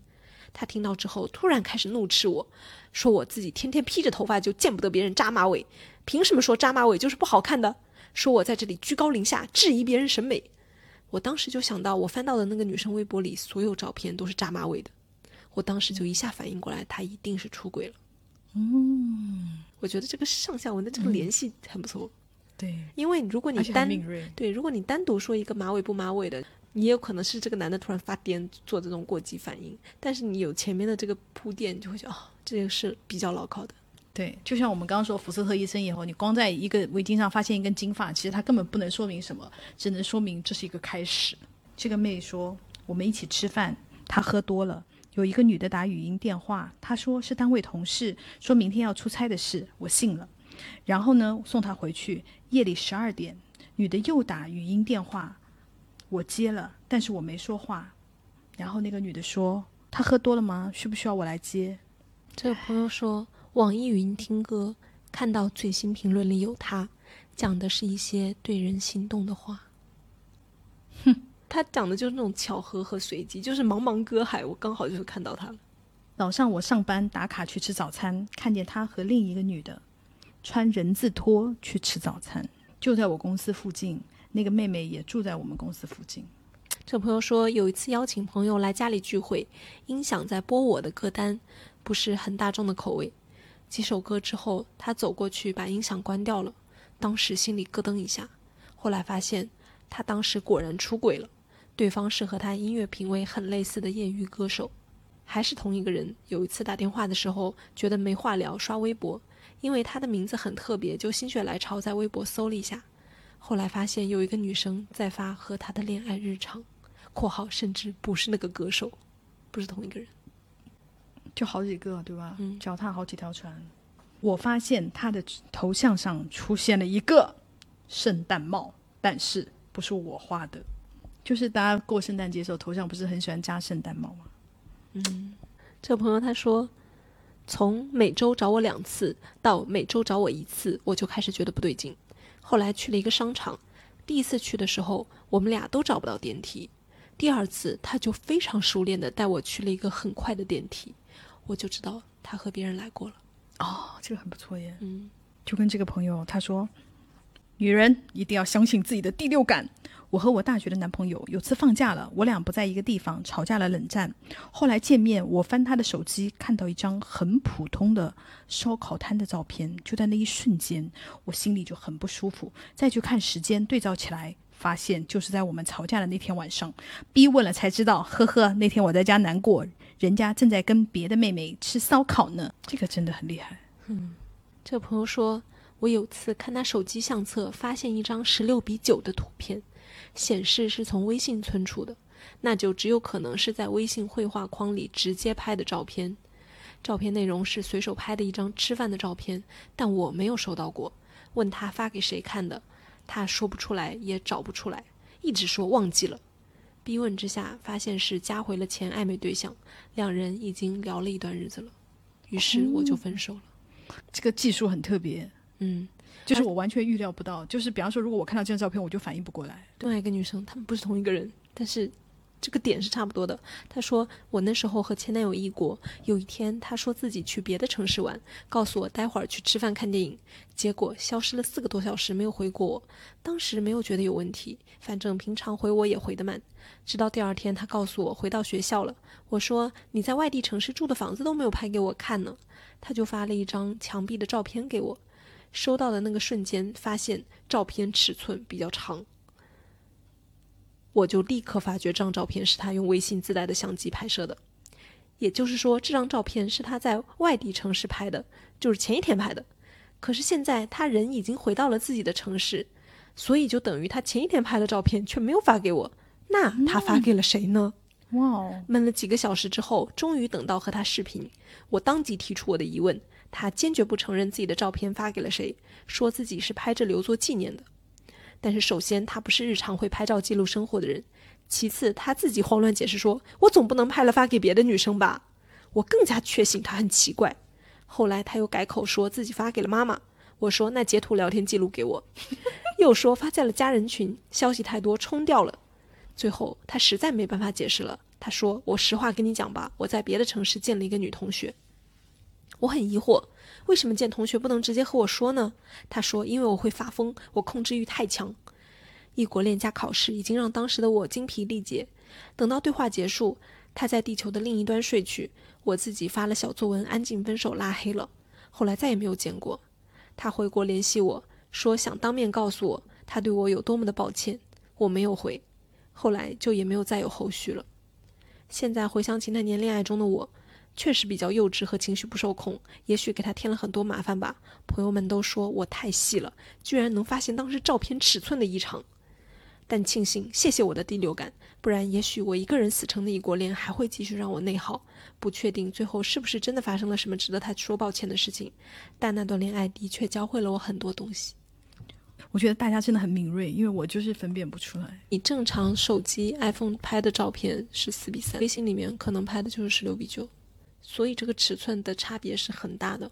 Speaker 2: 他听到之后突然开始怒斥我，说我自己天天披着头发就见不得别人扎马尾，凭什么说扎马尾就是不好看的？说我在这里居高临下质疑别人审美。我当时就想到，我翻到的那个女生微博里所有照片都是扎马尾的，我当时就一下反应过来，他一定是出轨了。
Speaker 1: 嗯，
Speaker 2: 我觉得这个上下文的这个联系很不错，
Speaker 1: 对，
Speaker 2: 因为如果你单，对，如果你单独说一个马尾不马尾的，你也有可能是这个男的突然发癫做这种过激反应，但是你有前面的这个铺垫，你就会觉得哦，这个是比较牢靠的。
Speaker 1: 对，就像我们刚刚说福斯特医生以后，你光在一个围巾上发现一根金发，其实它根本不能说明什么，只能说明这是一个开始。这个妹说，我们一起吃饭，她喝多了，有一个女的打语音电话，她说是单位同事，说明天要出差的事，我信了。然后呢，送她回去，夜里十二点，女的又打语音电话，我接了，但是我没说话。然后那个女的说，她喝多了吗？需不需要我来接？
Speaker 2: 这个朋友说，网易云听歌，看到最新评论里有他，讲的是一些对人心动的话。哼，他讲的就是那种巧合和随机，就是茫茫歌海，我刚好就是看到他了。
Speaker 1: 早上我上班打卡去吃早餐，看见他和另一个女的穿人字拖去吃早餐，就在我公司附近。那个妹妹也住在我们公司附近。
Speaker 2: 这朋友说，有一次邀请朋友来家里聚会，音响在播我的歌单，不是很大众的口味。几首歌之后，他走过去把音响关掉了，当时心里咯噔一下。后来发现，他当时果然出轨了，对方是和他音乐品味很类似的业余歌手，还是同一个人。有一次打电话的时候，觉得没话聊，刷微博，因为他的名字很特别，就心血来潮在微博搜了一下。后来发现有一个女生在发和他的恋爱日常（括号甚至不是那个歌手，不是同一个人）。
Speaker 1: 就好几个，对吧？
Speaker 2: 嗯
Speaker 1: 脚踏好几条船。我发现他的头像上出现了一个圣诞帽，但是不是我画的。就是大家过圣诞节的时候，头上不是很喜欢加圣诞帽吗？
Speaker 2: 嗯这个朋友他说，从每周找我两次到每周找我一次，我就开始觉得不对劲。后来去了一个商场，第一次去的时候，我们俩都找不到电梯。第二次，他就非常熟练的带我去了一个很快的电梯，我就知道他和别人来过了。
Speaker 1: 哦，这个很不错耶。
Speaker 2: 嗯，
Speaker 1: 就跟这个朋友他说，女人一定要相信自己的第六感。我和我大学的男朋友有次放假了，我俩不在一个地方，吵架了，冷战。后来见面，我翻他的手机，看到一张很普通的烧烤摊的照片，就在那一瞬间，我心里就很不舒服。再去看时间，对照起来，发现就是在我们吵架的那天晚上。逼问了才知道，呵呵，那天我在家难过，人家正在跟别的妹妹吃烧烤呢。这个真的很厉害。
Speaker 2: 嗯这个朋友说，我有次看他手机相册，发现一张十六比九的图片，显示是从微信存储的，那就只有可能是在微信绘画框里直接拍的照片。照片内容是随手拍的一张吃饭的照片，但我没有收到过。问他发给谁看的，他说不出来，也找不出来，一直说忘记了。逼问之下，发现是加回了前暧昧对象，两人已经聊了一段日子了，于是我就分手了。
Speaker 1: 这个技术很特别，
Speaker 2: 嗯，
Speaker 1: 就是我完全预料不到。就是比方说，如果我看到这张照片，我就反应不过来。
Speaker 2: 另外一个女生，她们不是同一个人，但是这个点是差不多的。她说我那时候和前男友异国，有一天她说自己去别的城市玩，告诉我待会儿去吃饭看电影，结果消失了四个多小时没有回过我。当时没有觉得有问题，反正平常回我也回得慢。直到第二天，她告诉我回到学校了，我说你在外地城市住的房子都没有拍给我看呢，她就发了一张墙壁的照片给我。收到的那个瞬间，发现照片尺寸比较长，我就立刻发觉这张照片是他用微信自带的相机拍摄的。也就是说，这张照片是他在外地城市拍的，就是前一天拍的。可是现在他人已经回到了自己的城市，所以就等于他前一天拍的照片却没有发给我。那他发给了谁呢？
Speaker 1: 哇哦，
Speaker 2: 闷了几个小时之后，终于等到和他视频，我当即提出我的疑问，他坚决不承认自己的照片发给了谁，说自己是拍着留作纪念的。但是首先他不是日常会拍照记录生活的人，其次他自己慌乱解释说，我总不能拍了发给别的女生吧？我更加确信他很奇怪。后来他又改口说自己发给了妈妈，我说那截图聊天记录给我，又说发在了家人群，消息太多冲掉了。最后他实在没办法解释了，他说：“我实话跟你讲吧，我在别的城市见了一个女同学。”我很疑惑，为什么见同学不能直接和我说呢？他说：“因为我会发疯，我控制欲太强。”异国恋加考试已经让当时的我精疲力竭。等到对话结束，他在地球的另一端睡去，我自己发了小作文，安静分手，拉黑了。后来再也没有见过。他回国联系我说想当面告诉我他对我有多么的抱歉，我没有回。后来就也没有再有后续了。现在回想起那年恋爱中的我，确实比较幼稚和情绪不受控，也许给他添了很多麻烦吧。朋友们都说我太细了，居然能发现当时照片尺寸的异常。但庆幸，谢谢我的第六感，不然也许我一个人死撑的异国恋还会继续让我内耗。不确定最后是不是真的发生了什么值得他说抱歉的事情，但那段恋爱的确教会了我很多东西。
Speaker 1: 我觉得大家真的很敏锐，因为我就是分辨不出来。
Speaker 2: 你正常手机 iPhone 拍的照片是四比三，微信里面可能拍的就是十六比九，所以这个尺寸的差别是很大的。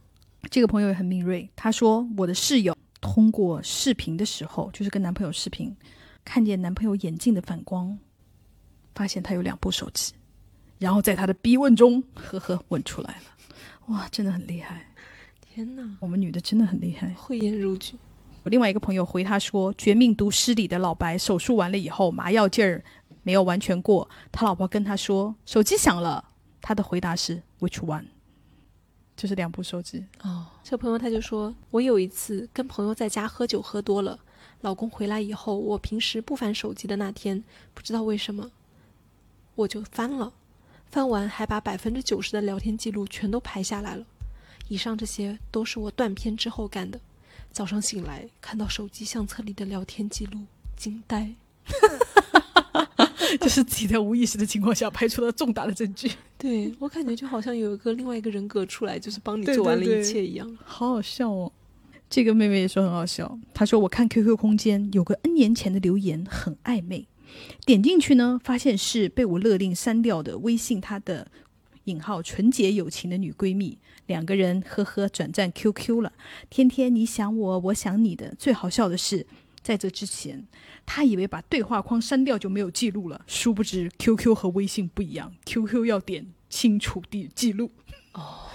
Speaker 1: 这个朋友也很敏锐，他说我的室友通过视频的时候，就是跟男朋友视频，看见男朋友眼镜的反光，发现他有两部手机，然后在他的逼问中，呵呵，问出来了。哇，真的很厉害！
Speaker 2: 天哪，
Speaker 1: 我们女的真的很厉害，
Speaker 2: 慧眼如炬。
Speaker 1: 我另外一个朋友回他说，《绝命毒师》里的老白手术完了以后，麻药劲儿没有完全过。他老婆跟他说手机响了，他的回答是 Which one？就是两部手机。
Speaker 2: 哦，这朋友他就说，我有一次跟朋友在家喝酒喝多了，老公回来以后，我平时不翻手机的那天，不知道为什么，我就翻了，翻完还把百分之九十的聊天记录全都拍下来了。以上这些都是我断片之后干的。早上醒来，看到手机相册里的聊天记录，惊呆。
Speaker 1: 这是自己在无意识的情况下拍出了重大的证据。
Speaker 2: 对我感觉就好像有一个另外一个人格出来，就是帮你做完了一切一样。
Speaker 1: 好好笑哦！这个妹妹也说很好笑。她说：“我看 QQ 空间有个 N 年前的留言很暧昧，点进去呢，发现是被我勒令删掉的微信，她的。”引号纯洁友情的女闺蜜，两个人呵呵转战 QQ 了。天天你想我，我想你的。最好笑的是，在这之前，他以为把对话框删掉就没有记录了，殊不知 QQ 和微信不一样，QQ 要点清除地记录。哦，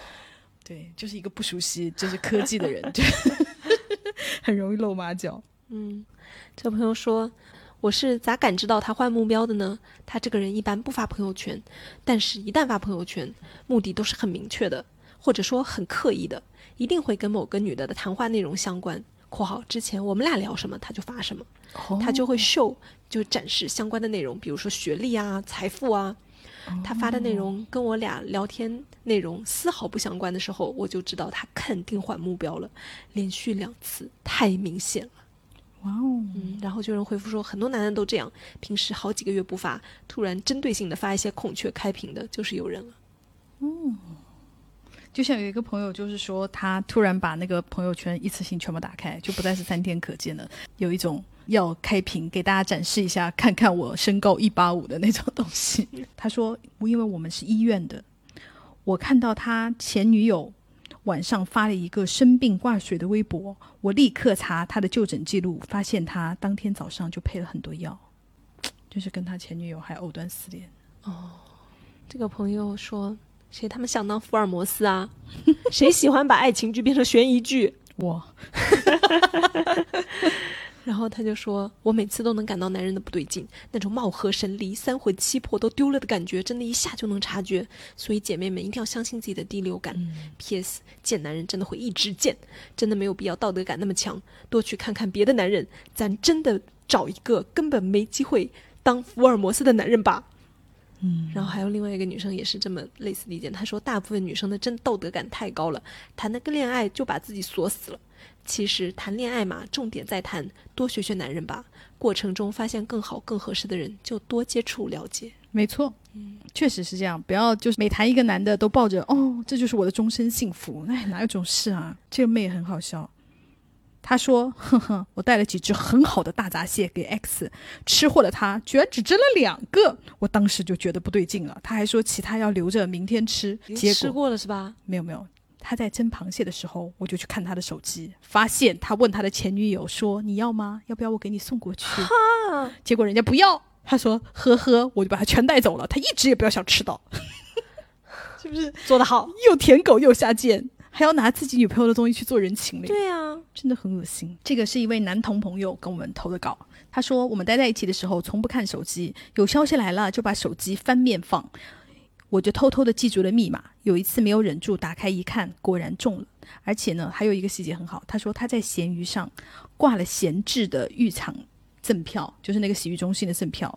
Speaker 1: 对，就是一个不熟悉就是科技的人，就很容易露马脚。
Speaker 2: 嗯，这朋友说。我是咋感知到他换目标的呢？他这个人一般不发朋友圈，但是一旦发朋友圈，目的都是很明确的，或者说很刻意的，一定会跟某个女的的谈话内容相关。（括号之前我们俩聊什么，他就发什么，他就会秀，就展示相关的内容，比如说学历啊、财富啊。他发的内容跟我俩聊天内容丝毫不相关的时候，我就知道他肯定换目标了。连续两次，太明显了。
Speaker 1: 哇哦，
Speaker 2: 嗯，然后就有人回复说，很多男人都这样，平时好几个月不发，突然针对性的发一些孔雀开屏的，就是有人了。
Speaker 1: 嗯，就像有一个朋友，就是说他突然把那个朋友圈一次性全部打开，就不再是三天可见了，有一种要开屏给大家展示一下，看看我身高一八五的那种东西。他说，因为我们是医院的，我看到他前女友。晚上发了一个生病挂水的微博，我立刻查他的就诊记录，发现他当天早上就配了很多药，就是跟他前女友还藕断丝连。
Speaker 2: 哦，这个朋友说，谁他妈想当福尔摩斯啊？谁喜欢把爱情剧变成悬疑剧？
Speaker 1: 我。
Speaker 2: 然后他就说：“我每次都能感到男人的不对劲，那种貌合神离、三魂七魄都丢了的感觉，真的一下就能察觉。所以姐妹们一定要相信自己的第六感。P.S. 见男人真的会一直见，真的没有必要道德感那么强，多去看看别的男人，咱真的找一个根本没机会当福尔摩斯的男人吧。”
Speaker 1: 嗯，
Speaker 2: 然后还有另外一个女生也是这么类似的意见，她说：“大部分女生的真道德感太高了，谈了个恋爱就把自己锁死了。”其实谈恋爱嘛，重点在谈多学学男人吧。过程中发现更好、更合适的人，就多接触了解。
Speaker 1: 没错，嗯，确实是这样。不要就是每谈一个男的都抱着哦，这就是我的终身幸福。哎，哪有这种事啊？这个妹很好笑。他说：“哼哼，我带了几只很好的大闸蟹给 X 吃货的他，居然只蒸了两个。我当时就觉得不对劲了。他还说其他要留着明天吃。结果
Speaker 2: 吃过了是吧？
Speaker 1: 没有没有。”他在蒸螃蟹的时候，我就去看他的手机，发现他问他的前女友说：“你要吗？要不要我给你送过去？”结果人家不要，他说：“呵呵，我就把他全带走了。”他一直也不要想吃到，是不是
Speaker 2: 做得好？
Speaker 1: 又舔狗又下贱，还要拿自己女朋友的东西去做人情嘞。
Speaker 2: 对啊，
Speaker 1: 真的很恶心。这个是一位男同朋友跟我们投的稿，他说我们待在一起的时候从不看手机，有消息来了就把手机翻面放，我就偷偷的记住了密码。有一次没有忍住打开一看，果然中了。而且呢，还有一个细节很好，他说他在闲鱼上挂了闲置的浴场赠票，就是那个洗浴中心的赠票。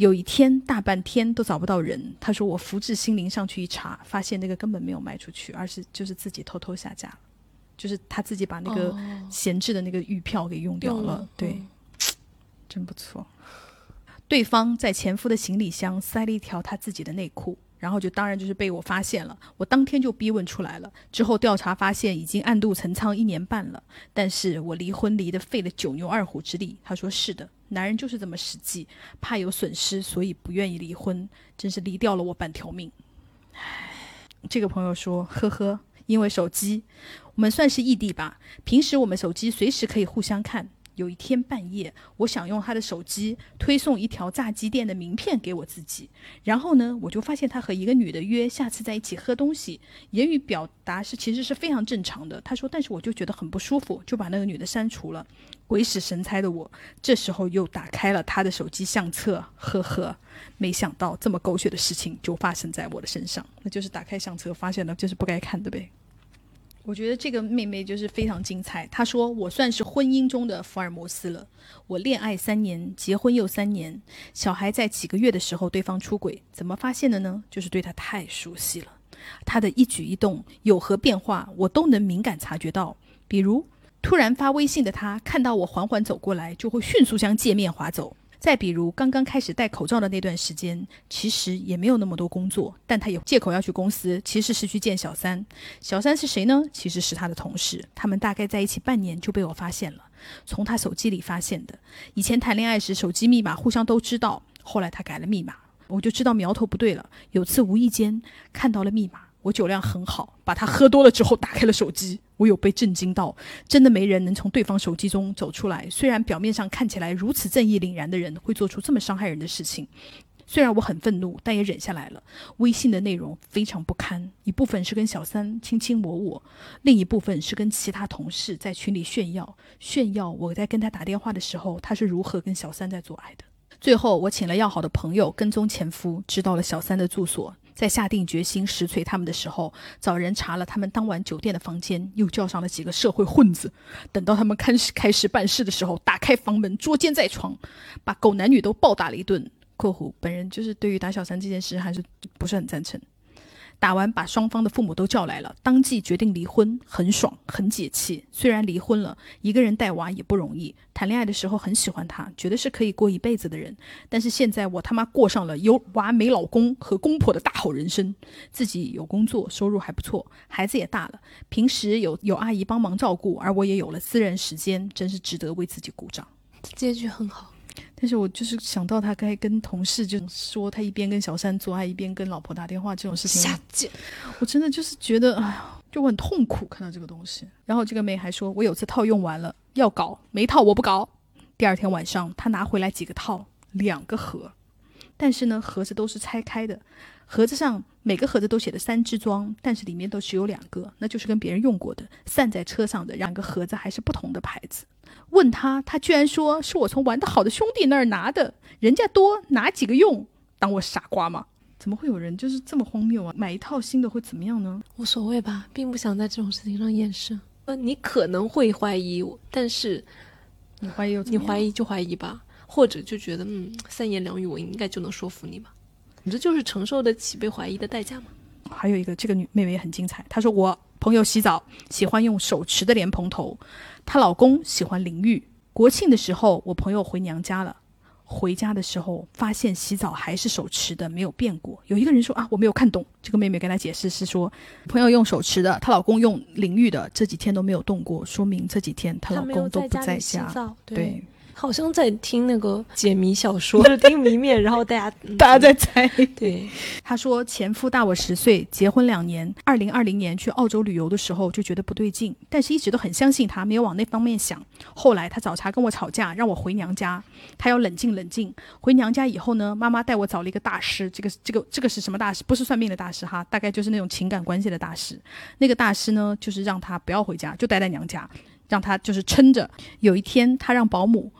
Speaker 1: 有一天大半天都找不到人，他说我福至心灵上去一查，发现那个根本没有卖出去，而是就是自己偷偷下架了，就是他自己把那个闲置的那个玉票给用掉了。对，真不错。对方在前夫的行李箱塞了一条他自己的内裤。然后就当然就是被我发现了，我当天就逼问出来了。之后调查发现已经暗度陈仓一年半了，但是我离婚离得费了九牛二虎之力。他说是的，男人就是这么实际，怕有损失，所以不愿意离婚，真是离掉了我半条命。唉，这个朋友说，呵呵，因为手机，我们算是异地吧，平时我们手机随时可以互相看。有一天半夜，我想用他的手机推送一条炸鸡店的名片给我自己，然后呢，我就发现他和一个女的约下次在一起喝东西，言语表达是其实是非常正常的。他说，但是我就觉得很不舒服，就把那个女的删除了。鬼使神差的我，这时候又打开了他的手机相册，呵呵，没想到这么狗血的事情就发生在我的身上。那就是打开相册发现了就是不该看的呗。我觉得这个妹妹就是非常精彩。她说：“我算是婚姻中的福尔摩斯了。我恋爱三年，结婚又三年，小孩在几个月的时候，对方出轨，怎么发现的呢？就是对他太熟悉了，他的一举一动有何变化，我都能敏感察觉到。比如突然发微信的他，看到我缓缓走过来，就会迅速将界面划走。”再比如，刚刚开始戴口罩的那段时间，其实也没有那么多工作，但他有借口要去公司，其实是去见小三。小三是谁呢？其实是他的同事。他们大概在一起半年就被我发现了，从他手机里发现的。以前谈恋爱时，手机密码互相都知道，后来他改了密码，我就知道苗头不对了。有次无意间看到了密码。我酒量很好，把他喝多了之后打开了手机，我有被震惊到，真的没人能从对方手机中走出来。虽然表面上看起来如此正义凛然的人会做出这么伤害人的事情，虽然我很愤怒，但也忍下来了。微信的内容非常不堪，一部分是跟小三卿卿我我，另一部分是跟其他同事在群里炫耀，炫耀我在跟他打电话的时候他是如何跟小三在做爱的。最后，我请了要好的朋友跟踪前夫，知道了小三的住所。在下定决心实锤他们的时候，找人查了他们当晚酒店的房间，又叫上了几个社会混子。等到他们开始开始办事的时候，打开房门，捉奸在床，把狗男女都暴打了一顿。（括弧本人就是对于打小三这件事还是不是很赞成。）打完，把双方的父母都叫来了，当即决定离婚，很爽，很解气。虽然离婚了，一个人带娃也不容易。谈恋爱的时候很喜欢他，觉得是可以过一辈子的人。但是现在我他妈过上了有娃没老公和公婆的大好人生，自己有工作，收入还不错，孩子也大了，平时有有阿姨帮忙照顾，而我也有了私人时间，真是值得为自己鼓掌。
Speaker 2: 结局很好。
Speaker 1: 但是我就是想到他该跟同事就说他一边跟小三做爱一边跟老婆打电话这种事情，
Speaker 2: 下贱！
Speaker 1: 我真的就是觉得，哎呀，就我很痛苦看到这个东西。然后这个妹还说，我有次套用完了要搞，没套我不搞。第二天晚上，他拿回来几个套，两个盒，但是呢，盒子都是拆开的，盒子上每个盒子都写的三支装，但是里面都只有两个，那就是跟别人用过的，散在车上的两个盒子还是不同的牌子。问他，他居然说是我从玩得好的兄弟那儿拿的，人家多拿几个用，当我傻瓜吗？怎么会有人就是这么荒谬啊？买一套新的会怎么样呢？
Speaker 2: 无所谓吧，并不想在这种事情上掩饰。呃，你可能会怀疑，但是
Speaker 1: 你怀疑，
Speaker 2: 你怀疑就怀疑吧，或者就觉得嗯，三言两语我应该就能说服你吧。你这就是承受得起被怀疑的代价吗？
Speaker 1: 还有一个，这个女妹妹也很精彩，她说我。朋友洗澡喜欢用手持的莲蓬头，她老公喜欢淋浴。国庆的时候，我朋友回娘家了，回家的时候发现洗澡还是手持的，没有变过。有一个人说啊，我没有看懂。这个妹妹跟她解释是说，朋友用手持的，她老公用淋浴的，这几天都没有动过，说明这几天她老公都不在家。
Speaker 2: 对。好像在听那个解谜小说，就 是听谜面，然后大家
Speaker 1: 大家在猜。
Speaker 2: 对，
Speaker 1: 他说前夫大我十岁，结婚两年，二零二零年去澳洲旅游的时候就觉得不对劲，但是一直都很相信他，没有往那方面想。后来他找茬跟我吵架，让我回娘家，他要冷静冷静。回娘家以后呢，妈妈带我找了一个大师，这个这个这个是什么大师？不是算命的大师哈，大概就是那种情感关系的大师。那个大师呢，就是让他不要回家，就待在娘家，让他就是撑着。有一天，他让保姆。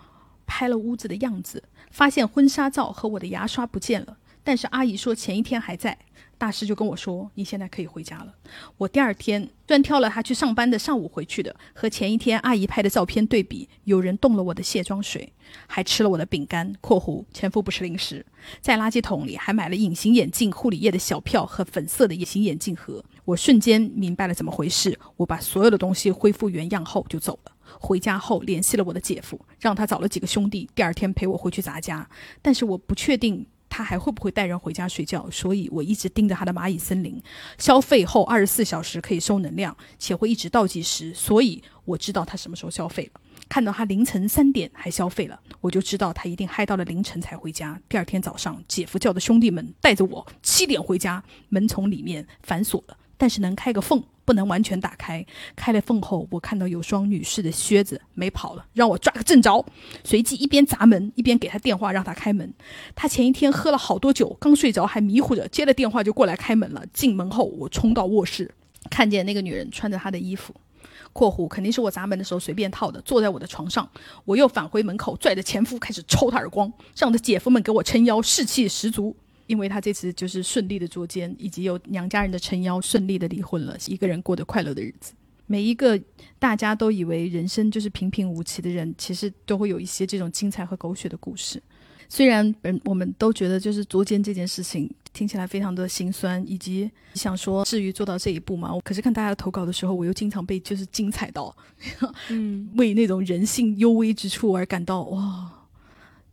Speaker 1: 拍了屋子的样子，发现婚纱照和我的牙刷不见了。但是阿姨说前一天还在。大师就跟我说：“你现在可以回家了。”我第二天专挑了他去上班的上午回去的，和前一天阿姨拍的照片对比，有人动了我的卸妆水，还吃了我的饼干（括弧前夫不是零食）。在垃圾桶里还买了隐形眼镜、护理液的小票和粉色的隐形眼镜盒。我瞬间明白了怎么回事。我把所有的东西恢复原样后就走了。回家后联系了我的姐夫，让他找了几个兄弟，第二天陪我回去砸家。但是我不确定他还会不会带人回家睡觉，所以我一直盯着他的蚂蚁森林。消费后二十四小时可以收能量，且会一直倒计时，所以我知道他什么时候消费了。看到他凌晨三点还消费了，我就知道他一定嗨到了凌晨才回家。第二天早上，姐夫叫的兄弟们带着我七点回家，门从里面反锁了，但是能开个缝。不能完全打开，开了缝后，我看到有双女士的靴子，没跑了，让我抓个正着。随即一边砸门，一边给他电话，让他开门。他前一天喝了好多酒，刚睡着还迷糊着，接了电话就过来开门了。进门后，我冲到卧室，看见那个女人穿着他的衣服（括弧肯定是我砸门的时候随便套的），坐在我的床上。我又返回门口，拽着前夫开始抽他耳光，让的姐夫们给我撑腰，士气十足。因为他这次就是顺利的捉奸，以及有娘家人的撑腰，顺利的离婚了，一个人过得快乐的日子。每一个大家都以为人生就是平平无奇的人，其实都会有一些这种精彩和狗血的故事。虽然本我们都觉得就是捉奸这件事情听起来非常的心酸，以及想说至于做到这一步吗？可是看大家投稿的时候，我又经常被就是精彩到，
Speaker 2: 嗯，
Speaker 1: 为那种人性幽微之处而感到哇。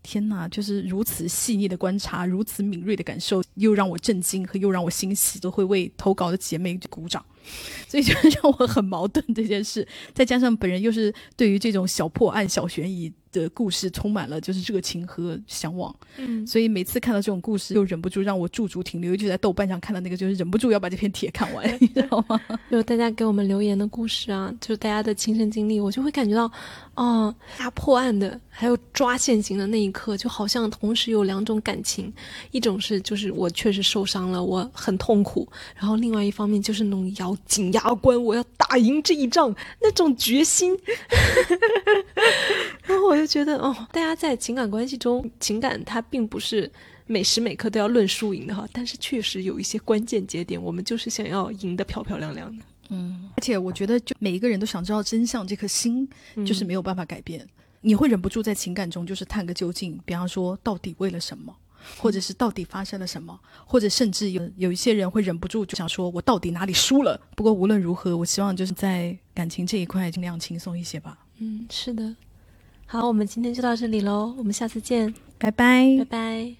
Speaker 1: 天哪，就是如此细腻的观察，如此敏锐的感受，又让我震惊和又让我欣喜，都会为投稿的姐妹鼓掌，所以就让我很矛盾这件事。再加上本人又是对于这种小破案、小悬疑。的故事充满了就是热情和向往，
Speaker 2: 嗯，
Speaker 1: 所以每次看到这种故事，又忍不住让我驻足停留。尤其在豆瓣上看到那个，就是忍不住要把这篇帖看完，你知道吗？
Speaker 2: 就大家给我们留言的故事啊，就是大家的亲身经历，我就会感觉到，哦，他破案的，还有抓现行的那一刻，就好像同时有两种感情，一种是就是我确实受伤了，我很痛苦，然后另外一方面就是那种咬紧牙关，我要打赢这一仗那种决心。然后我就觉得，哦，大家在情感关系中，情感它并不是每时每刻都要论输赢的哈，但是确实有一些关键节点，我们就是想要赢得漂漂亮亮的。
Speaker 1: 嗯，而且我觉得，就每一个人都想知道真相，这颗心就是没有办法改变。你会忍不住在情感中就是探个究竟，比方说到底为了什么，或者是到底发生了什么，或者甚至有有一些人会忍不住就想说，我到底哪里输了？不过无论如何，我希望就是在感情这一块尽量轻松一些吧。
Speaker 2: 嗯，是的。好，我们今天就到这里喽，我们下次见，
Speaker 1: 拜拜，
Speaker 2: 拜拜。